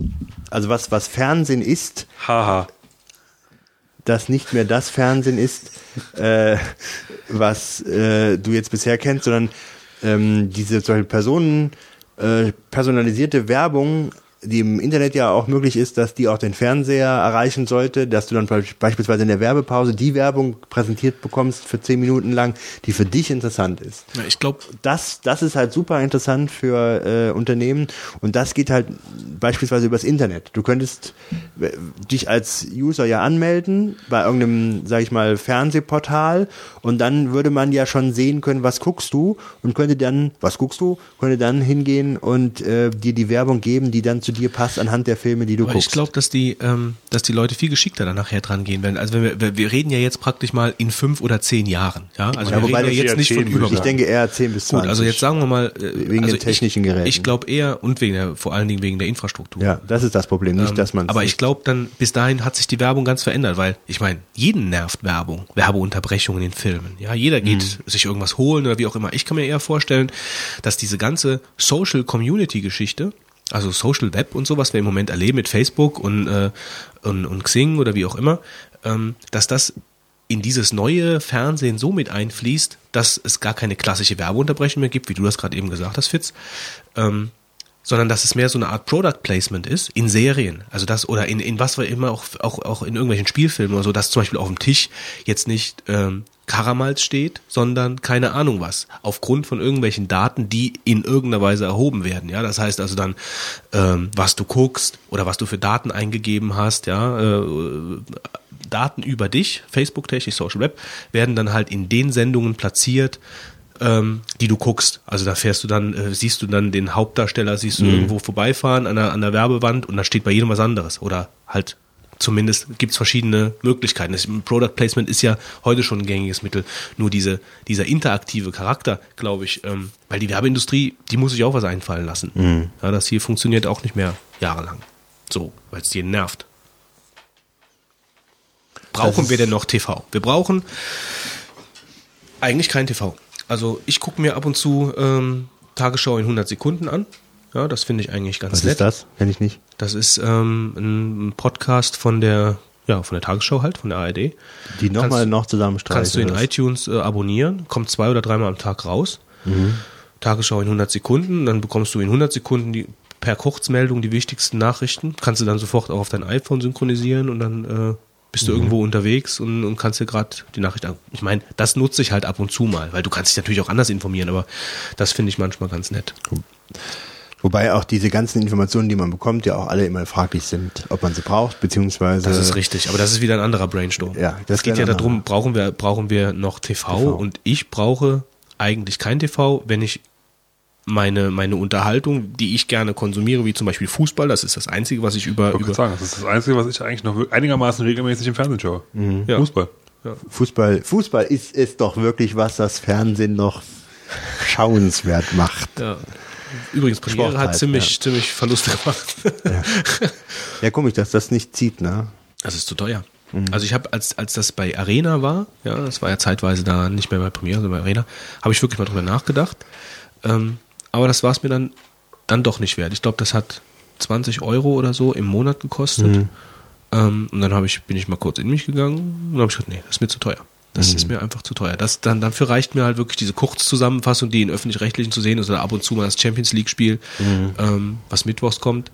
also was, was Fernsehen ist, Haha. das nicht mehr das Fernsehen ist, äh, was äh, du jetzt bisher kennst, sondern ähm, diese solche Personen äh, personalisierte Werbung, die im Internet ja auch möglich ist, dass die auch den Fernseher erreichen sollte, dass du dann be- beispielsweise in der Werbepause die Werbung präsentiert bekommst für zehn Minuten lang, die für dich interessant ist Ja, ich glaube, das, das ist halt super interessant für äh, Unternehmen und das geht halt beispielsweise übers Internet. Du könntest äh, dich als User ja anmelden bei irgendeinem, sag ich mal, Fernsehportal und dann würde man ja schon sehen können, was guckst du und könnte dann, was guckst du, könnte dann hingehen und äh, dir die Werbung geben, die dann zu dir passt anhand der Filme, die du Aber guckst. ich glaube, dass die, ähm, dass die Leute viel geschickter dann nachher dran gehen werden. Also wenn wir, wir, reden ja jetzt praktisch mal in fünf oder zehn Jahren. Ja, also Ja, wir reden ja jetzt nicht von zehn, würde ich ich denke eher 10 bis 20. Gut, also jetzt sagen wir mal, äh, Wegen also den technischen ich, Geräten. Ich glaube eher und wegen der, vor allen Dingen wegen der Infrastruktur. ja, das ist das Problem, nicht, dass man Ähm, Aber ich glaube, dann bis dahin hat sich die Werbung ganz verändert, weil ich meine, jeden nervt Werbung, Werbeunterbrechungen in Filmen. Ja, jeder geht Mhm. sich irgendwas holen oder wie auch immer. Ich kann mir eher vorstellen, dass diese ganze Social Community Geschichte, also Social Web und so, was wir im Moment erleben mit Facebook und, äh, und, und Xing oder wie auch immer, ähm, dass das in dieses neue Fernsehen so mit einfließt, dass es gar keine klassische Werbeunterbrechung mehr gibt, wie du das gerade eben gesagt hast, Fitz. Ähm, sondern dass es mehr so eine Art Product Placement ist in Serien. Also das oder in, in was wir immer auch, auch, auch in irgendwelchen Spielfilmen oder so, dass zum Beispiel auf dem Tisch jetzt nicht ähm, Karamals steht, sondern keine Ahnung was. Aufgrund von irgendwelchen Daten, die in irgendeiner Weise erhoben werden. Ja, das heißt also dann, ähm, was du guckst oder was du für Daten eingegeben hast, ja, äh, Daten über dich, Facebook-technisch, Social Web, werden dann halt in den Sendungen platziert, ähm, die du guckst. Also da fährst du dann, äh, siehst du dann den Hauptdarsteller, siehst du irgendwo vorbeifahren an der, an der Werbewand und da steht bei jedem was anderes. Oder halt zumindest gibt's verschiedene Möglichkeiten. Das Product Placement ist ja heute schon ein gängiges Mittel. Nur diese, dieser interaktive Charakter, glaube ich, ähm, weil die Werbeindustrie, die muss sich auch was einfallen lassen. Ja, das hier funktioniert auch nicht mehr jahrelang. So, weil es jeden nervt. Brauchen wir denn noch TV? Wir brauchen eigentlich kein TV. Also ich gucke mir ab und zu ähm, Tagesschau in 100 Sekunden an. Ja, das finde ich eigentlich ganz Was nett. ist das? Kenn ich nicht. Das ist ähm, ein Podcast von der, ja, von der Tagesschau halt, von der ARD. Die nochmal noch zusammenstreichen. Kannst du in was? iTunes äh, abonnieren, kommt zwei oder dreimal am Tag raus. Mhm. Tagesschau in 100 Sekunden, dann bekommst du in 100 Sekunden die, per Kurzmeldung die wichtigsten Nachrichten. Kannst du dann sofort auch auf dein iPhone synchronisieren und dann äh, bist Mhm. du irgendwo unterwegs und, und kannst dir gerade die Nachricht an. Ich meine, das nutze ich halt ab und zu mal, weil du kannst dich natürlich auch anders informieren, aber das finde ich manchmal ganz nett. Wobei auch diese ganzen Informationen, die man bekommt, ja auch alle immer fraglich sind, ob man sie braucht, beziehungsweise. Das ist richtig, aber das ist wieder ein anderer Brainstorm. Ja, das es geht ja darum, brauchen wir, brauchen wir noch TV, TV. und ich brauche eigentlich kein TV, wenn ich meine, meine Unterhaltung, die ich gerne konsumiere, wie zum Beispiel Fußball, das ist das Einzige, was ich über, Ich wollte über gerade sagen, das ist das Einzige, was ich eigentlich noch einigermaßen regelmäßig im Fernsehen schaue. Ja. Fußball. Fußball, Fußball ist es doch wirklich, was das Fernsehen noch schauenswert macht. ja. Übrigens, Premiere Sport hat halt, ziemlich, ziemlich Verluste gemacht. Ja, komisch, dass das nicht zieht, ne? Das ist zu teuer. Mhm. Also ich habe, als, als das bei Arena war, ja, das war ja zeitweise da nicht mehr bei Premiere, sondern bei Arena, habe ich wirklich mal drüber nachgedacht. Ähm, aber das war es mir dann, dann doch nicht wert. Ich glaube, das hat 20 Euro oder so im Monat gekostet. Mhm. Ähm, und dann habe ich, bin ich mal kurz in mich gegangen und habe ich gesagt, nee, das ist mir zu teuer. Das ist mir einfach zu teuer. Das, dann, dafür reicht mir halt wirklich diese Kurzzusammenfassung, die in öffentlich-rechtlichen zu sehen ist oder ab und zu mal das Champions League-Spiel, ähm, was mittwochs kommt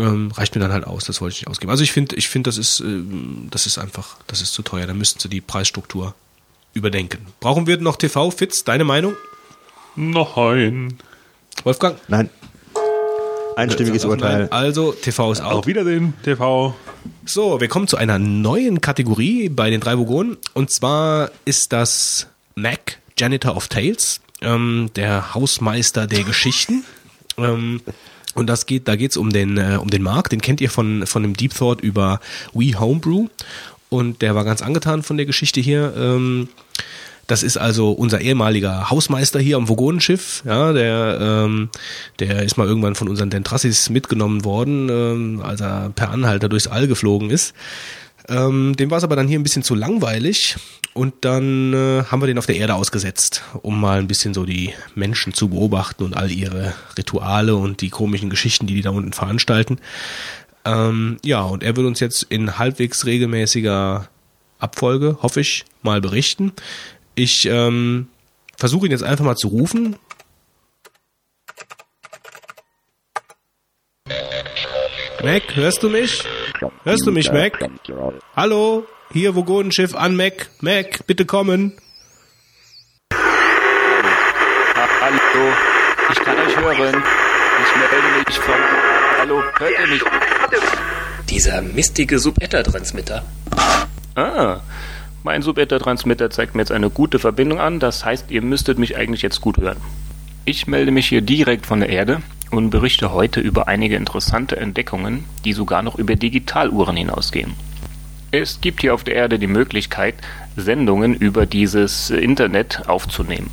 ähm, reicht mir dann halt aus, das wollte ich nicht ausgeben. Also ich finde, ich finde, das ist, ähm, das ist einfach, das ist zu teuer. Da müssten sie die Preisstruktur überdenken. Brauchen wir noch TV, Fitz? Deine Meinung? Nein. Wolfgang? Nein. Einstimmiges Urteil. Also, TV ist Auf out. Wiedersehen, TV. So, wir kommen zu einer neuen Kategorie bei den drei Vogonen. Und zwar ist das Mac, Janitor of Tales, ähm, der Hausmeister der Geschichten. *laughs* Ähm, und das geht, da geht's um den, äh, um den Mark. Den kennt ihr von, von dem Deep Thought über We Homebrew. Und der war ganz angetan von der Geschichte hier. Ähm, das ist also unser ehemaliger Hausmeister hier am Vogonenschiff. Ja, der, ähm, der ist mal irgendwann von unseren Dentrassis mitgenommen worden, ähm, als er per Anhalter durchs All geflogen ist. Ähm, dem war es aber dann hier ein bisschen zu langweilig und dann äh, haben wir den auf der Erde ausgesetzt, um mal ein bisschen so die Menschen zu beobachten und all ihre Rituale und die komischen Geschichten, die die da unten veranstalten. Ähm, ja, und er wird uns jetzt in halbwegs regelmäßiger Abfolge, hoffe ich, mal berichten. Ich ähm, versuche ihn jetzt einfach mal zu rufen. Mac, hörst du mich? Hörst du mich, Mac? Hallo, hier Vogonenschiff an Mac. Mac, bitte kommen. Hallo, ich kann euch hören. Ich melde mich von. Hallo, hört ihr mich? Dieser mistige Subether-Transmitter. Ah, mein Subether-Transmitter zeigt mir jetzt eine gute Verbindung an. Das heißt, ihr müsstet mich eigentlich jetzt gut hören. Ich melde mich hier direkt von der Erde und berichte heute über einige interessante Entdeckungen, die sogar noch über Digitaluhren hinausgehen. Es gibt hier auf der Erde die Möglichkeit, Sendungen über dieses Internet aufzunehmen.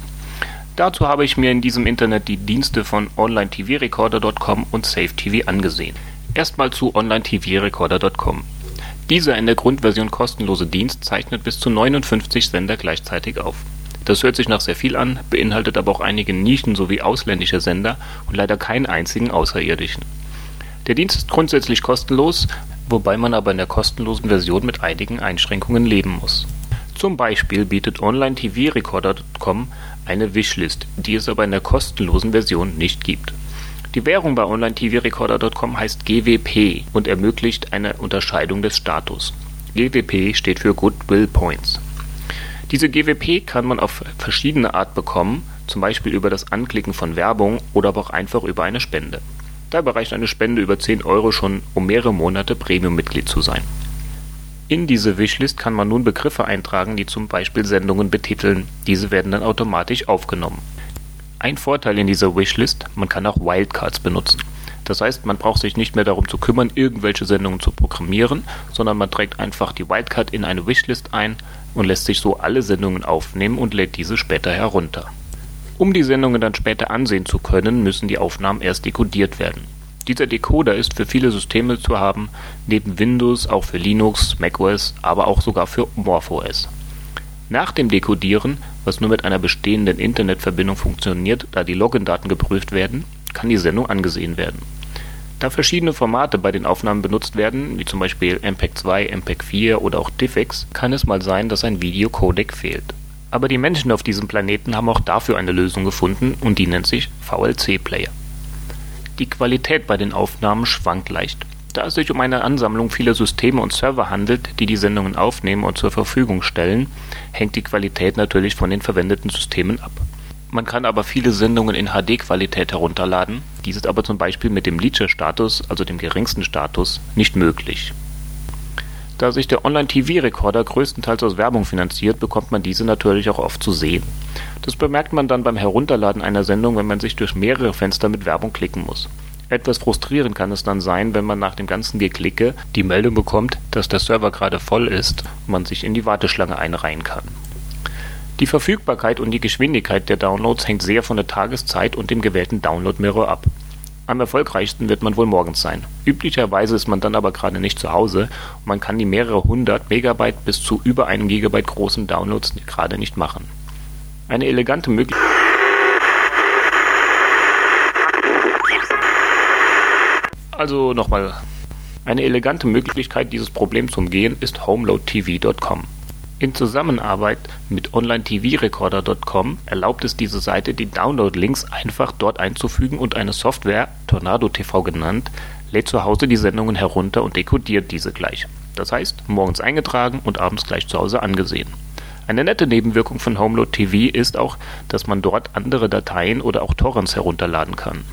Dazu habe ich mir in diesem Internet die Dienste von OnlineTVRecorder.com und SafeTV angesehen. Erstmal zu OnlineTVRecorder.com. Dieser in der Grundversion kostenlose Dienst zeichnet bis zu 59 Sender gleichzeitig auf. Das hört sich nach sehr viel an, beinhaltet aber auch einige Nischen sowie ausländische Sender und leider keinen einzigen außerirdischen. Der Dienst ist grundsätzlich kostenlos, wobei man aber in der kostenlosen Version mit einigen Einschränkungen leben muss. Zum Beispiel bietet OnlineTVRecorder.com eine Wishlist, die es aber in der kostenlosen Version nicht gibt. Die Währung bei OnlineTVRecorder.com heißt GWP und ermöglicht eine Unterscheidung des Status. GWP steht für Goodwill Points. Diese GWP kann man auf verschiedene Art bekommen, zum Beispiel über das Anklicken von Werbung oder aber auch einfach über eine Spende. Dabei reicht eine Spende über 10 Euro schon, um mehrere Monate Premium-Mitglied zu sein. In diese Wishlist kann man nun Begriffe eintragen, die zum Beispiel Sendungen betiteln. Diese werden dann automatisch aufgenommen. Ein Vorteil in dieser Wishlist, man kann auch Wildcards benutzen. Das heißt, man braucht sich nicht mehr darum zu kümmern, irgendwelche Sendungen zu programmieren, sondern man trägt einfach die Wildcard in eine Wishlist ein und lässt sich so alle Sendungen aufnehmen und lädt diese später herunter. Um die Sendungen dann später ansehen zu können, müssen die Aufnahmen erst dekodiert werden. Dieser Decoder ist für viele Systeme zu haben, neben Windows auch für Linux, macOS, aber auch sogar für MorphOS. Nach dem Dekodieren, was nur mit einer bestehenden Internetverbindung funktioniert, da die Login-Daten geprüft werden, kann die Sendung angesehen werden. Da verschiedene Formate bei den Aufnahmen benutzt werden, wie zum Beispiel MPEG 2, MPEG 4 oder auch DivX, kann es mal sein, dass ein Videocodec fehlt. Aber die Menschen auf diesem Planeten haben auch dafür eine Lösung gefunden und die nennt sich VLC-Player. Die Qualität bei den Aufnahmen schwankt leicht. Da es sich um eine Ansammlung vieler Systeme und Server handelt, die die Sendungen aufnehmen und zur Verfügung stellen, hängt die Qualität natürlich von den verwendeten Systemen ab. Man kann aber viele Sendungen in HD-Qualität herunterladen, dies ist aber zum Beispiel mit dem Leacher-Status, also dem geringsten Status, nicht möglich. Da sich der Online-TV-Rekorder größtenteils aus Werbung finanziert, bekommt man diese natürlich auch oft zu sehen. Das bemerkt man dann beim Herunterladen einer Sendung, wenn man sich durch mehrere Fenster mit Werbung klicken muss. Etwas frustrierend kann es dann sein, wenn man nach dem ganzen Geklicke die Meldung bekommt, dass der Server gerade voll ist und man sich in die Warteschlange einreihen kann. Die Verfügbarkeit und die Geschwindigkeit der Downloads hängt sehr von der Tageszeit und dem gewählten Download-Mirror ab. Am erfolgreichsten wird man wohl morgens sein. Üblicherweise ist man dann aber gerade nicht zu Hause und man kann die mehrere hundert Megabyte bis zu über einem Gigabyte großen Downloads gerade nicht machen. Eine elegante Möglichkeit Also nochmal. Eine elegante Möglichkeit, dieses Problem zu umgehen, ist homeloadtv.com. In Zusammenarbeit mit OnlineTVRecorder.com erlaubt es diese Seite, die Download-Links einfach dort einzufügen und eine Software, Tornado TV genannt, lädt zu Hause die Sendungen herunter und dekodiert diese gleich. Das heißt, morgens eingetragen und abends gleich zu Hause angesehen. Eine nette Nebenwirkung von Homeload TV ist auch, dass man dort andere Dateien oder auch Torrents herunterladen kann.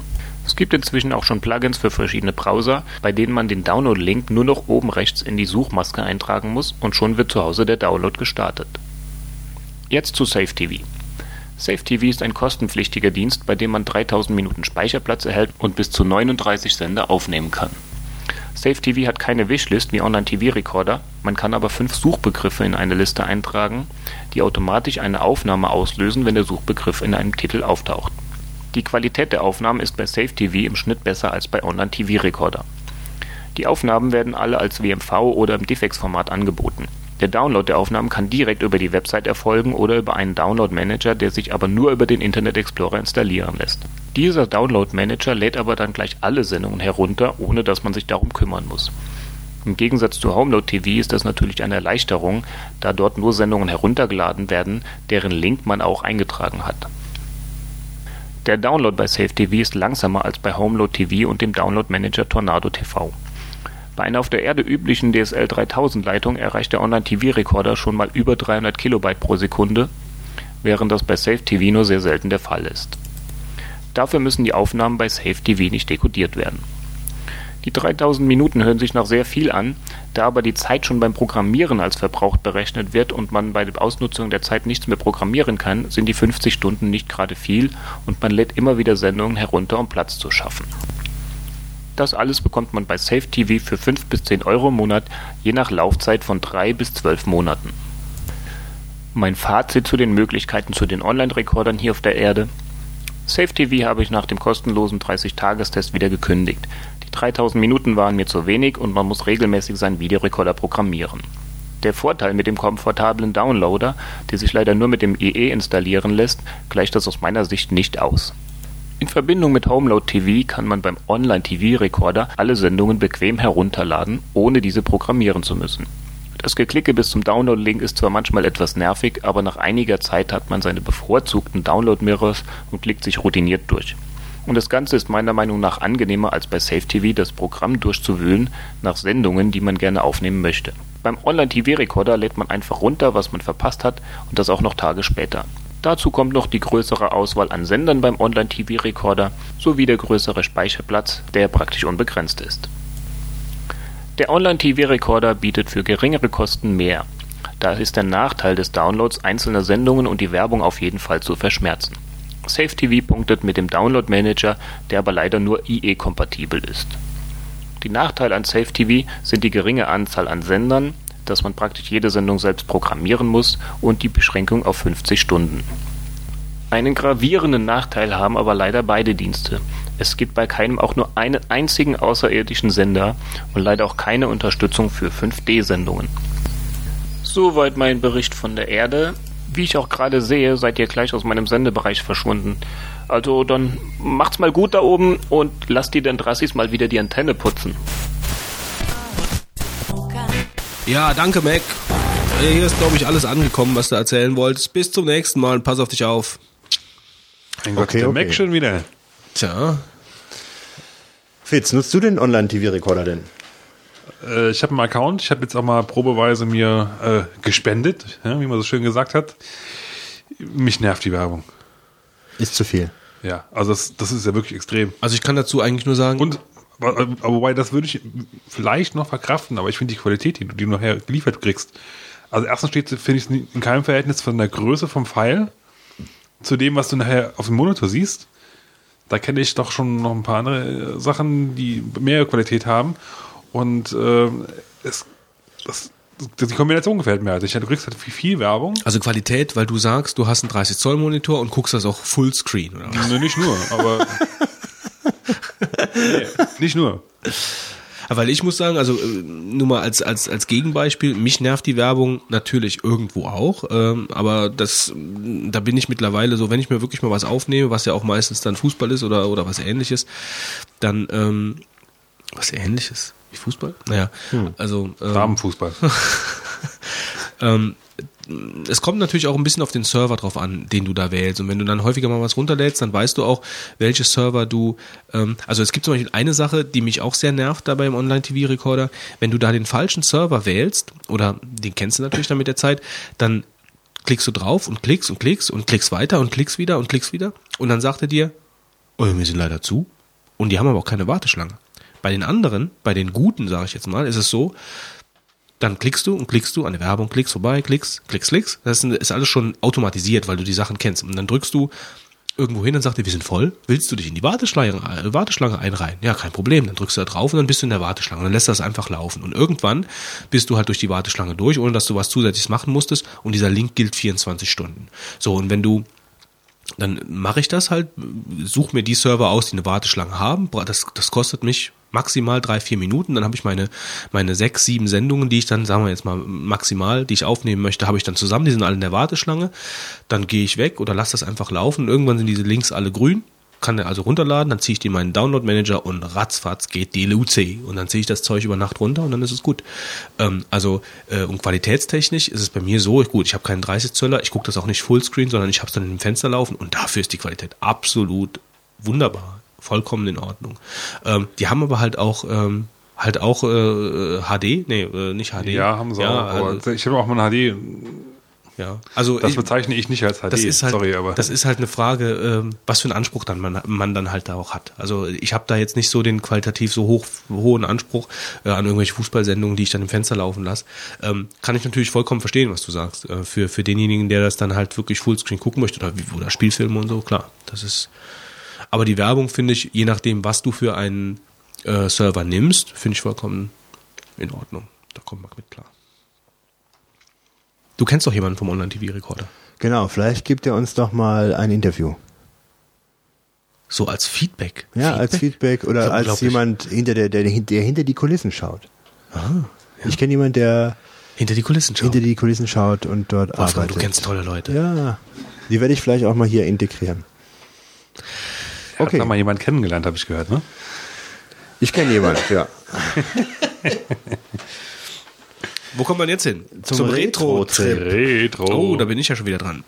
Es gibt inzwischen auch schon Plugins für verschiedene Browser, bei denen man den Download-Link nur noch oben rechts in die Suchmaske eintragen muss und schon wird zu Hause der Download gestartet. Jetzt zu SafeTV. SafeTV ist ein kostenpflichtiger Dienst, bei dem man 3000 Minuten Speicherplatz erhält und bis zu 39 Sender aufnehmen kann. SafeTV hat keine Wishlist wie Online-TV-Recorder, man kann aber fünf Suchbegriffe in eine Liste eintragen, die automatisch eine Aufnahme auslösen, wenn der Suchbegriff in einem Titel auftaucht. Die Qualität der Aufnahmen ist bei SafeTV im Schnitt besser als bei Online-TV-Recorder. Die Aufnahmen werden alle als WMV oder im DivX-Format angeboten. Der Download der Aufnahmen kann direkt über die Website erfolgen oder über einen Download-Manager, der sich aber nur über den Internet Explorer installieren lässt. Dieser Download-Manager lädt aber dann gleich alle Sendungen herunter, ohne dass man sich darum kümmern muss. Im Gegensatz zu Homeload TV ist das natürlich eine Erleichterung, da dort nur Sendungen heruntergeladen werden, deren Link man auch eingetragen hat. Der Download bei SafeTV ist langsamer als bei Homeload TV und dem Download-Manager Tornado TV. Bei einer auf der Erde üblichen DSL 3000 Leitung erreicht der Online-TV-Rekorder schon mal über 300 Kilobyte pro Sekunde, während das bei SafeTV nur sehr selten der Fall ist. Dafür müssen die Aufnahmen bei SafeTV nicht dekodiert werden die 3000 Minuten hören sich noch sehr viel an, da aber die Zeit schon beim Programmieren als verbraucht berechnet wird und man bei der Ausnutzung der Zeit nichts mehr programmieren kann, sind die 50 Stunden nicht gerade viel und man lädt immer wieder Sendungen herunter, um Platz zu schaffen. Das alles bekommt man bei Safe TV für 5 bis 10 Euro im Monat, je nach Laufzeit von 3 bis 12 Monaten. Mein Fazit zu den Möglichkeiten zu den Online-Rekordern hier auf der Erde. Safe TV habe ich nach dem kostenlosen 30-Tagestest wieder gekündigt. 3000 Minuten waren mir zu wenig und man muss regelmäßig seinen Videorekorder programmieren. Der Vorteil mit dem komfortablen Downloader, der sich leider nur mit dem IE installieren lässt, gleicht das aus meiner Sicht nicht aus. In Verbindung mit Homeload TV kann man beim Online-TV-Rekorder alle Sendungen bequem herunterladen, ohne diese programmieren zu müssen. Das Geklicke bis zum Download-Link ist zwar manchmal etwas nervig, aber nach einiger Zeit hat man seine bevorzugten Download-Mirrors und klickt sich routiniert durch. Und das Ganze ist meiner Meinung nach angenehmer als bei SafeTV das Programm durchzuwühlen nach Sendungen, die man gerne aufnehmen möchte. Beim Online-TV-Recorder lädt man einfach runter, was man verpasst hat und das auch noch Tage später. Dazu kommt noch die größere Auswahl an Sendern beim Online-TV-Recorder sowie der größere Speicherplatz, der praktisch unbegrenzt ist. Der Online-TV-Recorder bietet für geringere Kosten mehr. Da ist der Nachteil des Downloads einzelner Sendungen und die Werbung auf jeden Fall zu verschmerzen. SafeTV punktet mit dem Download-Manager, der aber leider nur IE-kompatibel ist. Die Nachteile an SafeTV sind die geringe Anzahl an Sendern, dass man praktisch jede Sendung selbst programmieren muss und die Beschränkung auf 50 Stunden. Einen gravierenden Nachteil haben aber leider beide Dienste. Es gibt bei keinem auch nur einen einzigen außerirdischen Sender und leider auch keine Unterstützung für 5D-Sendungen. Soweit mein Bericht von der Erde. Wie ich auch gerade sehe, seid ihr gleich aus meinem Sendebereich verschwunden. Also dann macht's mal gut da oben und lasst die den Drassis mal wieder die Antenne putzen. Ja, danke, Mac. Hier ist, glaube ich, alles angekommen, was du erzählen wolltest. Bis zum nächsten Mal und pass auf dich auf. Mein Gott, Okay, der okay. Mac schon wieder. Tja, Fitz, nutzt du den Online-TV-Rekorder denn? Äh, ich habe einen Account, ich habe jetzt auch mal probeweise mir äh, gespendet, ja, wie man so schön gesagt hat. Mich nervt die Werbung. Ist zu viel. Ja, also das, das ist ja wirklich extrem. also ich kann dazu eigentlich nur sagen, Und wobei, das würde ich vielleicht noch verkraften, aber ich finde die Qualität, die du, die du nachher geliefert kriegst. Also erstens steht, finde ich, es in keinem Verhältnis von der Größe vom Pfeil zu dem, was du nachher auf dem Monitor siehst. Da kenne ich doch schon noch ein paar andere äh, Sachen, die mehr Qualität haben. Und äh, es, das, die Kombination gefällt mir halt. Ich, du kriegst halt viel, viel Werbung. also Qualität, weil du sagst, du hast einen 30 Zoll Monitor und guckst das auch Fullscreen oder was? Nee, nicht nur, aber. *laughs* nee, nicht nur. Weil ich muss sagen, also äh, nur mal als, als, als Gegenbeispiel, mich nervt die Werbung natürlich irgendwo auch, ähm, aber das, da bin ich mittlerweile so, wenn ich mir wirklich mal was aufnehme, was ja auch meistens dann Fußball ist oder, oder was ähnliches, dann, ähm, was ähnliches? Wie Fußball? Naja, also ähm, Damenfußball. *laughs* ähm, es kommt natürlich auch ein bisschen auf den Server drauf an, den du da wählst. Und wenn du dann häufiger mal was runterlädst, dann weißt du auch, welche Server du. Ähm, also es gibt zum Beispiel eine Sache, die mich auch sehr nervt dabei im Online-TV-Recorder. Wenn du da den falschen Server wählst, oder den kennst du natürlich dann mit der Zeit, dann klickst du drauf und klickst und klickst und klickst weiter und klickst wieder und klickst wieder. Und dann sagt er dir, oh, wir sind leider zu. Und die haben aber auch keine Warteschlange. Bei den anderen, bei den guten, sage ich jetzt mal, ist es so, dann klickst du und klickst du an der Werbung, klickst vorbei, klickst, klickst, klickst. Das ist alles schon automatisiert, weil du die Sachen kennst. Und dann drückst du irgendwo hin und sagt dir, wir sind voll. Willst du dich in die Warteschlange, äh, Warteschlange einreihen? Ja, kein Problem. Dann drückst du da drauf und dann bist du in der Warteschlange. Und dann lässt das einfach laufen. Und irgendwann bist du halt durch die Warteschlange durch, ohne dass du was zusätzliches machen musstest. Und dieser Link gilt 24 Stunden. So, und wenn du dann mache ich das halt, suche mir die Server aus, die eine Warteschlange haben. Das, das kostet mich maximal drei, vier Minuten. Dann habe ich meine, meine sechs, sieben Sendungen, die ich dann, sagen wir jetzt mal maximal, die ich aufnehmen möchte, habe ich dann zusammen. Die sind alle in der Warteschlange. Dann gehe ich weg oder lasse das einfach laufen. Irgendwann sind diese Links alle grün. Kann der also runterladen, dann ziehe ich die in meinen Download-Manager und ratzfatz geht die LUC. Und dann ziehe ich das Zeug über Nacht runter und dann ist es gut. Ähm, also, äh, und qualitätstechnisch ist es bei mir so, gut, ich habe keinen 30 Zöller, ich gucke das auch nicht Fullscreen, sondern ich habe es dann im Fenster laufen und dafür ist die Qualität absolut wunderbar, vollkommen in Ordnung. Ähm, die haben aber halt auch ähm, halt auch äh, HD, nee, äh, nicht HD. Ja, haben sie ja, auch. Aber also, ich habe auch mal ein HD. ja. Also Das ich, bezeichne ich nicht als HD. das ist halt, Sorry, aber. das ist halt eine Frage, ähm, was für einen Anspruch dann man, man dann halt da auch hat. Also ich habe da jetzt nicht so den qualitativ so hoch hohen Anspruch äh, an irgendwelche Fußballsendungen, die ich dann im Fenster laufen lasse. Ähm, kann ich natürlich vollkommen verstehen, was du sagst. Äh, für für denjenigen, der das dann halt wirklich Fullscreen gucken möchte oder, oder Spielfilme und so, klar. Das ist. Aber die Werbung finde ich, je nachdem, was du für einen äh, Server nimmst, finde ich vollkommen in Ordnung. Da kommt man mit klar. Du kennst doch jemanden vom Online-TV-Rekorder. Genau, vielleicht gibt er uns doch mal ein Interview. So als Feedback. Ja, als Feedback oder als jemand, hinter der, der, der hinter die Kulissen schaut. Ich kenne jemanden, der Hinter die Kulissen schauen. hinter die Kulissen schaut und dort Wolfgang, arbeitet. du kennst tolle Leute. Ja, die werde ich vielleicht auch mal hier integrieren. Hat Okay, da mal jemand kennengelernt, habe ich gehört, ne? ich kenne jemanden, ja. Wo kommt man jetzt hin? Zum Retro-Trip. Retro. Oh, da bin ich ja schon wieder dran.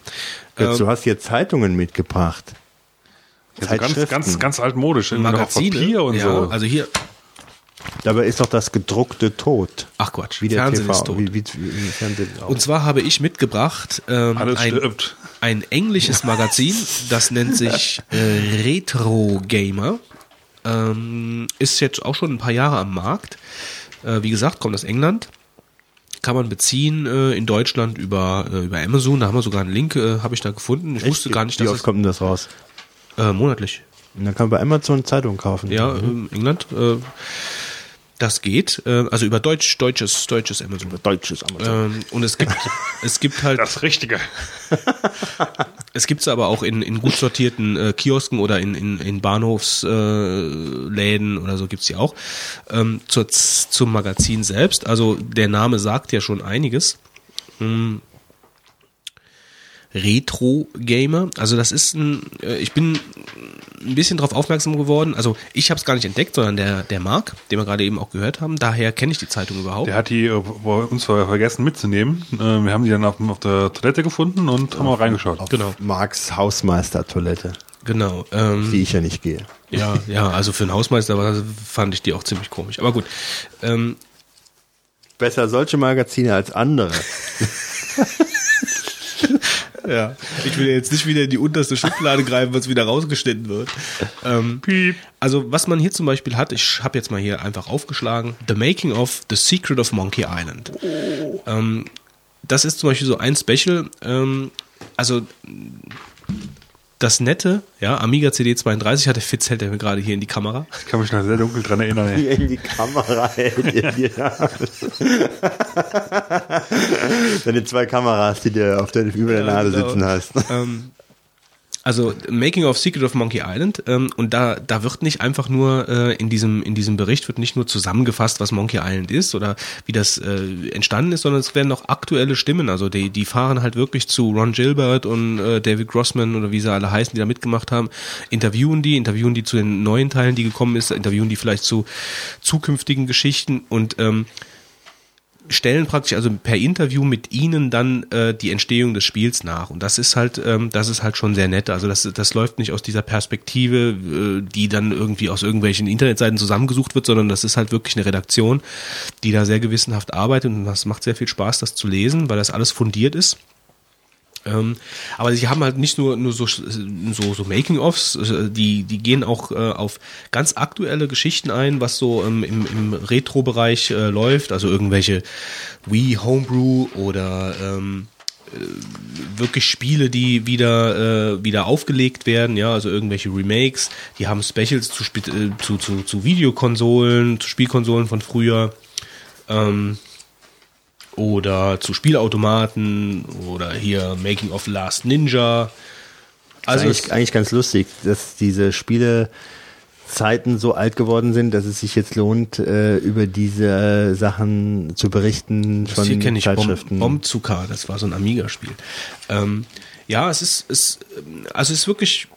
Jetzt, du hast hier Zeitungen mitgebracht. Ja, so ganz, Zeitschriften. ganz, ganz altmodisch. Magazine. Papier und ja, so. Also hier, Dabei ist doch das gedruckte tot. ach Quatsch, Wie der Fernsehen TV, ist tot. Wie, wie, wie Fernsehen. Und zwar habe ich mitgebracht ähm, Alles ein, stirbt. Ein englisches Magazin, das nennt *laughs* sich äh, Retro Gamer. Ähm, ist jetzt auch schon ein paar Jahre am Markt. Äh, wie gesagt, kommt aus England. Kann man beziehen äh, in Deutschland über, äh, über Amazon. Da haben wir sogar einen Link, äh, habe ich da gefunden. Ich wusste gar nicht, Wie dass oft es kommt denn das raus? äh, monatlich. Und dann kann man bei Amazon Zeitungen kaufen. Ja, ähm, England. Das geht. Äh, also über Deutsch, deutsches, deutsches Amazon. Deutsches Amazon. Ähm, und es gibt, es gibt halt, Das Richtige. es gibt's aber auch in, in gut sortierten äh, Kiosken oder in, in, in Bahnhofsläden äh, Läden oder so gibt's die auch. Ähm, zur, zum Magazin selbst. Also der Name sagt ja schon einiges. Hm. Retro-Gamer. Also das ist ein, äh, ich bin ein bisschen darauf aufmerksam geworden. Also ich habe es gar nicht entdeckt, sondern der, der Marc, den wir gerade eben auch gehört haben. Daher kenne ich die Zeitung überhaupt. Der hat die äh, bei uns vergessen mitzunehmen. Äh, Wir haben die dann auf, auf der Toilette gefunden und haben mal reingeschaut. Genau, Marks Hausmeister-Toilette, genau. Ähm, die ich ja nicht gehe. Ja, ja, also für einen Hausmeister war, fand ich die auch ziemlich komisch. Aber gut. Ähm, Besser solche Magazine als andere. *laughs* ja, ich will jetzt nicht wieder in die unterste Schublade greifen, was wieder rausgeschnitten wird. Ähm, also was man hier zum Beispiel hat, ich habe jetzt mal hier einfach aufgeschlagen, The Making of The Secret of Monkey Island. Ähm, das ist zum Beispiel so ein Special. Ähm, also das nette, ja, Amiga CD32 hat der Fitz hält er mir gerade hier in die Kamera. Ich kann mich noch sehr dunkel dran erinnern. ey. Hier *laughs* in die Kamera hält ihr *laughs* dir. Deine zwei Kameras, die du auf der, über der Nase genau. sitzen hast. Ähm, also Making of Secret of Monkey Island ähm, und da da wird nicht einfach nur äh, in diesem in diesem Bericht wird nicht nur zusammengefasst, was Monkey Island ist oder wie das äh, entstanden ist, sondern es werden auch aktuelle Stimmen, also die die fahren halt wirklich zu Ron Gilbert und äh, David Grossman oder wie sie alle heißen, die da mitgemacht haben, interviewen die, interviewen die zu den neuen Teilen, die gekommen ist, interviewen die vielleicht zu zukünftigen Geschichten und ähm, stellen praktisch also per Interview mit ihnen dann äh, die Entstehung des Spiels nach. Und das ist halt ähm, das ist halt schon sehr nett. Also das das läuft nicht aus dieser Perspektive äh, die dann irgendwie aus irgendwelchen Internetseiten zusammengesucht wird sondern das ist halt wirklich eine Redaktion die da sehr gewissenhaft arbeitet. Und das macht sehr viel Spaß das zu lesen weil das alles fundiert ist ähm, aber sie haben halt nicht nur, nur so, so, so Making-ofs, äh, die, die gehen auch äh, auf ganz aktuelle Geschichten ein, was so ähm, im, im Retro-Bereich äh, läuft, also irgendwelche Wii Homebrew oder ähm, äh, wirklich Spiele, die wieder äh, wieder aufgelegt werden, ja, also irgendwelche Remakes, die haben Specials zu, Spe- äh, zu, zu, zu Videokonsolen, zu Spielkonsolen von früher. Ähm, oder zu Spielautomaten oder hier Making of Last Ninja. Also Also ist eigentlich, eigentlich ganz lustig, dass diese Spielezeiten so alt geworden sind, dass es sich jetzt lohnt, äh, über diese Sachen zu berichten das von hier kenne ich Zeitschriften. Bomzuka, das war so ein Amiga-Spiel. Ähm, ja, es ist, es, also es ist wirklich,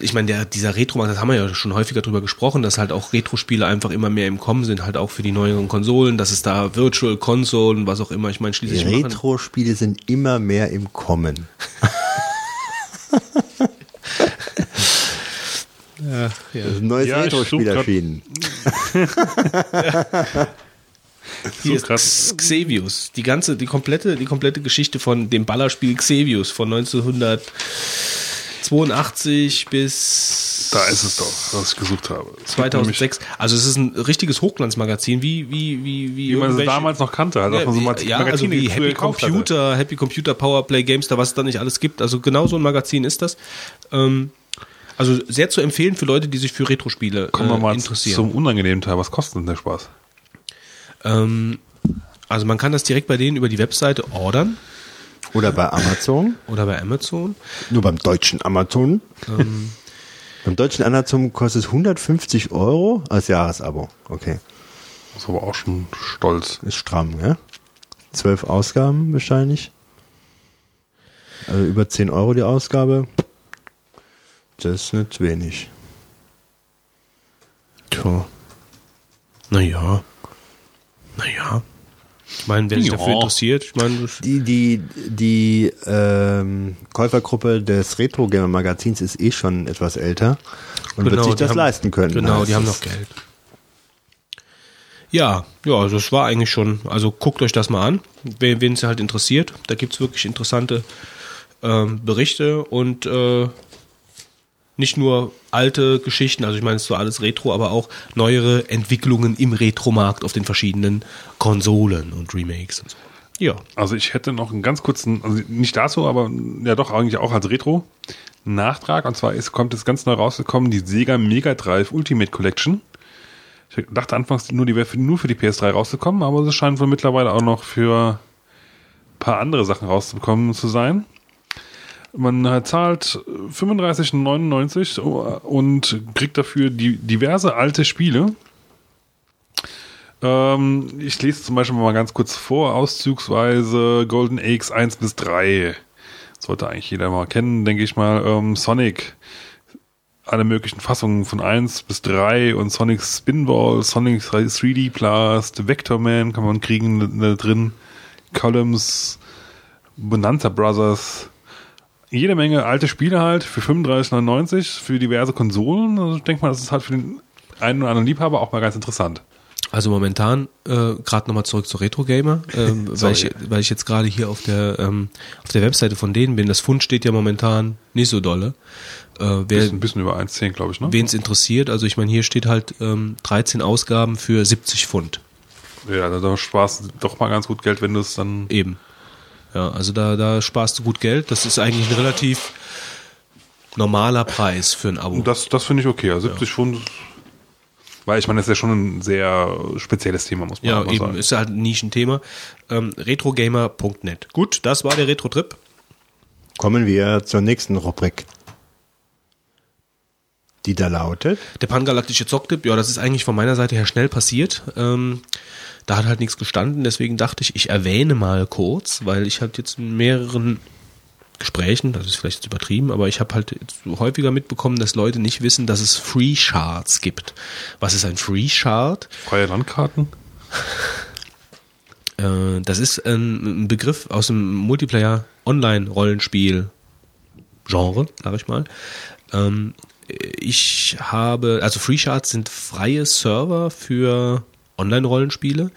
ich meine, der, dieser Retro-Markt, das haben wir ja schon häufiger drüber gesprochen, dass halt auch Retro-Spiele einfach immer mehr im Kommen sind, halt auch für die neueren Konsolen, dass es da Virtual Console und was auch immer, ich meine, schließlich machen- Retro-Spiele sind immer mehr im Kommen. *laughs* ja. Ein neues Ja, Retro-Spiel erschienen. *laughs* *laughs* Hier So krass. ist Xevious. Die ganze, die komplette, die komplette Geschichte von dem Ballerspiel Xevious von 1982 bis Da ist es doch, was ich gesucht habe. Es gibt 2006. Also es ist ein richtiges Hochglanzmagazin, wie wie wie wie, Wie man es damals noch kannte, halt, so wie, Mag- ja, also wie Happy gekauft hatte. Computer, Happy Computer, Powerplay, Gamestar, was es da nicht alles gibt. Also genau so ein Magazin ist das. Ähm, also sehr zu empfehlen für Leute, die sich für Retro-Spiele Kommen wir äh, mal interessieren. zum unangenehmen Teil. Was kostet denn der Spaß? Ähm, also man kann das direkt bei denen über die Webseite ordern Oder bei Amazon. oder bei Amazon. Nur beim deutschen Amazon. Ähm, *laughs* Beim deutschen Amazon kostet es 150 Euro als Jahresabo. Okay. Das ist aber auch schon stolz. Ist stramm, ja? Zwölf Ausgaben wahrscheinlich. Also über 10 Euro die Ausgabe. Das ist nicht wenig. Tja. Naja. Naja. Ich meine, wer sich Ja. dafür interessiert, ich meine, das- Die, die, die ähm, Käufergruppe des Retro Gamer Magazins ist eh schon etwas älter und wird sich das haben- leisten können. Genau, heißt die haben es. noch Geld. Ja, ja, also es war eigentlich schon, also guckt euch das mal an, wen es halt interessiert. Da gibt's wirklich interessante ähm, Berichte und äh, nicht nur alte Geschichten, also ich meine, es ist so alles Retro, aber auch neuere Entwicklungen im Retro-Markt auf den verschiedenen Konsolen und Remakes und so. Ja, Also ich hätte noch einen ganz kurzen, also nicht dazu, aber ja doch eigentlich auch als Retro Nachtrag. Und zwar ist, kommt es ganz neu rausgekommen, die Sega Mega Drive Ultimate Collection. Ich dachte anfangs nur, die wäre nur für die PS3 rausgekommen, aber es scheint wohl mittlerweile auch noch für ein paar andere Sachen rausgekommen zu sein. Man äh, zahlt 35,99 und kriegt dafür die, diverse alte Spiele. Ähm, ich lese zum Beispiel mal ganz kurz vor, auszugsweise Golden Eggs 1 bis 3. sollte eigentlich jeder mal kennen, denke ich mal. Ähm, Sonic, alle möglichen Fassungen von 1 bis 3 und Sonic Spinball, Sonic 3D Blast, Vector Man kann man kriegen da drin, Columns, Bonanza Brothers, jede Menge alte Spiele halt für 35,99 für diverse Konsolen. Also ich denke mal, das ist halt für den einen oder anderen Liebhaber auch mal ganz interessant. Also momentan, äh, gerade nochmal zurück zu Retro Gamer, ähm, *laughs* weil, ich, weil ich jetzt gerade hier auf der ähm, auf der Webseite von denen bin. Das Fund steht ja momentan nicht so dolle. Äh, wer, Ist ein bisschen über 1,10 glaube ich, ne? wen es interessiert, also ich meine, hier steht halt ähm, 13 Ausgaben für 70 Pfund. Ja, da sparst du doch mal ganz gut Geld, wenn du es dann Eben. Ja, also da, da sparst du gut Geld. Das ist eigentlich ein relativ normaler Preis für ein Abo. Das, das finde ich okay. Also 70 Pfund. Weil ich meine, das ist ja schon ein sehr spezielles Thema, muss man ja, mal eben, sagen. ist halt ein Nischenthema. Ähm, retrogamer.net. Gut, das war der Retro-Trip. Kommen wir zur nächsten Rubrik. Die da lautet. Der pangalaktische Zocktipp, ja, das ist eigentlich von meiner Seite her schnell passiert. Ähm, da hat halt nichts gestanden, deswegen dachte ich, ich erwähne mal kurz, weil ich halt jetzt in mehreren Gesprächen, das ist vielleicht jetzt übertrieben, aber ich habe halt jetzt häufiger mitbekommen, dass Leute nicht wissen, dass es Free Shards gibt. Was ist ein Free Shard? Freie Landkarten? Äh, das ist ein, ein Begriff aus dem Multiplayer-Online-Rollenspiel-Genre, sag ich mal. Ähm, ich habe, also Free Shards sind freie Server für Online-Rollenspiele.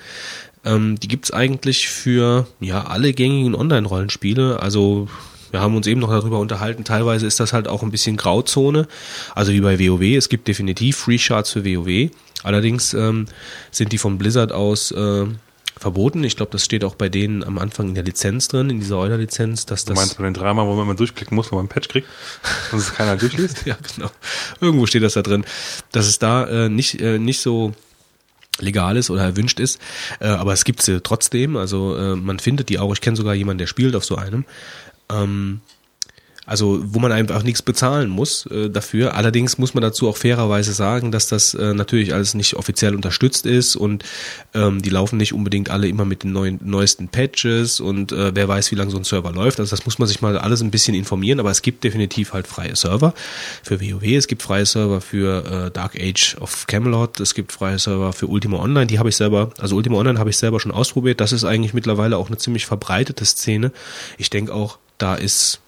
Ähm, die gibt's eigentlich für ja alle gängigen Online-Rollenspiele. Also wir haben uns eben noch darüber unterhalten. Teilweise ist das halt auch ein bisschen Grauzone. Also wie bei WoW. Es gibt definitiv Free Shards für WoW. Allerdings ähm, sind die von Blizzard aus äh, verboten. Ich glaube, das steht auch bei denen am Anfang in der Lizenz drin, in dieser Euler-Lizenz, dass Du das meinst bei den dreimal, wo man immer durchklicken muss, wenn man ein Patch kriegt und es keiner durchliest? *laughs* ja, genau. Irgendwo steht das da drin, dass es da äh, nicht, äh, nicht so legal ist oder erwünscht ist, äh, aber es gibt sie trotzdem, also äh, man findet die auch, ich kenne sogar jemanden, der spielt auf so einem. Ähm, also wo man einfach nichts bezahlen muss äh, dafür. Allerdings muss man dazu auch fairerweise sagen, dass das äh, natürlich alles nicht offiziell unterstützt ist und ähm, die laufen nicht unbedingt alle immer mit den neuen, neuesten Patches und äh, wer weiß, wie lange so ein Server läuft. Also das muss man sich mal alles ein bisschen informieren, aber es gibt definitiv halt freie Server für WoW, es gibt freie Server für äh, Dark Age of Camelot, es gibt freie Server für Ultima Online, die habe ich selber, also Ultima Online habe ich selber schon ausprobiert. Das ist eigentlich mittlerweile auch eine ziemlich verbreitete Szene. Ich denke auch, da ist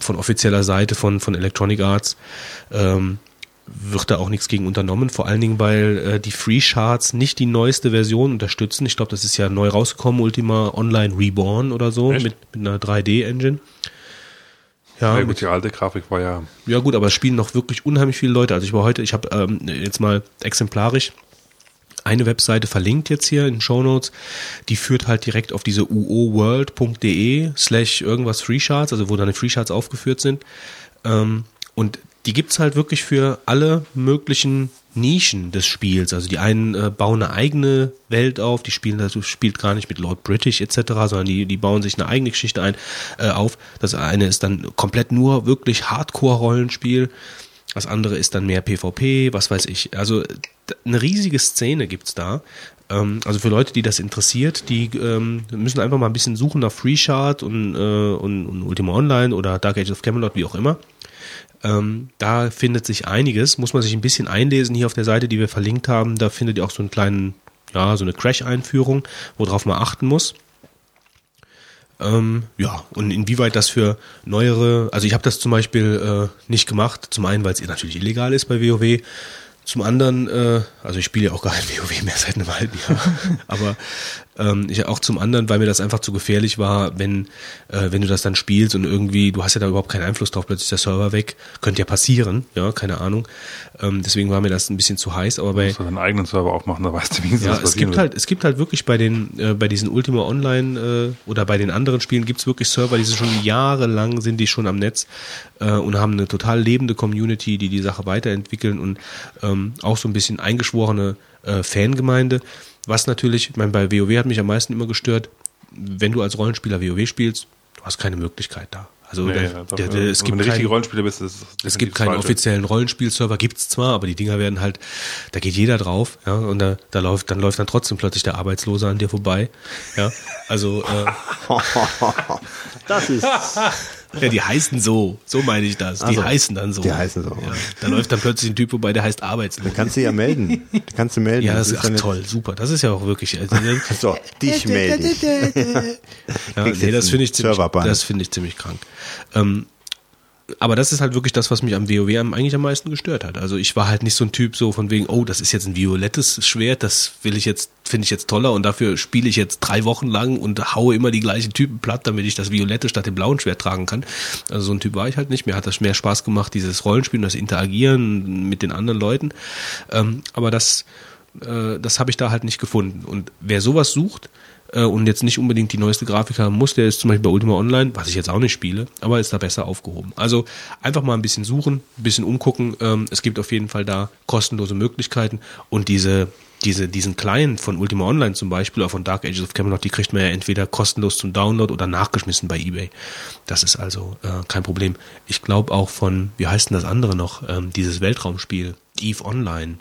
von offizieller Seite von, von Electronic Arts ähm, wird da auch nichts gegen unternommen, vor allen Dingen, weil äh, die Free Shards nicht die neueste Version unterstützen. Ich glaube, das ist ja neu rausgekommen, Ultima Online Reborn oder so, Echt? mit, mit einer 3D-Engine. Ja, Ja, mit, gut, die alte Grafik war ja ja gut, aber es spielen noch wirklich unheimlich viele Leute. Also ich war heute, ich habe ähm, jetzt mal exemplarisch eine Webseite verlinkt jetzt hier in Show Notes, die führt halt direkt auf diese uoworld.de slash irgendwas Freeshards, also wo dann die Freeshards aufgeführt sind. Ähm, und die gibt's halt wirklich für alle möglichen Nischen des Spiels. Also die einen äh, bauen eine eigene Welt auf, die spielen also spielt gar nicht mit Lord British etc., sondern die, die bauen sich eine eigene Geschichte ein äh, auf. Das eine ist dann komplett nur wirklich Hardcore-Rollenspiel. Das andere ist dann mehr PvP, was weiß ich. Also eine riesige Szene gibt's da. Ähm, also für Leute, die das interessiert, die ähm, müssen einfach mal ein bisschen suchen nach Free Shard und, äh, und, und Ultima Online oder Dark Age of Camelot, wie auch immer. Ähm, da findet sich einiges, muss man sich ein bisschen einlesen hier auf der Seite, die wir verlinkt haben. Da findet ihr auch so einen kleinen, ja, so eine Crash-Einführung, worauf man achten muss. Ähm, ja, und inwieweit das für neuere, also ich habe das zum Beispiel äh, nicht gemacht, zum einen, weil es natürlich illegal ist bei WoW, zum anderen, äh, also ich spiele ja auch gar kein *laughs* WoW mehr seit einem halben Jahr, aber ähm, ich auch zum anderen, weil mir das einfach zu gefährlich war, wenn äh, wenn du das dann spielst und irgendwie, du hast ja da überhaupt keinen Einfluss drauf, plötzlich ist der Server weg, könnte ja passieren, ja, keine Ahnung. Ähm, deswegen war mir das ein bisschen zu heiß, aber bei musst du deinen eigenen Server aufmachen, da weißt du, wie ja, das es gibt wird. halt, es gibt halt wirklich bei den, äh, bei diesen Ultima Online äh, oder bei den anderen Spielen gibt's wirklich Server, die sind schon jahrelang sind die schon am Netz äh, und haben eine total lebende Community, die die Sache weiterentwickeln und ähm, auch so ein bisschen eingeschworene äh, Fangemeinde. Was natürlich, ich meine, bei WoW hat mich am meisten immer gestört, wenn du als Rollenspieler WoW spielst, du hast keine Möglichkeit da. Also Nee, der, ja, der, der, es wenn gibt du ein richtiger kein, Rollenspieler bist, ist es es gibt keinen offiziellen Rollenspielserver, gibt's zwar, aber die Dinger werden halt, da geht jeder drauf, ja, und da, da läuft, dann läuft dann trotzdem plötzlich der Arbeitslose an dir vorbei, ja, also, äh, *laughs* Das ist, Ja, die heißen so. So meine ich das. Die Also, heißen dann so. die heißen so. Ja. Da läuft dann plötzlich ein Typ vorbei, der heißt Arbeitslos. Kannst du ja melden. Kannst du melden. Ja, das ist ja ach, toll, super. Das ist ja auch wirklich. Also, *laughs* So, dich melde ich. *laughs* ja, nee, das finde ich ziemlich, das finde ich ziemlich krank. Ähm, aber das ist halt wirklich das, was mich am WoW eigentlich am meisten gestört hat. Also ich war halt nicht so ein Typ so von wegen, oh, das ist jetzt ein violettes Schwert, das will ich jetzt, finde ich jetzt toller und dafür spiele ich jetzt drei Wochen lang und haue immer die gleichen Typen platt, damit ich das violette statt dem blauen Schwert tragen kann. Also so ein Typ war ich halt nicht. Mir hat das mehr Spaß gemacht, dieses Rollenspielen, das Interagieren mit den anderen Leuten. Ähm, aber das, äh, das habe ich da halt nicht gefunden. Und wer sowas sucht, äh, und jetzt nicht unbedingt die neueste Grafik haben muss, der ist zum Beispiel bei Ultima Online, was ich jetzt auch nicht spiele, aber ist da besser aufgehoben. Also einfach mal ein bisschen suchen, ein bisschen umgucken. Ähm, es gibt auf jeden Fall da kostenlose Möglichkeiten und diese diese, diesen Client von Ultima Online zum Beispiel, oder von Dark Ages of Camelot, die kriegt man ja entweder kostenlos zum Download oder nachgeschmissen bei eBay. Das ist also äh, kein Problem. Ich glaube auch von, wie heißt denn das andere noch, ähm, dieses Weltraumspiel, Eve Online.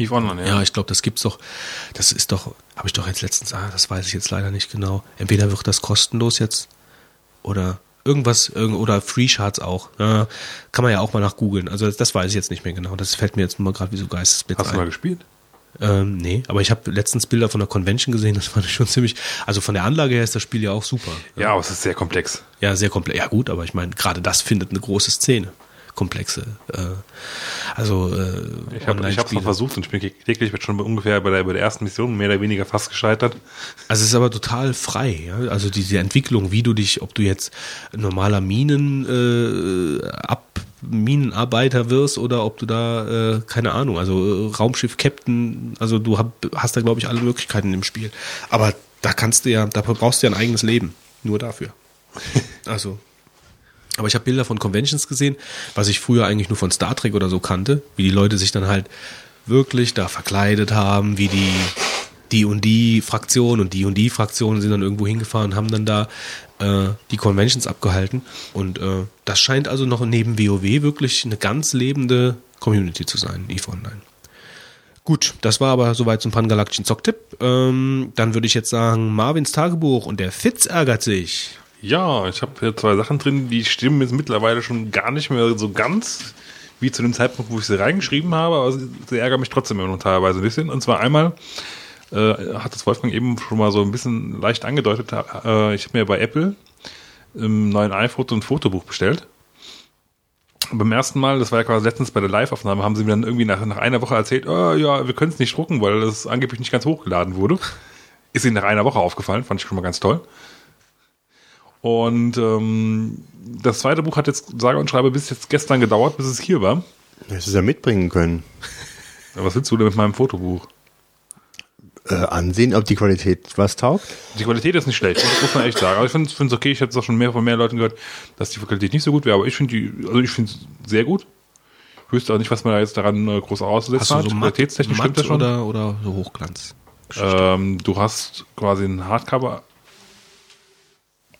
Eve Online, Ja, ich glaube, das gibt's doch. Das ist doch, habe ich doch jetzt letztens, ah, das weiß ich jetzt leider nicht genau. Entweder wird das kostenlos jetzt oder irgendwas, irgend, oder Free Charts auch. Ja, kann man ja auch mal nach googeln. Also das, das weiß ich jetzt nicht mehr genau. Das fällt mir jetzt nur mal gerade wie so Geistesblitz Hast du ein. mal gespielt? Ähm, nee, aber ich habe letztens Bilder von der Convention gesehen, das fand ich schon ziemlich, also von der Anlage her ist das Spiel ja auch super. Ja, aber es ist sehr komplex. Ja, sehr komplex. Ja gut, aber ich meine, gerade das findet eine große Szene. Komplexe. Äh, also äh, Ich habe Online-Spiele. noch versucht und täglich, ich bin schon ungefähr bei der, bei der ersten Mission mehr oder weniger fast gescheitert. Also es ist aber total frei, ja? also diese Entwicklung, wie du dich, ob du jetzt normaler Minen äh, ab Minenarbeiter wirst oder ob du da äh, keine Ahnung, also äh, Raumschiff Captain, also du hab, hast da glaube ich alle Möglichkeiten im Spiel. Aber da kannst du ja, da brauchst du ja ein eigenes Leben, nur dafür. *laughs* Also aber ich habe Bilder von Conventions gesehen, was ich früher eigentlich nur von Star Trek oder so kannte, wie die Leute sich dann halt wirklich da verkleidet haben, wie die die und die Fraktion und die und die Fraktion sind dann irgendwo hingefahren und haben dann da äh, die Conventions abgehalten. Und äh, das scheint also noch neben WoW wirklich eine ganz lebende Community zu sein, EVE Online. Gut, das war aber soweit zum Pangalaktischen Zocktipp. Ähm, dann würde ich jetzt sagen, Marvins Tagebuch und der Fitz ärgert sich. Ja, ich habe hier zwei Sachen drin, die stimmen jetzt mittlerweile schon gar nicht mehr so ganz wie zu dem Zeitpunkt, wo ich sie reingeschrieben habe, aber sie, ärgern mich trotzdem immer noch teilweise ein bisschen. Und zwar einmal äh, hat das Wolfgang eben schon mal so ein bisschen leicht angedeutet. Äh, ich habe mir bei Apple im neuen iPhoto ein Fotobuch bestellt. Beim ersten Mal, das war ja quasi letztens bei der Live-Aufnahme, haben sie mir dann irgendwie nach, nach einer Woche erzählt, oh, ja, wir können es nicht drucken, weil das angeblich nicht ganz hochgeladen wurde. Ist ihnen nach einer Woche aufgefallen, fand ich schon mal ganz toll. Und ähm, das zweite Buch hat jetzt sage und schreibe bis jetzt gestern gedauert, bis es hier war. Hättest du es ja mitbringen können. *laughs* Ja, Was willst du denn mit meinem Fotobuch? Äh, ansehen, ob die Qualität was taugt. Die Qualität ist nicht schlecht, das muss man echt sagen. Aber ich finde es okay, ich habe es auch schon mehr von mehr Leuten gehört, dass die Qualität nicht so gut wäre, aber ich finde die, also ich finde es sehr gut. Ich wüsste auch nicht, was man da jetzt daran äh, groß auszusetzen hat. Qualitätstechnisch stimmt das schon. oder, oder so Hochglanz? Ähm, du hast quasi einen Hardcover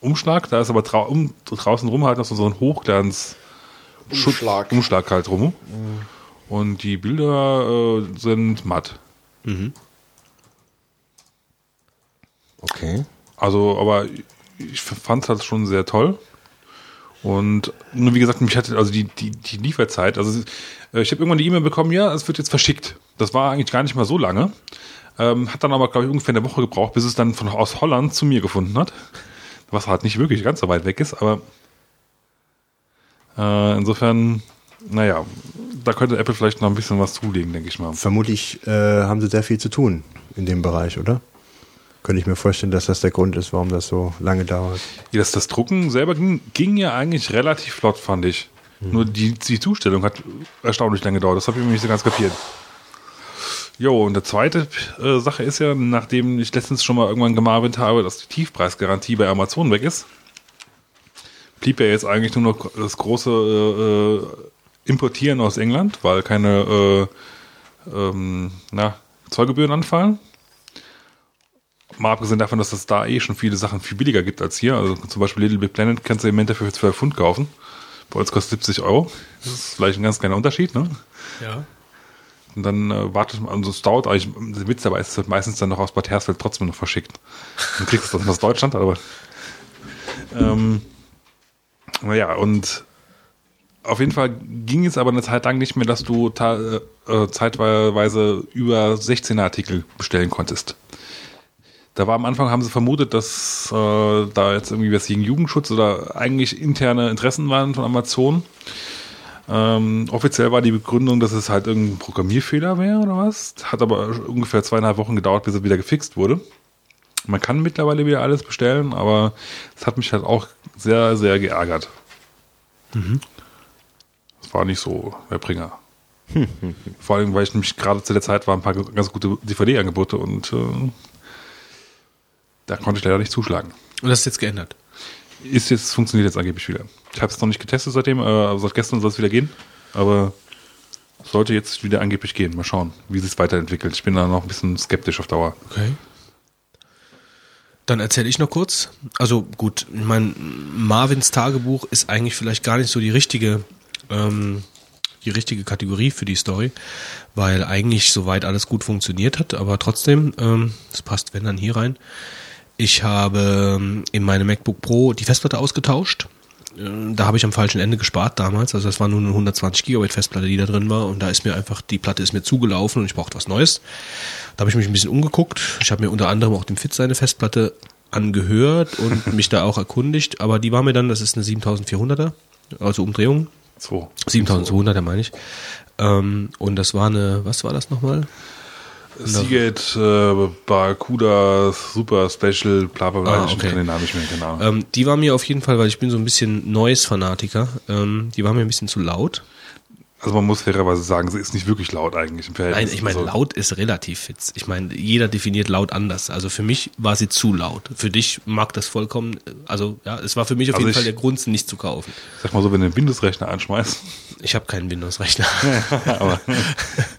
Umschlag, da ist aber trau um, draußen rum halt noch so ein Hochglanz Umschlag. Umschlag halt rum. Und die Bilder äh, sind matt. Okay. Also, aber ich fand es halt schon sehr toll. Und nur wie gesagt, mich hatte also die, die, die Lieferzeit, also äh, ich habe irgendwann die E-Mail bekommen, ja, es wird jetzt verschickt. Das war eigentlich gar nicht mal so lange. Ähm, hat dann aber, glaube ich, ungefähr eine Woche gebraucht, bis es dann von aus Holland zu mir gefunden hat. Was halt nicht wirklich ganz so weit weg ist, aber äh, insofern, naja, da könnte Apple vielleicht noch ein bisschen was zulegen, denke ich mal. Vermutlich äh, haben sie sehr viel zu tun in dem Bereich, oder? Könnte ich mir vorstellen, dass das der Grund ist, warum das so lange dauert. Ja, das, das Drucken selber ging, ging ja eigentlich relativ flott, fand ich. Nur die, die Zustellung hat erstaunlich lange gedauert. Das habe ich mir nicht so ganz kapiert. Jo, und der zweite äh, Sache ist ja, nachdem ich letztens schon mal irgendwann gemarvint habe, dass die Tiefpreisgarantie bei Amazon weg ist, blieb ja jetzt eigentlich nur noch das große äh, äh, Importieren aus England, weil keine äh, ähm, na, Zollgebühren anfallen. Mal abgesehen davon, dass es da eh schon viele Sachen viel billiger gibt als hier. Also zum Beispiel Little Big Planet kannst du im dafür für 12 Pfund kaufen. Bei uns kostet 70 Euro. Das ist vielleicht ein ganz kleiner Unterschied, ne? Ja. Und dann äh, wartet man, also es dauert eigentlich, der Witz dabei ist, es wird meistens dann noch aus Bad Hersfeld trotzdem noch verschickt. Dann kriegst du das aus Deutschland, aber ähm, Naja, und auf jeden Fall ging es aber eine Zeit lang nicht mehr, dass du ta- äh, zeitweise über 16er Artikel bestellen konntest. Da war am Anfang, haben sie vermutet, dass äh, da jetzt irgendwie was gegen Jugendschutz oder eigentlich interne Interessen waren von Amazon. Ähm, offiziell war die Begründung, dass es halt irgendein Programmierfehler wäre oder was. Hat aber ungefähr zweieinhalb Wochen gedauert, bis es wieder gefixt wurde. Man kann mittlerweile wieder alles bestellen, aber es hat mich halt auch sehr, sehr geärgert. Es war nicht so der Bringer. *laughs* Vor allem, weil ich nämlich gerade zu der Zeit war ein paar ganz gute DVD-Angebote und äh, da konnte ich leider nicht zuschlagen. Und das ist jetzt geändert. Ist jetzt, funktioniert jetzt angeblich wieder. Ich habe es noch nicht getestet seitdem, äh, seit gestern soll es wieder gehen, aber sollte jetzt wieder angeblich gehen. Mal schauen, wie sich weiterentwickelt. Ich bin da noch ein bisschen skeptisch auf Dauer. Okay. Dann erzähle ich noch kurz. Also gut, ich meine, Marvins Tagebuch ist eigentlich vielleicht gar nicht so die richtige, ähm, die richtige Kategorie für die Story, weil eigentlich soweit alles gut funktioniert hat, aber trotzdem, ähm, das passt wenn dann hier rein. Ich habe ähm, in meinem MacBook Pro die Festplatte ausgetauscht. Äh, Da habe ich am falschen Ende gespart damals. Also das war nur eine 120 Gigabyte Festplatte, die da drin war. Und da ist mir einfach, die Platte ist mir zugelaufen und ich brauchte was Neues. Da habe ich mich ein bisschen umgeguckt. Ich habe mir unter anderem auch dem Fitz seine Festplatte angehört und *laughs* mich da auch erkundigt. Aber die war mir dann, das ist eine 7400er, also Umdrehung. So. 7200er meine ich. Ähm, und das war eine, was war das nochmal? Seagate, äh, Barracuda, Super Special, bla bla bla. Ah, ich kann den Namen nicht mehr, genau. Ähm, die war mir auf jeden Fall, weil ich bin so ein bisschen Noise-Fanatiker, ähm, die war mir ein bisschen zu laut. Also man muss fairerweise sagen, sie ist nicht wirklich laut eigentlich im Verhältnis. Nein, ich meine, also, laut ist relativ fitz. Ich meine, jeder definiert laut anders. Also für mich war sie zu laut. Für dich mag das vollkommen, also ja, es war für mich auf Also jeden ich- Fall der Grund, sie nicht zu kaufen. Sag mal so, wenn du den Windows-Rechner anschmeißt, Ich habe keinen Windows-Rechner. *laughs* aber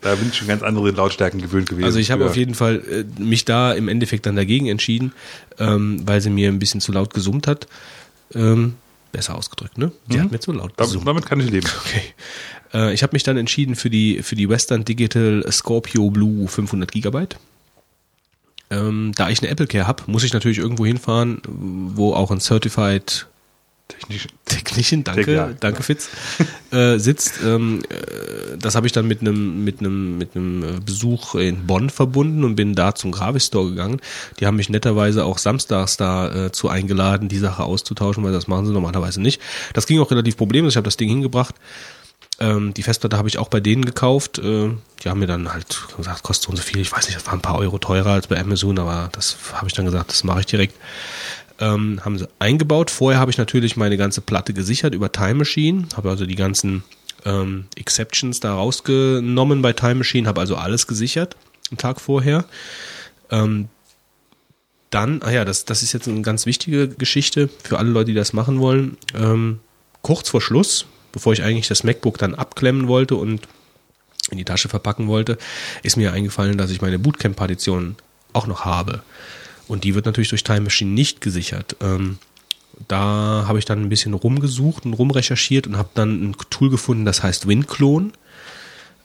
da bin ich schon ganz andere Lautstärken gewöhnt gewesen. Also ich habe auf jeden Fall äh, mich da im Endeffekt dann dagegen entschieden, ähm, weil sie mir ein bisschen zu laut gesummt hat. Ähm, besser ausgedrückt, ne? Sie hat mir zu laut gesummt. damit kann ich leben. *laughs* Okay. Äh, ich habe mich dann entschieden für die für die Western Digital Scorpio Blue 500 Gigabyte. Ähm, da ich eine Apple Care habe, muss ich natürlich irgendwo hinfahren, wo auch ein Certified Technisch. Technician, danke, Ja. danke Fitz, äh, sitzt. Ähm, äh, das habe ich dann mit einem mit einem mit einem äh, Besuch in Bonn verbunden und bin da zum Gravis Store gegangen. Die haben mich netterweise auch samstags da äh, zu eingeladen, die Sache auszutauschen, weil das machen sie normalerweise nicht. Das ging auch relativ problemlos. Ich habe das Ding hingebracht. Ähm, die Festplatte habe ich auch bei denen gekauft. Äh, die haben mir dann halt gesagt, kostet so und so viel. Ich weiß nicht, das war ein paar Euro teurer als bei Amazon, aber das habe ich dann gesagt, das mache ich direkt ähm, haben sie eingebaut. Vorher habe ich natürlich meine ganze Platte gesichert über Time Machine, habe also die ganzen ähm, Exceptions da rausgenommen bei Time Machine, habe also alles gesichert am Tag vorher. Ähm, dann, ah ja, das, das ist jetzt eine ganz wichtige Geschichte für alle Leute, die das machen wollen. Ähm, kurz vor Schluss, bevor ich eigentlich das MacBook dann abklemmen wollte und in die Tasche verpacken wollte, ist mir eingefallen, dass ich meine Bootcamp-Partition auch noch habe. Und die wird natürlich durch Time Machine nicht gesichert. Ähm, da habe ich dann ein bisschen rumgesucht und rumrecherchiert und habe dann ein Tool gefunden, das heißt WinClone.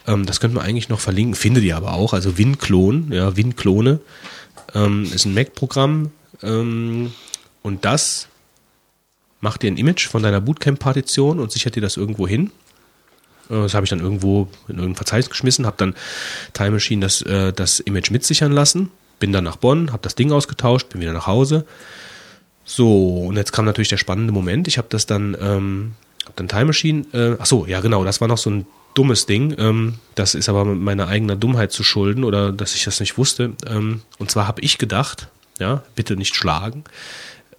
Ähm, das könnte man eigentlich noch verlinken, findet ihr aber auch. Also WinClone, ja, WinClone ähm, ist ein Mac-Programm ähm, und das macht dir ein Image von deiner Bootcamp-Partition und sichert dir das irgendwo hin. Äh, Das habe ich dann irgendwo in irgendein Verzeichnis geschmissen, habe dann Time Machine das, äh, das Image mitsichern lassen, bin dann nach Bonn, habe das Ding ausgetauscht, bin wieder nach Hause. So, und jetzt kam natürlich der spannende Moment. Ich habe das dann, ähm, hab dann Time Machine, äh, ach so, ja genau, das war noch so ein dummes Ding. Ähm, das ist aber meiner eigenen Dummheit zu schulden oder dass ich das nicht wusste. Ähm, und zwar habe ich gedacht, ja, bitte nicht schlagen.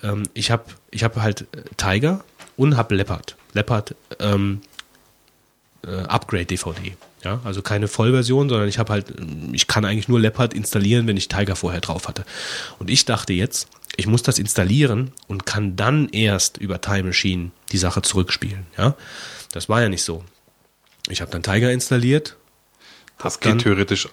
Ähm, ich habe ich hab halt äh, Tiger und habe Leopard. Leopard ähm, äh, Upgrade DVD. Ja, also keine Vollversion, sondern ich habe halt, ähm, ich kann eigentlich nur Leopard installieren, wenn ich Tiger vorher drauf hatte. Und ich dachte jetzt, ich muss das installieren und kann dann erst über Time Machine die Sache zurückspielen. Ja, das war ja nicht so. Ich habe dann Tiger installiert. Das hab dann- geht theoretisch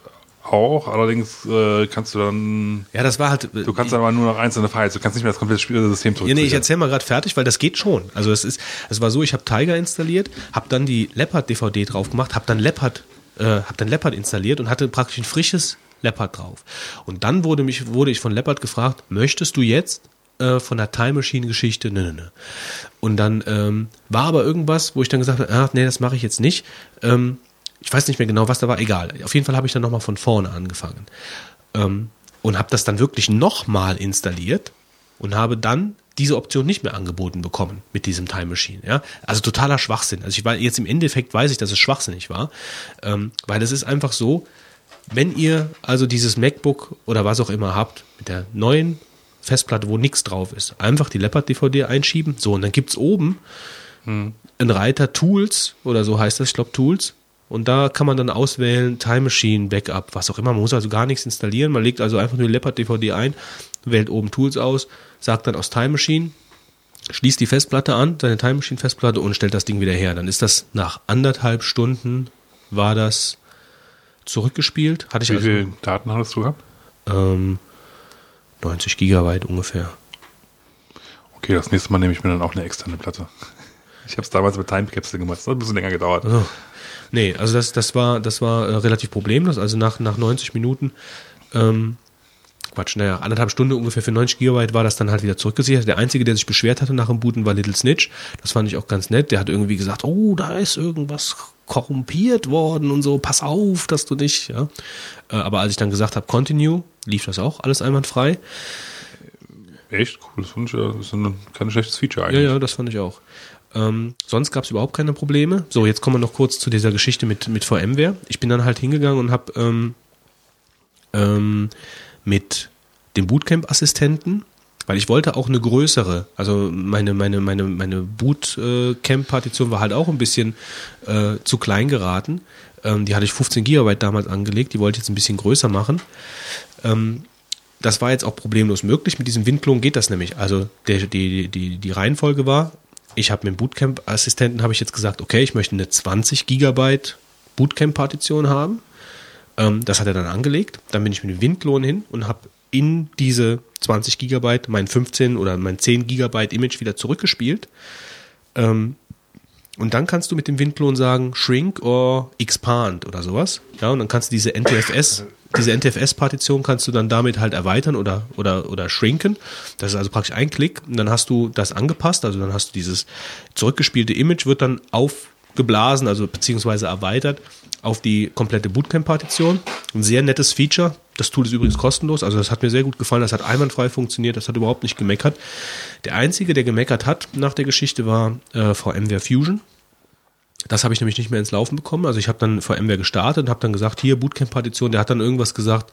auch, allerdings äh, kannst du dann, Ja, das war halt. du kannst dann aber nur noch einzelne Files, du kannst nicht mehr das komplette Spielsystem Ja, zurückziehen. nee, ich erzähl mal gerade fertig, weil das geht schon. Also es ist, es war so, ich habe Tiger installiert, habe dann die Leopard DVD drauf gemacht, habe dann Leopard, äh, habe dann Leopard installiert und hatte praktisch ein frisches Leopard drauf. Und dann wurde mich, wurde ich von Leopard gefragt, möchtest du jetzt äh, von der Time Machine Geschichte? Ne, ne, ne. Und dann ähm, war aber irgendwas, wo ich dann gesagt habe, ah, nee, das mache ich jetzt nicht. Ähm, ich weiß nicht mehr genau, was da war, egal. Auf jeden Fall habe ich dann nochmal von vorne angefangen. Ähm, und habe das dann wirklich nochmal installiert und habe dann diese Option nicht mehr angeboten bekommen mit diesem Time Machine. Ja? Also totaler Schwachsinn. Also ich war jetzt im Endeffekt weiß ich, dass es schwachsinnig war, ähm, weil es ist einfach so, wenn ihr also dieses MacBook oder was auch immer habt mit der neuen Festplatte, wo nichts drauf ist, einfach die Leopard DVD einschieben. So und dann gibt's oben einen Reiter Tools oder so heißt das, ich glaube Tools. Und da kann man dann auswählen, Time Machine, Backup, was auch immer. Man muss also gar nichts installieren. Man legt also einfach nur die Leopard DVD ein, wählt oben Tools aus, sagt dann aus Time Machine, schließt die Festplatte an, seine Time Machine Festplatte und stellt das Ding wieder her. Dann ist das nach anderthalb Stunden war das zurückgespielt. Hatte ich Wie also viele Daten hattest du gehabt? ähm, 90 Gigabyte ungefähr. Okay, das nächste Mal nehme ich mir dann auch eine externe Platte. *laughs* Ich habe es damals mit Time Capsule gemacht. Das hat ein bisschen länger gedauert. Also, nee, also das, das war, das war äh, relativ problemlos. Also nach, nach 90 Minuten, ähm, Quatsch, naja, anderthalb Stunden ungefähr für 90 Gigabyte war das dann halt wieder zurückgesichert. Der Einzige, der sich beschwert hatte nach dem Booten, war Little Snitch. Das fand ich auch ganz nett. Der hat irgendwie gesagt, oh, da ist irgendwas korrumpiert worden und so, pass auf, dass du nicht, ja. Äh, aber als ich dann gesagt habe, continue, lief das auch alles einwandfrei. Echt cool. Das, finde ich, ja- das ist ein, kein schlechtes Feature Ja, eigentlich. ja, das fand ich auch. Ähm, sonst gab es überhaupt keine Probleme. So, jetzt kommen wir noch kurz zu dieser Geschichte mit, mit VMware. Ich bin dann halt hingegangen und habe ähm, ähm, mit dem Bootcamp-Assistenten, weil ich wollte auch eine größere, also meine, meine, meine, meine Bootcamp-Partition war halt auch ein bisschen äh, zu klein geraten. Ähm, die hatte ich 15 Gigabyte damals angelegt, die wollte ich jetzt ein bisschen größer machen. Ähm, das war jetzt auch problemlos möglich. Mit diesem Windklon geht das nämlich. Also der, die, die, die Reihenfolge war, ich habe mit dem Bootcamp-Assistenten habe ich jetzt gesagt, okay, ich möchte eine 20 Gigabyte Bootcamp-Partition haben. Ähm, das hat er dann angelegt. Dann bin ich mit dem Windklon hin und habe in diese 20 Gigabyte mein 15 oder mein 10 Gigabyte Image wieder zurückgespielt. Ähm, und dann kannst du mit dem Windklon sagen, shrink or expand oder sowas. Ja, und dann kannst du diese NTFS, diese NTFS-Partition kannst du dann damit halt erweitern oder, oder, oder shrinken. Das ist also praktisch ein Klick. Und dann hast du das angepasst. Also dann hast du dieses zurückgespielte Image wird dann aufgeblasen, also beziehungsweise erweitert auf die komplette Bootcamp-Partition. Ein sehr nettes Feature. Das Tool ist übrigens kostenlos. Also das hat mir sehr gut gefallen. Das hat einwandfrei funktioniert. Das hat überhaupt nicht gemeckert. Der Einzige, der gemeckert hat nach der Geschichte, war äh, VMware Fusion. Das habe ich nämlich nicht mehr ins Laufen bekommen. Also ich habe dann VMware gestartet und habe dann gesagt, hier Bootcamp-Partition. Der hat dann irgendwas gesagt,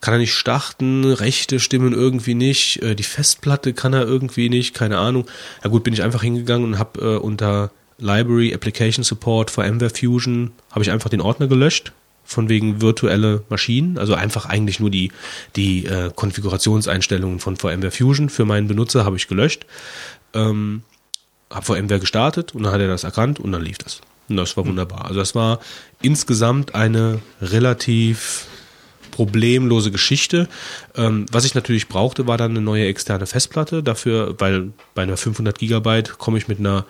kann er nicht starten, Rechte stimmen irgendwie nicht, äh, die Festplatte kann er irgendwie nicht, keine Ahnung. Ja gut, bin ich einfach hingegangen und habe äh, unter Library Application Support VMware Fusion habe ich einfach den Ordner gelöscht von wegen virtuelle Maschinen, also einfach eigentlich nur die die äh, Konfigurationseinstellungen von VMware Fusion für meinen Benutzer habe ich gelöscht. Ähm, habe VMware gestartet und dann hat er das erkannt und dann lief das. Und das war wunderbar. Also das war insgesamt eine relativ problemlose Geschichte. Ähm, was ich natürlich brauchte, war dann eine neue externe Festplatte. Dafür, weil bei einer 500 Gigabyte komme ich mit einer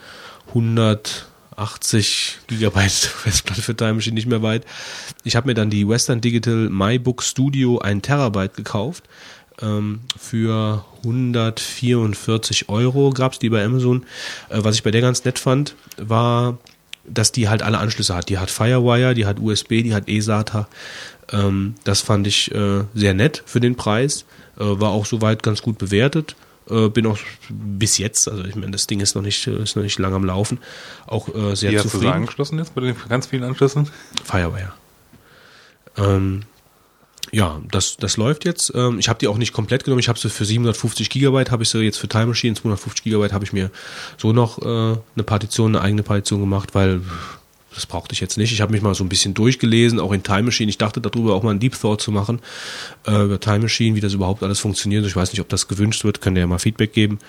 180 Gigabyte *laughs* Festplatte für Time Machine nicht mehr weit. Ich habe mir dann die Western Digital MyBook Studio 1 Terabyte gekauft. Ähm, für 144 Euro gab es die bei Amazon. Äh, was ich bei der ganz nett fand, war, dass die halt alle Anschlüsse hat. Die hat Firewire, die hat USB, die hat eSATA. Ähm, das fand ich äh, sehr nett für den Preis. Äh, war auch soweit ganz gut bewertet. Äh, bin auch bis jetzt, also ich meine, das Ding ist noch nicht, äh, ist noch nicht lang am Laufen, auch äh, sehr Wie hast du zufrieden. angeschlossen jetzt bei den ganz vielen Anschlüssen? Firewire. Ähm, ja, das, das läuft jetzt. Ähm, ich habe die auch nicht komplett genommen. Ich habe sie für 750 Gigabyte, habe ich sie jetzt für Time Machine, 250 Gigabyte habe ich mir so noch äh, eine Partition, eine eigene Partition gemacht, weil das brauchte ich jetzt nicht. Ich habe mich mal so ein bisschen durchgelesen, auch in Time Machine. Ich dachte darüber auch mal einen Deep Thought zu machen, äh, über Time Machine, wie das überhaupt alles funktioniert. Ich weiß nicht, ob das gewünscht wird, könnt ihr ja mal Feedback geben.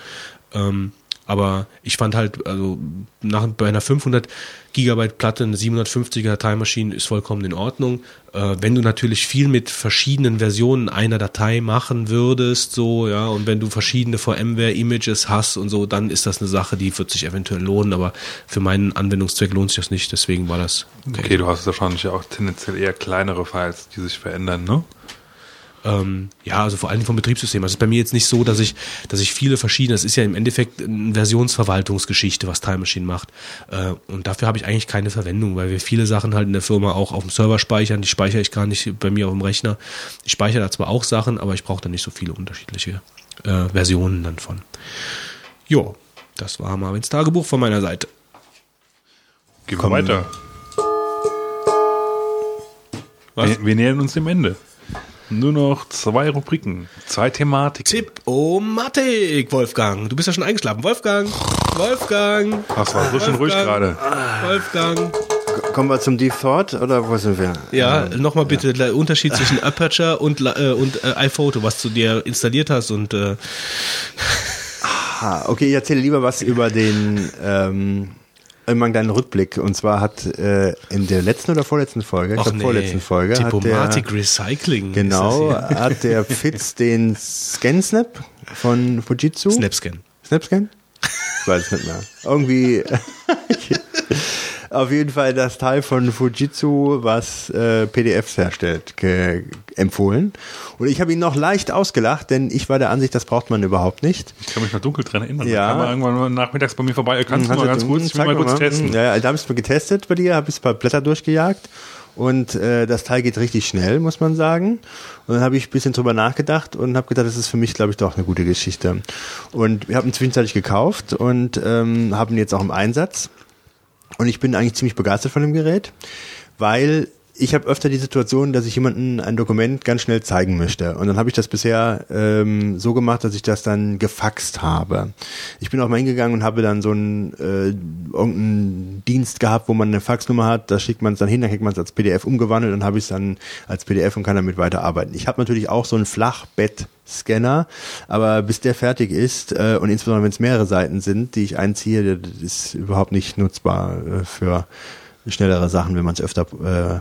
Ähm, aber ich fand halt, also nach, bei einer 500 Gigabyte Platte eine 750er Time Machine ist vollkommen in Ordnung. Äh, wenn du natürlich viel mit verschiedenen Versionen einer Datei machen würdest, so, ja, und wenn du verschiedene VMware-Images hast und so, dann ist das eine Sache, die wird sich eventuell lohnen, aber für meinen Anwendungszweck lohnt sich das nicht, deswegen war das Okay, du hast wahrscheinlich auch tendenziell eher kleinere Files, die sich verändern, ne? Ähm, ja, also vor allem vom Betriebssystem. Also es ist bei mir jetzt nicht so, dass ich, dass ich viele verschiedene, es ist ja im Endeffekt eine Versionsverwaltungsgeschichte, was Time Machine macht. Äh, und dafür habe ich eigentlich keine Verwendung, weil wir viele Sachen halt in der Firma auch auf dem Server speichern. Die speichere ich gar nicht bei mir auf dem Rechner. Ich speichere da zwar auch Sachen, aber ich brauche da nicht so viele unterschiedliche äh, Versionen dann von. Jo, das war Marvins Tagebuch von meiner Seite. Gehen wir weiter. Wir, wir nähern uns dem Ende. Nur noch zwei Rubriken, zwei Thematiken. Tipp-O-Matik, Wolfgang. Du bist ja schon eingeschlafen. Wolfgang, Wolfgang, Das war so schön ruhig gerade. Wolfgang. Kommen wir zum Deep Thought oder wo sind wir? Ja, nochmal bitte der Unterschied zwischen Aperture und, äh, und äh, iPhoto, was du dir installiert hast und äh, Ah, okay, ich erzähle lieber was über den ähm, irgendwann deinen Rückblick. Und zwar hat äh, in der letzten oder vorletzten Folge, ich glaube nee, vorletzten Folge, hat Diplomatic der, Recycling. genau, *laughs* hat der Fitz den ScanSnap von Fujitsu. Snapscan. Snapscan? Ich weiß es nicht mehr. Irgendwie. *laughs* *laughs* Auf jeden Fall das Teil von Fujitsu, was äh, PDFs herstellt, empfohlen. Und ich habe ihn noch leicht ausgelacht, denn ich war der Ansicht, das braucht man überhaupt nicht. Ich kann mich noch dunkel dran erinnern. Ja. Da kam irgendwann mal nachmittags bei mir vorbei. Kannst du Hast mal du- ganz kurz, ich will mal kurz testen. Ja, ja, da habe ich es mal getestet bei dir, habe ich ein paar Blätter durchgejagt und äh, das Teil geht richtig schnell, muss man sagen. Und dann habe ich ein bisschen drüber nachgedacht und habe gedacht, das ist für mich, glaube ich, doch eine gute Geschichte. Und wir haben ihn zwischenzeitlich gekauft und ähm, haben ihn jetzt auch im Einsatz. Und ich bin eigentlich ziemlich begeistert von dem Gerät, weil ich habe öfter die Situation, dass ich jemandem ein Dokument ganz schnell zeigen möchte. Und dann habe ich das bisher ähm, so gemacht, dass ich das dann gefaxt habe. Ich bin auch mal hingegangen und habe dann so einen äh, irgendeinen Dienst gehabt, wo man eine Faxnummer hat, da schickt man es dann hin, dann kriegt man es als PDF umgewandelt, dann habe ich es dann als PDF und kann damit weiterarbeiten. Ich habe natürlich auch so einen Flachbett-Scanner, aber bis der fertig ist äh, und insbesondere wenn es mehrere Seiten sind, die ich einziehe, das ist überhaupt nicht nutzbar äh, für schnellere Sachen, wenn man es öfter äh,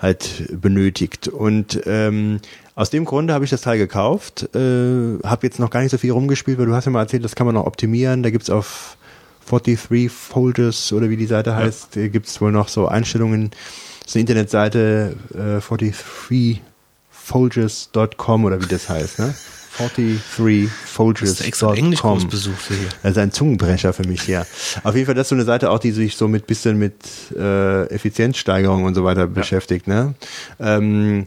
halt benötigt. Und ähm, aus dem Grunde habe ich das Teil gekauft, äh, habe jetzt noch gar nicht so viel rumgespielt, weil du hast ja mal erzählt, das kann man noch optimieren. Da gibt's auf 43 Folders oder wie die Seite heißt, äh, gibt's wohl noch so Einstellungen. Das ist eine Internetseite äh, 43folgers.com oder wie das heißt, ne? 43folgers.com. Hast du extra Englischkurs besucht für hier? Das ist ein Zungenbrecher für mich, ja. Auf jeden Fall, das ist so eine Seite auch, die sich so mit bisschen mit äh, Effizienzsteigerung und so weiter beschäftigt, ne? Ähm,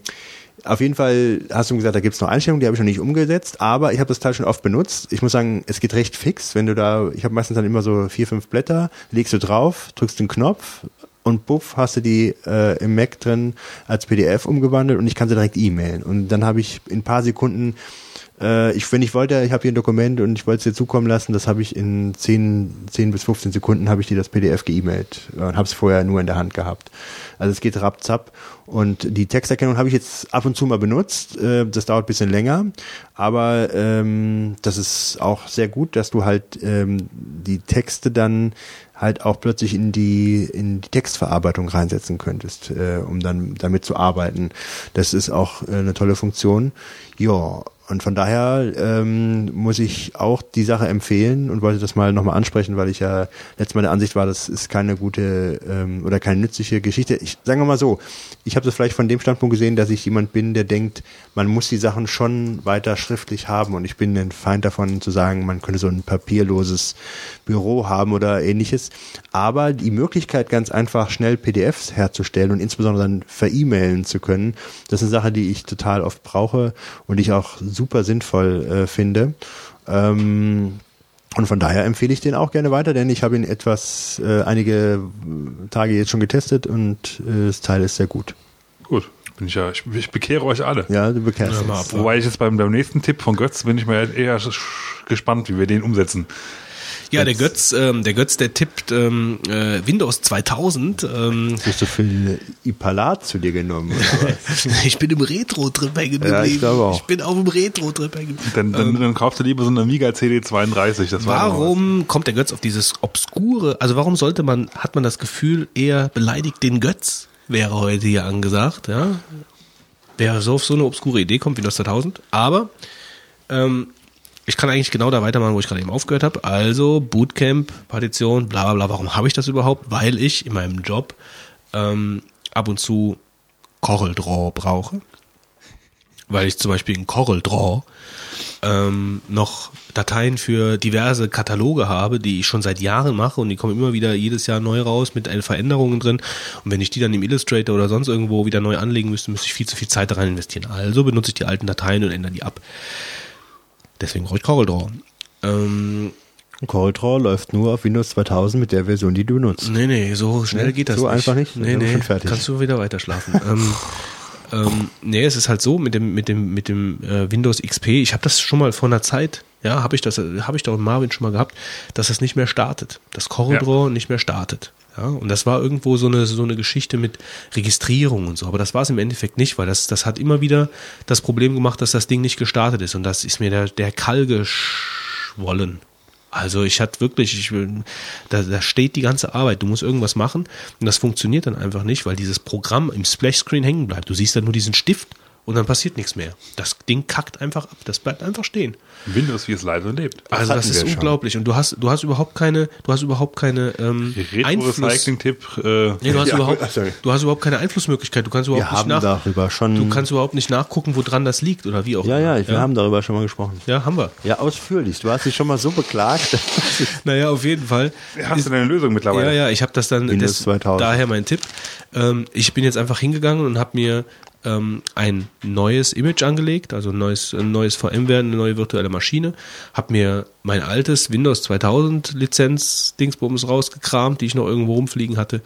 auf jeden Fall hast du gesagt, da gibt's noch Einstellungen, die habe ich noch nicht umgesetzt, aber ich habe das Teil schon oft benutzt. Ich muss sagen, es geht recht fix, wenn du da, ich habe meistens dann immer so vier, fünf Blätter, legst du drauf, drückst den Knopf und buff, hast du die äh, im Mac drin als PDF umgewandelt und ich kann sie direkt e-mailen. Und dann habe ich in ein paar Sekunden äh, ich, wenn ich wollte, ich habe hier ein Dokument und ich wollte es dir zukommen lassen, das habe ich in 10, 10 bis 15 Sekunden habe ich dir das PDF geemailt und habe es vorher nur in der Hand gehabt. Also es geht rapzap und die Texterkennung habe ich jetzt ab und zu mal benutzt. Äh, das dauert ein bisschen länger, aber ähm, das ist auch sehr gut, dass du halt ähm, die Texte dann halt auch plötzlich in die in die Textverarbeitung reinsetzen könntest, äh, um dann damit zu arbeiten. Das ist auch äh, eine tolle Funktion. Ja, und von daher ähm, muss ich auch die Sache empfehlen und wollte das mal nochmal ansprechen, weil ich ja letztes Mal der Ansicht war, das ist keine gute ähm, oder keine nützliche Geschichte. Ich sagen wir mal so, ich habe das vielleicht von dem Standpunkt gesehen, dass ich jemand bin, der denkt, man muss die Sachen schon weiter schriftlich haben und ich bin ein Feind davon zu sagen, man könnte so ein papierloses Büro haben oder ähnliches. Aber die Möglichkeit, ganz einfach schnell PDFs herzustellen und insbesondere dann ver-E-Mailen zu können, das ist eine Sache, die ich total oft brauche und ich auch super sinnvoll äh, finde. Ähm, und von daher empfehle ich den auch gerne weiter, denn ich habe ihn etwas, äh, einige Tage jetzt schon getestet und äh, das Teil ist sehr gut. Gut, bin ich ja, ich, ich bekehre euch alle. Ja, du bekehrst Ja. Wobei ich jetzt beim, beim nächsten Tipp von Götz bin ich mir eher sch- gespannt, wie wir den umsetzen. Ja, der Götz, ähm, der Götz, der tippt ähm, äh, Windows 2000. Ähm, Hast du viel Ipalat zu dir genommen? Oder was? *laughs* ich bin im Retro-Trip hängen geblieben. Ja, ich glaube auch. Ich bin auf dem Retro-Trip hängen geblieben. Dann, dann, dann kaufst du lieber so eine Amiga CD32. Das war Warum kommt der Götz auf dieses obskure? Also warum sollte man, hat man das Gefühl, eher beleidigt den Götz? Wäre heute hier angesagt, ja. Wer so auf so eine obskure Idee kommt, Windows 2000. Aber ähm, ich kann eigentlich genau da weitermachen, wo ich gerade eben aufgehört habe. Also Bootcamp, Partition, bla bla bla. Warum habe ich das überhaupt? Weil ich in meinem Job ähm, ab und zu CorelDRAW brauche weil ich zum Beispiel in Corel Draw ähm, noch Dateien für diverse Kataloge habe, die ich schon seit Jahren mache und die kommen immer wieder jedes Jahr neu raus mit Veränderungen drin. Und wenn ich die dann im Illustrator oder sonst irgendwo wieder neu anlegen müsste, müsste ich viel zu viel Zeit rein investieren. Also benutze ich die alten Dateien und ändere die ab. Deswegen brauche ich Corel Draw. Ähm, CorelDRAW läuft nur auf Windows 2000 mit der Version, die du nutzt. Nee, nee, so schnell Nee, geht das so nicht. einfach nicht? Nee, nee, kannst du wieder weiter schlafen. ähm, *laughs* ähm, nee, es ist halt so mit dem mit dem mit dem äh, Windows XP. Ich habe das schon mal vor einer Zeit, ja, habe ich das habe ich doch mit Marvin schon mal gehabt, dass das nicht mehr startet, das CorelDRAW nicht mehr startet. Ja, und das war irgendwo so eine so eine Geschichte mit Registrierung und so, aber das war es im Endeffekt nicht, weil das das hat immer wieder das Problem gemacht, dass das Ding nicht gestartet ist und das ist mir der der Kall geschwollen. Also ich hatte wirklich, ich, will- da, da steht die ganze Arbeit. Du musst irgendwas machen und das funktioniert dann einfach nicht, weil dieses Programm im Splashscreen hängen bleibt. Du siehst dann nur diesen Stift und dann passiert nichts mehr. Das Ding kackt einfach ab. Das bleibt einfach stehen. Windows, wie es leider lebt. Also das ist wir schon. unglaublich. Und du hast, du hast überhaupt keine, du hast überhaupt keine ähm, Einfluss. Retro-Recycling-Tipp. Äh, Nee, du hast Ja, überhaupt, *laughs* sorry. du hast überhaupt keine Einflussmöglichkeit. Du kannst überhaupt Wir nicht haben nach, darüber schon. du kannst überhaupt nicht nachgucken, woran das liegt oder wie auch ja, immer. ja, wir haben darüber schon mal gesprochen. ja, haben wir. Ja, ausführlich. Du hast dich schon mal so beklagt. *laughs* Naja, auf jeden Fall. hast du deine Lösung mittlerweile? Ja, ja, ich habe das dann Windows das, 2000. daher mein Tipp. Ähm, ich bin jetzt einfach hingegangen und habe mir ähm, ein neues Image angelegt, also ein neues, ein neues VMware, eine neue virtuelle Maschine, habe mir mein altes Windows 2000 Lizenz Dingsbums rausgekramt, die ich noch irgendwo rumfliegen hatte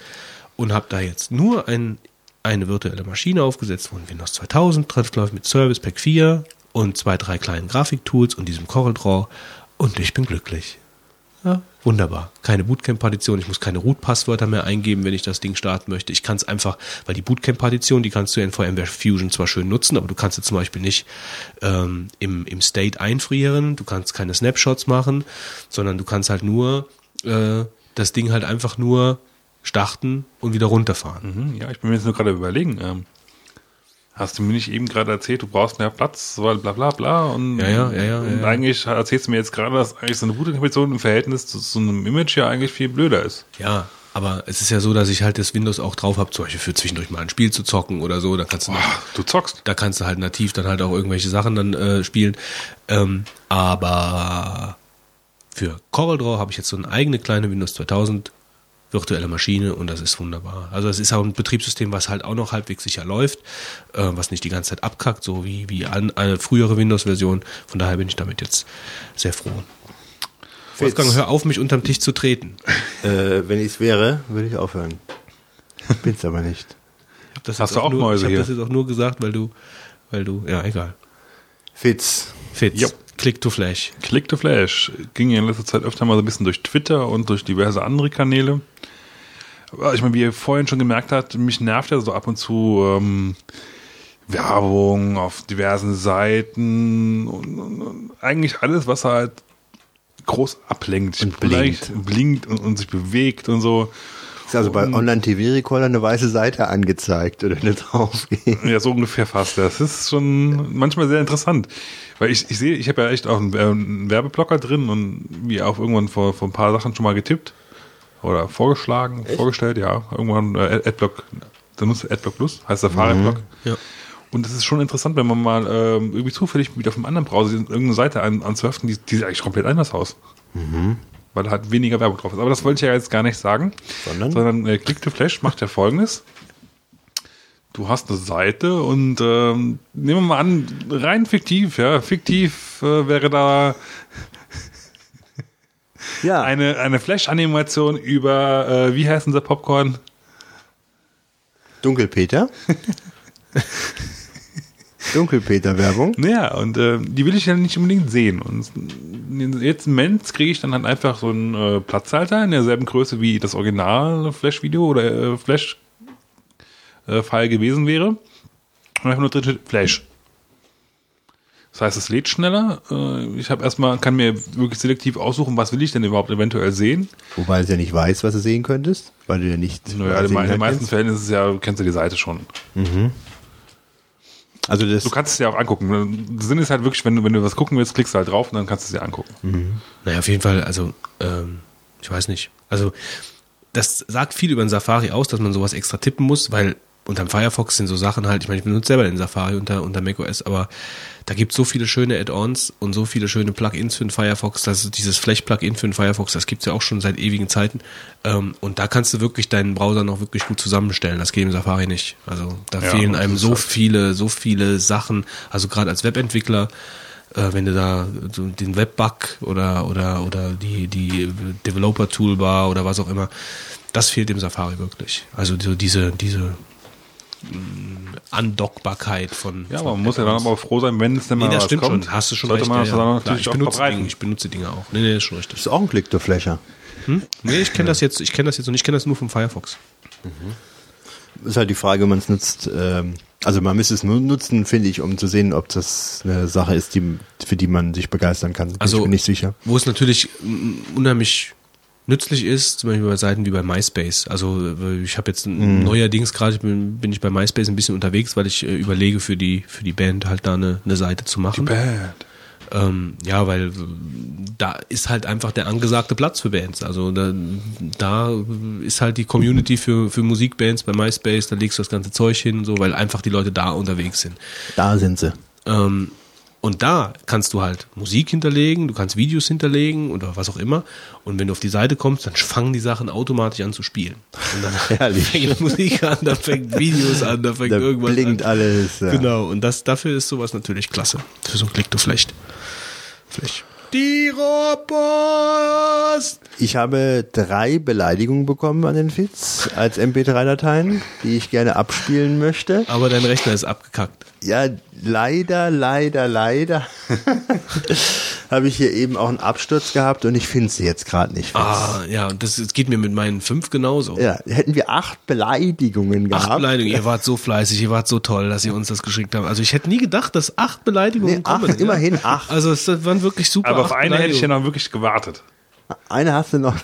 und habe da jetzt nur ein, eine virtuelle Maschine aufgesetzt, wo ein Windows 2000 drauf läuft mit Service Pack 4 und zwei, drei kleinen Grafiktools und diesem CorelDRAW und ich bin glücklich. Ja, wunderbar. Keine Bootcamp-Partition. Ich muss keine Root-Passwörter mehr eingeben, wenn ich das Ding starten möchte. Ich kann es einfach, weil die Bootcamp-Partition, die kannst du in VMware Fusion zwar schön nutzen, aber du kannst sie zum Beispiel nicht ähm, im, im State einfrieren. Du kannst keine Snapshots machen, sondern du kannst halt nur äh, das Ding halt einfach nur starten und wieder runterfahren. Mhm, ja, ich bin mir jetzt nur gerade überlegen. Ähm, hast du mir nicht eben gerade erzählt, du brauchst mehr Platz, weil bla bla bla und, Ja, ja, ja, ja, und ja. eigentlich erzählst du mir jetzt gerade, dass eigentlich so eine gute Kombination im Verhältnis zu so einem Image ja eigentlich viel blöder ist. Ja, aber es ist ja so, dass ich halt das Windows auch drauf habe, zum Beispiel für zwischendurch mal ein Spiel zu zocken oder so. Da kannst du noch, Boah, du zockst. da kannst du halt nativ dann halt auch irgendwelche Sachen dann äh, spielen. Ähm, aber für CorelDRAW habe ich jetzt so eine eigene kleine Windows 2000 virtuelle Maschine und das ist wunderbar. Also es ist auch ein Betriebssystem, was halt auch noch halbwegs sicher läuft, äh, was nicht die ganze Zeit abkackt, so wie, wie an, eine frühere Windows-Version. Von daher bin ich damit jetzt sehr froh. Wolfgang, hör auf, mich unterm Tisch zu treten. äh, wenn ich es wäre, würde ich aufhören. Bin's aber nicht. Ich hab das Hast jetzt du auch nur, Mäuse Ich habe hier? das jetzt auch nur gesagt, weil du, weil du, ja, egal. Fitz. Fitz, Jo. Click to Flash. Click to Flash ging ja in letzter Zeit öfter mal so ein bisschen durch Twitter und durch diverse andere Kanäle. Aber ich meine, wie ihr vorhin schon gemerkt habt, mich nervt ja so ab und zu ähm, Werbung auf diversen Seiten und, und, und eigentlich alles, was halt groß ablenkt. Und Vielleicht blinkt und, und sich bewegt und so. Ist also bei Online-TV-Recorder eine weiße Seite angezeigt oder eine draufgehen. Ja, so ungefähr fast. Das ist schon manchmal sehr interessant. Weil ich, ich sehe, ich habe ja echt auch einen, äh, einen Werbeblocker drin und wie auch irgendwann vor, vor ein paar Sachen schon mal getippt oder vorgeschlagen, vorgestellt, ja. Irgendwann äh, Adblock, da nutzt du Adblock Plus, heißt Safari Block. Ja. Und es ist schon interessant, wenn man mal ähm, irgendwie zufällig wieder auf einem anderen Browser irgendeine Seite an, anzuheften, die, die sieht eigentlich komplett anders aus. Weil halt weniger Werbung drauf ist. Aber das wollte ich ja jetzt gar nicht sagen. Sondern? Sondern äh, Click to Flash macht ja folgendes. Du hast eine Seite und ähm, nehmen wir mal an, rein fiktiv, ja, fiktiv äh, wäre da Ja, *laughs* eine, eine Flash-Animation über, äh, wie heißt unser Popcorn? Dunkelpeter. *laughs* Dunkelpeter-Werbung. Naja, und äh, die will ich ja nicht unbedingt sehen. Und jetzt im Moment kriege ich dann halt einfach so einen äh, Platzhalter in derselben Größe wie das Original Flash-Video oder äh, Flash-File gewesen wäre. Und einfach nur drin steht Flash. Das heißt, es lädt schneller. Äh, ich habe erstmal, kann mir wirklich selektiv aussuchen, was will ich denn überhaupt eventuell sehen. Wobei du ja nicht weißt, was du sehen könntest, weil du ja nicht. Naja, in den meisten. Fällen ist es ja, kennst du die Seite schon. Also das. Du kannst es ja auch angucken. Der Sinn ist halt wirklich, wenn du, wenn du was gucken willst, klickst du halt drauf und dann kannst du es dir angucken. Naja, auf jeden Fall, also, ähm, ich weiß nicht. Also, das sagt viel über den Safari aus, dass man sowas extra tippen muss, weil unterm Firefox sind so Sachen halt, ich meine, ich benutze selber den Safari unter, unter macOS, aber da gibt es so viele schöne Add-ons und so viele schöne Plugins für den Firefox. Das dieses Flash-Plugin für den Firefox, das gibt's ja auch schon seit ewigen Zeiten. Ähm, und da kannst du wirklich deinen Browser noch wirklich gut zusammenstellen. Das geht im Safari nicht. Also da Ja, fehlen einem so halt- viele, so viele Sachen. Also gerade als Webentwickler, äh, wenn du da den Webbug oder oder oder die die Developer Toolbar oder was auch immer, das fehlt im Safari wirklich. Also so diese diese Andockbarkeit von Ja, von aber man muss ja dann aber froh sein, wenn es denn mal Nee, das was stimmt kommt. schon. Hast du schon sollte recht. man das ja, dann ja. natürlich Klar, ich benutze. Dinge, ich benutze Dinge auch. Nee, nee, ist schon richtig. ist auch ein Click-to-Flasher. Nee, ich kenne das jetzt, ich kenne das jetzt und ich kenne das nur vom Firefox. Ist halt die Frage, wenn man es nutzt. Ähm, also man müsste es nur nutzen, finde ich, um zu sehen, ob das eine Sache ist, die, für die man sich begeistern kann. Bin Also ich mir nicht sicher. Wo es natürlich mm, unheimlich nützlich ist, zum Beispiel bei Seiten wie bei MySpace. Also äh, ich habe jetzt Mhm. neuerdings gerade bin, bin ich bei MySpace ein bisschen unterwegs, weil ich äh, überlege für die für die Band halt da eine, eine Seite zu machen. Bad. Ähm, ja, weil äh, da ist halt einfach der angesagte Platz für Bands. Also da, da ist halt die Community für, für Musikbands bei MySpace, da legst du das ganze Zeug hin, so, weil einfach die Leute da unterwegs sind. Da sind sie. Ähm, und da kannst du halt Musik hinterlegen, du kannst Videos hinterlegen oder was auch immer. Und wenn du auf die Seite kommst, dann fangen die Sachen automatisch an zu spielen. Und dann *laughs* *laughs* fängt Musik an, dann fängt Videos an, dann fängt Da irgendwas blinkt an. alles. Ja. Genau, und das, dafür ist sowas natürlich klasse. Für so ein Klick du Flecht. Flecht. Die Rohrpost! Ich habe drei Beleidigungen bekommen an den Fitz als MP3-Dateien, die ich gerne abspielen möchte. Aber dein Rechner ist abgekackt. Ja, leider, leider, leider *laughs* habe ich hier eben auch einen Absturz gehabt und ich finde sie jetzt gerade nicht. Fitz. Ah, ja, und das, das geht mir mit meinen fünf genauso. Ja, hätten wir acht Beleidigungen gehabt. Acht Beleidigungen, ihr wart so fleißig, ihr wart so toll, dass ihr uns das geschickt habt. Also ich hätte nie gedacht, dass acht Beleidigungen Nee, acht, kommen. ja. immerhin acht. Also es waren wirklich super. Aber auf acht eine hätte ich ja noch wirklich gewartet. Eine hast du noch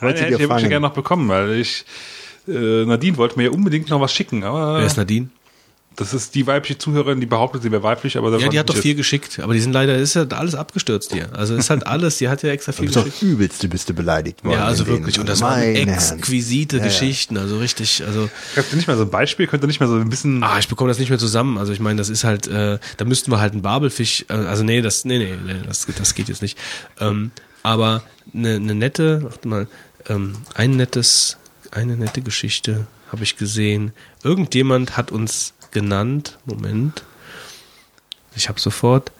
Eine hätte ich ja wirklich gerne noch bekommen, weil ich äh, Nadine wollte mir ja unbedingt noch was schicken, aber Wer ist Nadine? Das ist die weibliche Zuhörerin, die behauptet, sie wäre weiblich, aber Ja, die hat doch jetzt. geschickt, aber die sind leider, ist ja alles abgestürzt hier. Also ist halt alles, die hat ja extra Du viel bist doch geschickt. übelste bist du beleidigt worden. Ja, also wirklich. Und das waren Meine Herren. exquisite Geschichten, also richtig, also Habt ihr nicht mal so ein Beispiel? Könnt ihr nicht mal so ein bisschen. Ah, ich bekomme das nicht mehr zusammen. Also ich meine, das ist halt, äh, da müssten wir halt einen Babelfisch, äh, also nee, das, nee, nee, nee das, das geht jetzt nicht. Ähm, aber eine, eine nette, warte mal, ähm, ein nettes, eine nette Geschichte habe ich gesehen. Irgendjemand hat uns genannt, Moment, ich habe sofort,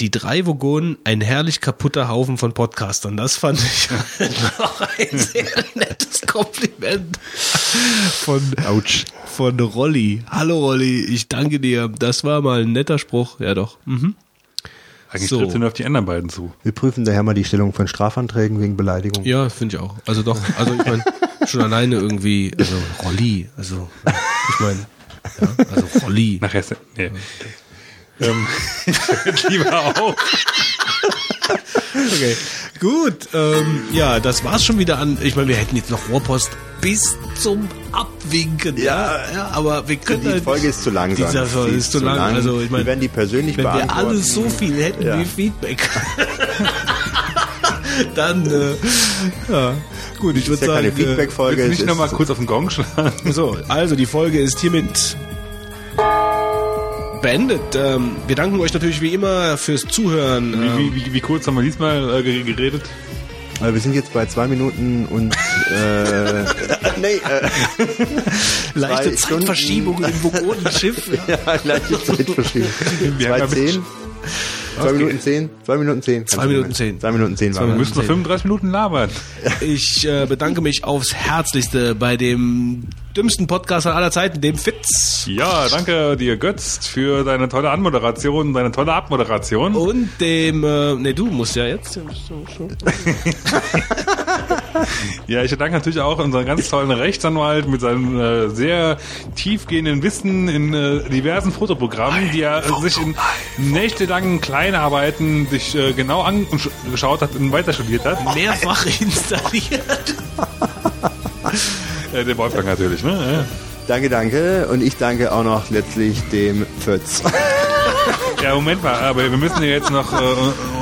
die drei Vogonen, ein herrlich kaputter Haufen von Podcastern. Das fand ich *laughs* auch ein sehr nettes Kompliment von, Autsch. von Rolli. Hallo Rolli, ich danke dir. Das war mal ein netter Spruch. Ja doch. Mhm. Eigentlich so. tritt sie nur auf die anderen beiden zu. Wir prüfen daher mal die Stellung von Strafanträgen wegen Beleidigung. Ja, finde ich auch. Also doch, also ich meine, schon alleine irgendwie, also Rolli, also ich meine, ja, also Rolli. Nachher ist nee. ähm, *laughs* lieber auch. Okay, gut. Ähm, ja, das war's schon wieder an. Ich meine, wir hätten jetzt noch Rohrpost bis zum Abwinken. Ja, ja, aber wir können Die halt- Folge ist zu lang. Dieser sagen. Folge Sie ist zu lang. Also ich wir meine, werden die persönlich wenn wir alle so viel hätten Ja. wie Feedback, *laughs* dann äh, ja. Gut, ich würde ja sagen, keine Feedback-Folge. Willst du es nicht nochmal kurz auf den Gong schlagen? äh, so, also die Folge ist hiermit beendet. Ähm, wir danken euch natürlich wie immer fürs Zuhören. Ähm, Wie, wie, wie, wie kurz haben wir diesmal äh, ge- geredet? Äh, Wir sind jetzt bei zwei Minuten und äh, *laughs* nee, äh, *laughs* leichte Zeitverschiebung im Vogonenschiff. *laughs* ja, leichte Zeitverschiebung. Wir haben Zwei Minuten zehn. Zwei Minuten zehn. Zwei Minuten zehn. Zwei Minuten zehn. Zwei waren Wir wir. müssen noch 35 Minuten labern. *laughs* Ich äh, bedanke mich aufs Herzlichste bei dem dümmsten Podcaster aller Zeiten, dem Fitz. Ja, danke dir, Götz, für deine tolle Anmoderation, deine tolle Abmoderation. Und dem, äh, ne, du musst ja jetzt. *laughs* *laughs* Ja, ich danke natürlich auch unseren ganz tollen Rechtsanwalt mit seinem äh, sehr tiefgehenden Wissen in äh, diversen Fotoprogrammen, die er äh, sich in nächtelangen Kleinarbeiten sich äh, genau angeschaut hat und weiter studiert hat. Mehrfach installiert. Äh, der Wolfgang natürlich, ne? Ja. Danke, danke. Und ich danke auch noch letztlich dem Fötz. Ja, Moment mal, aber wir müssen ja jetzt noch äh,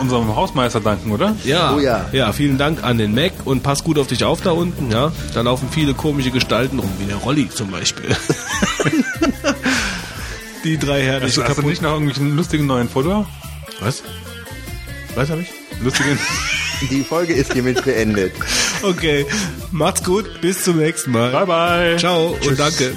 unserem Hausmeister danken, oder? Ja, Oh ja. ja, vielen Dank an den Mac und pass gut auf dich auf da unten, ja. Da laufen viele komische Gestalten rum, wie der Rolli zum Beispiel. *laughs* Die drei Herren Hast, hast du nicht noch irgendwelchen lustigen neuen Foto? Was? Was habe ich? Lustigen. *laughs* Die Folge ist hiermit beendet. Okay, macht's gut, bis zum nächsten Mal. bye bye. Ciao und danke.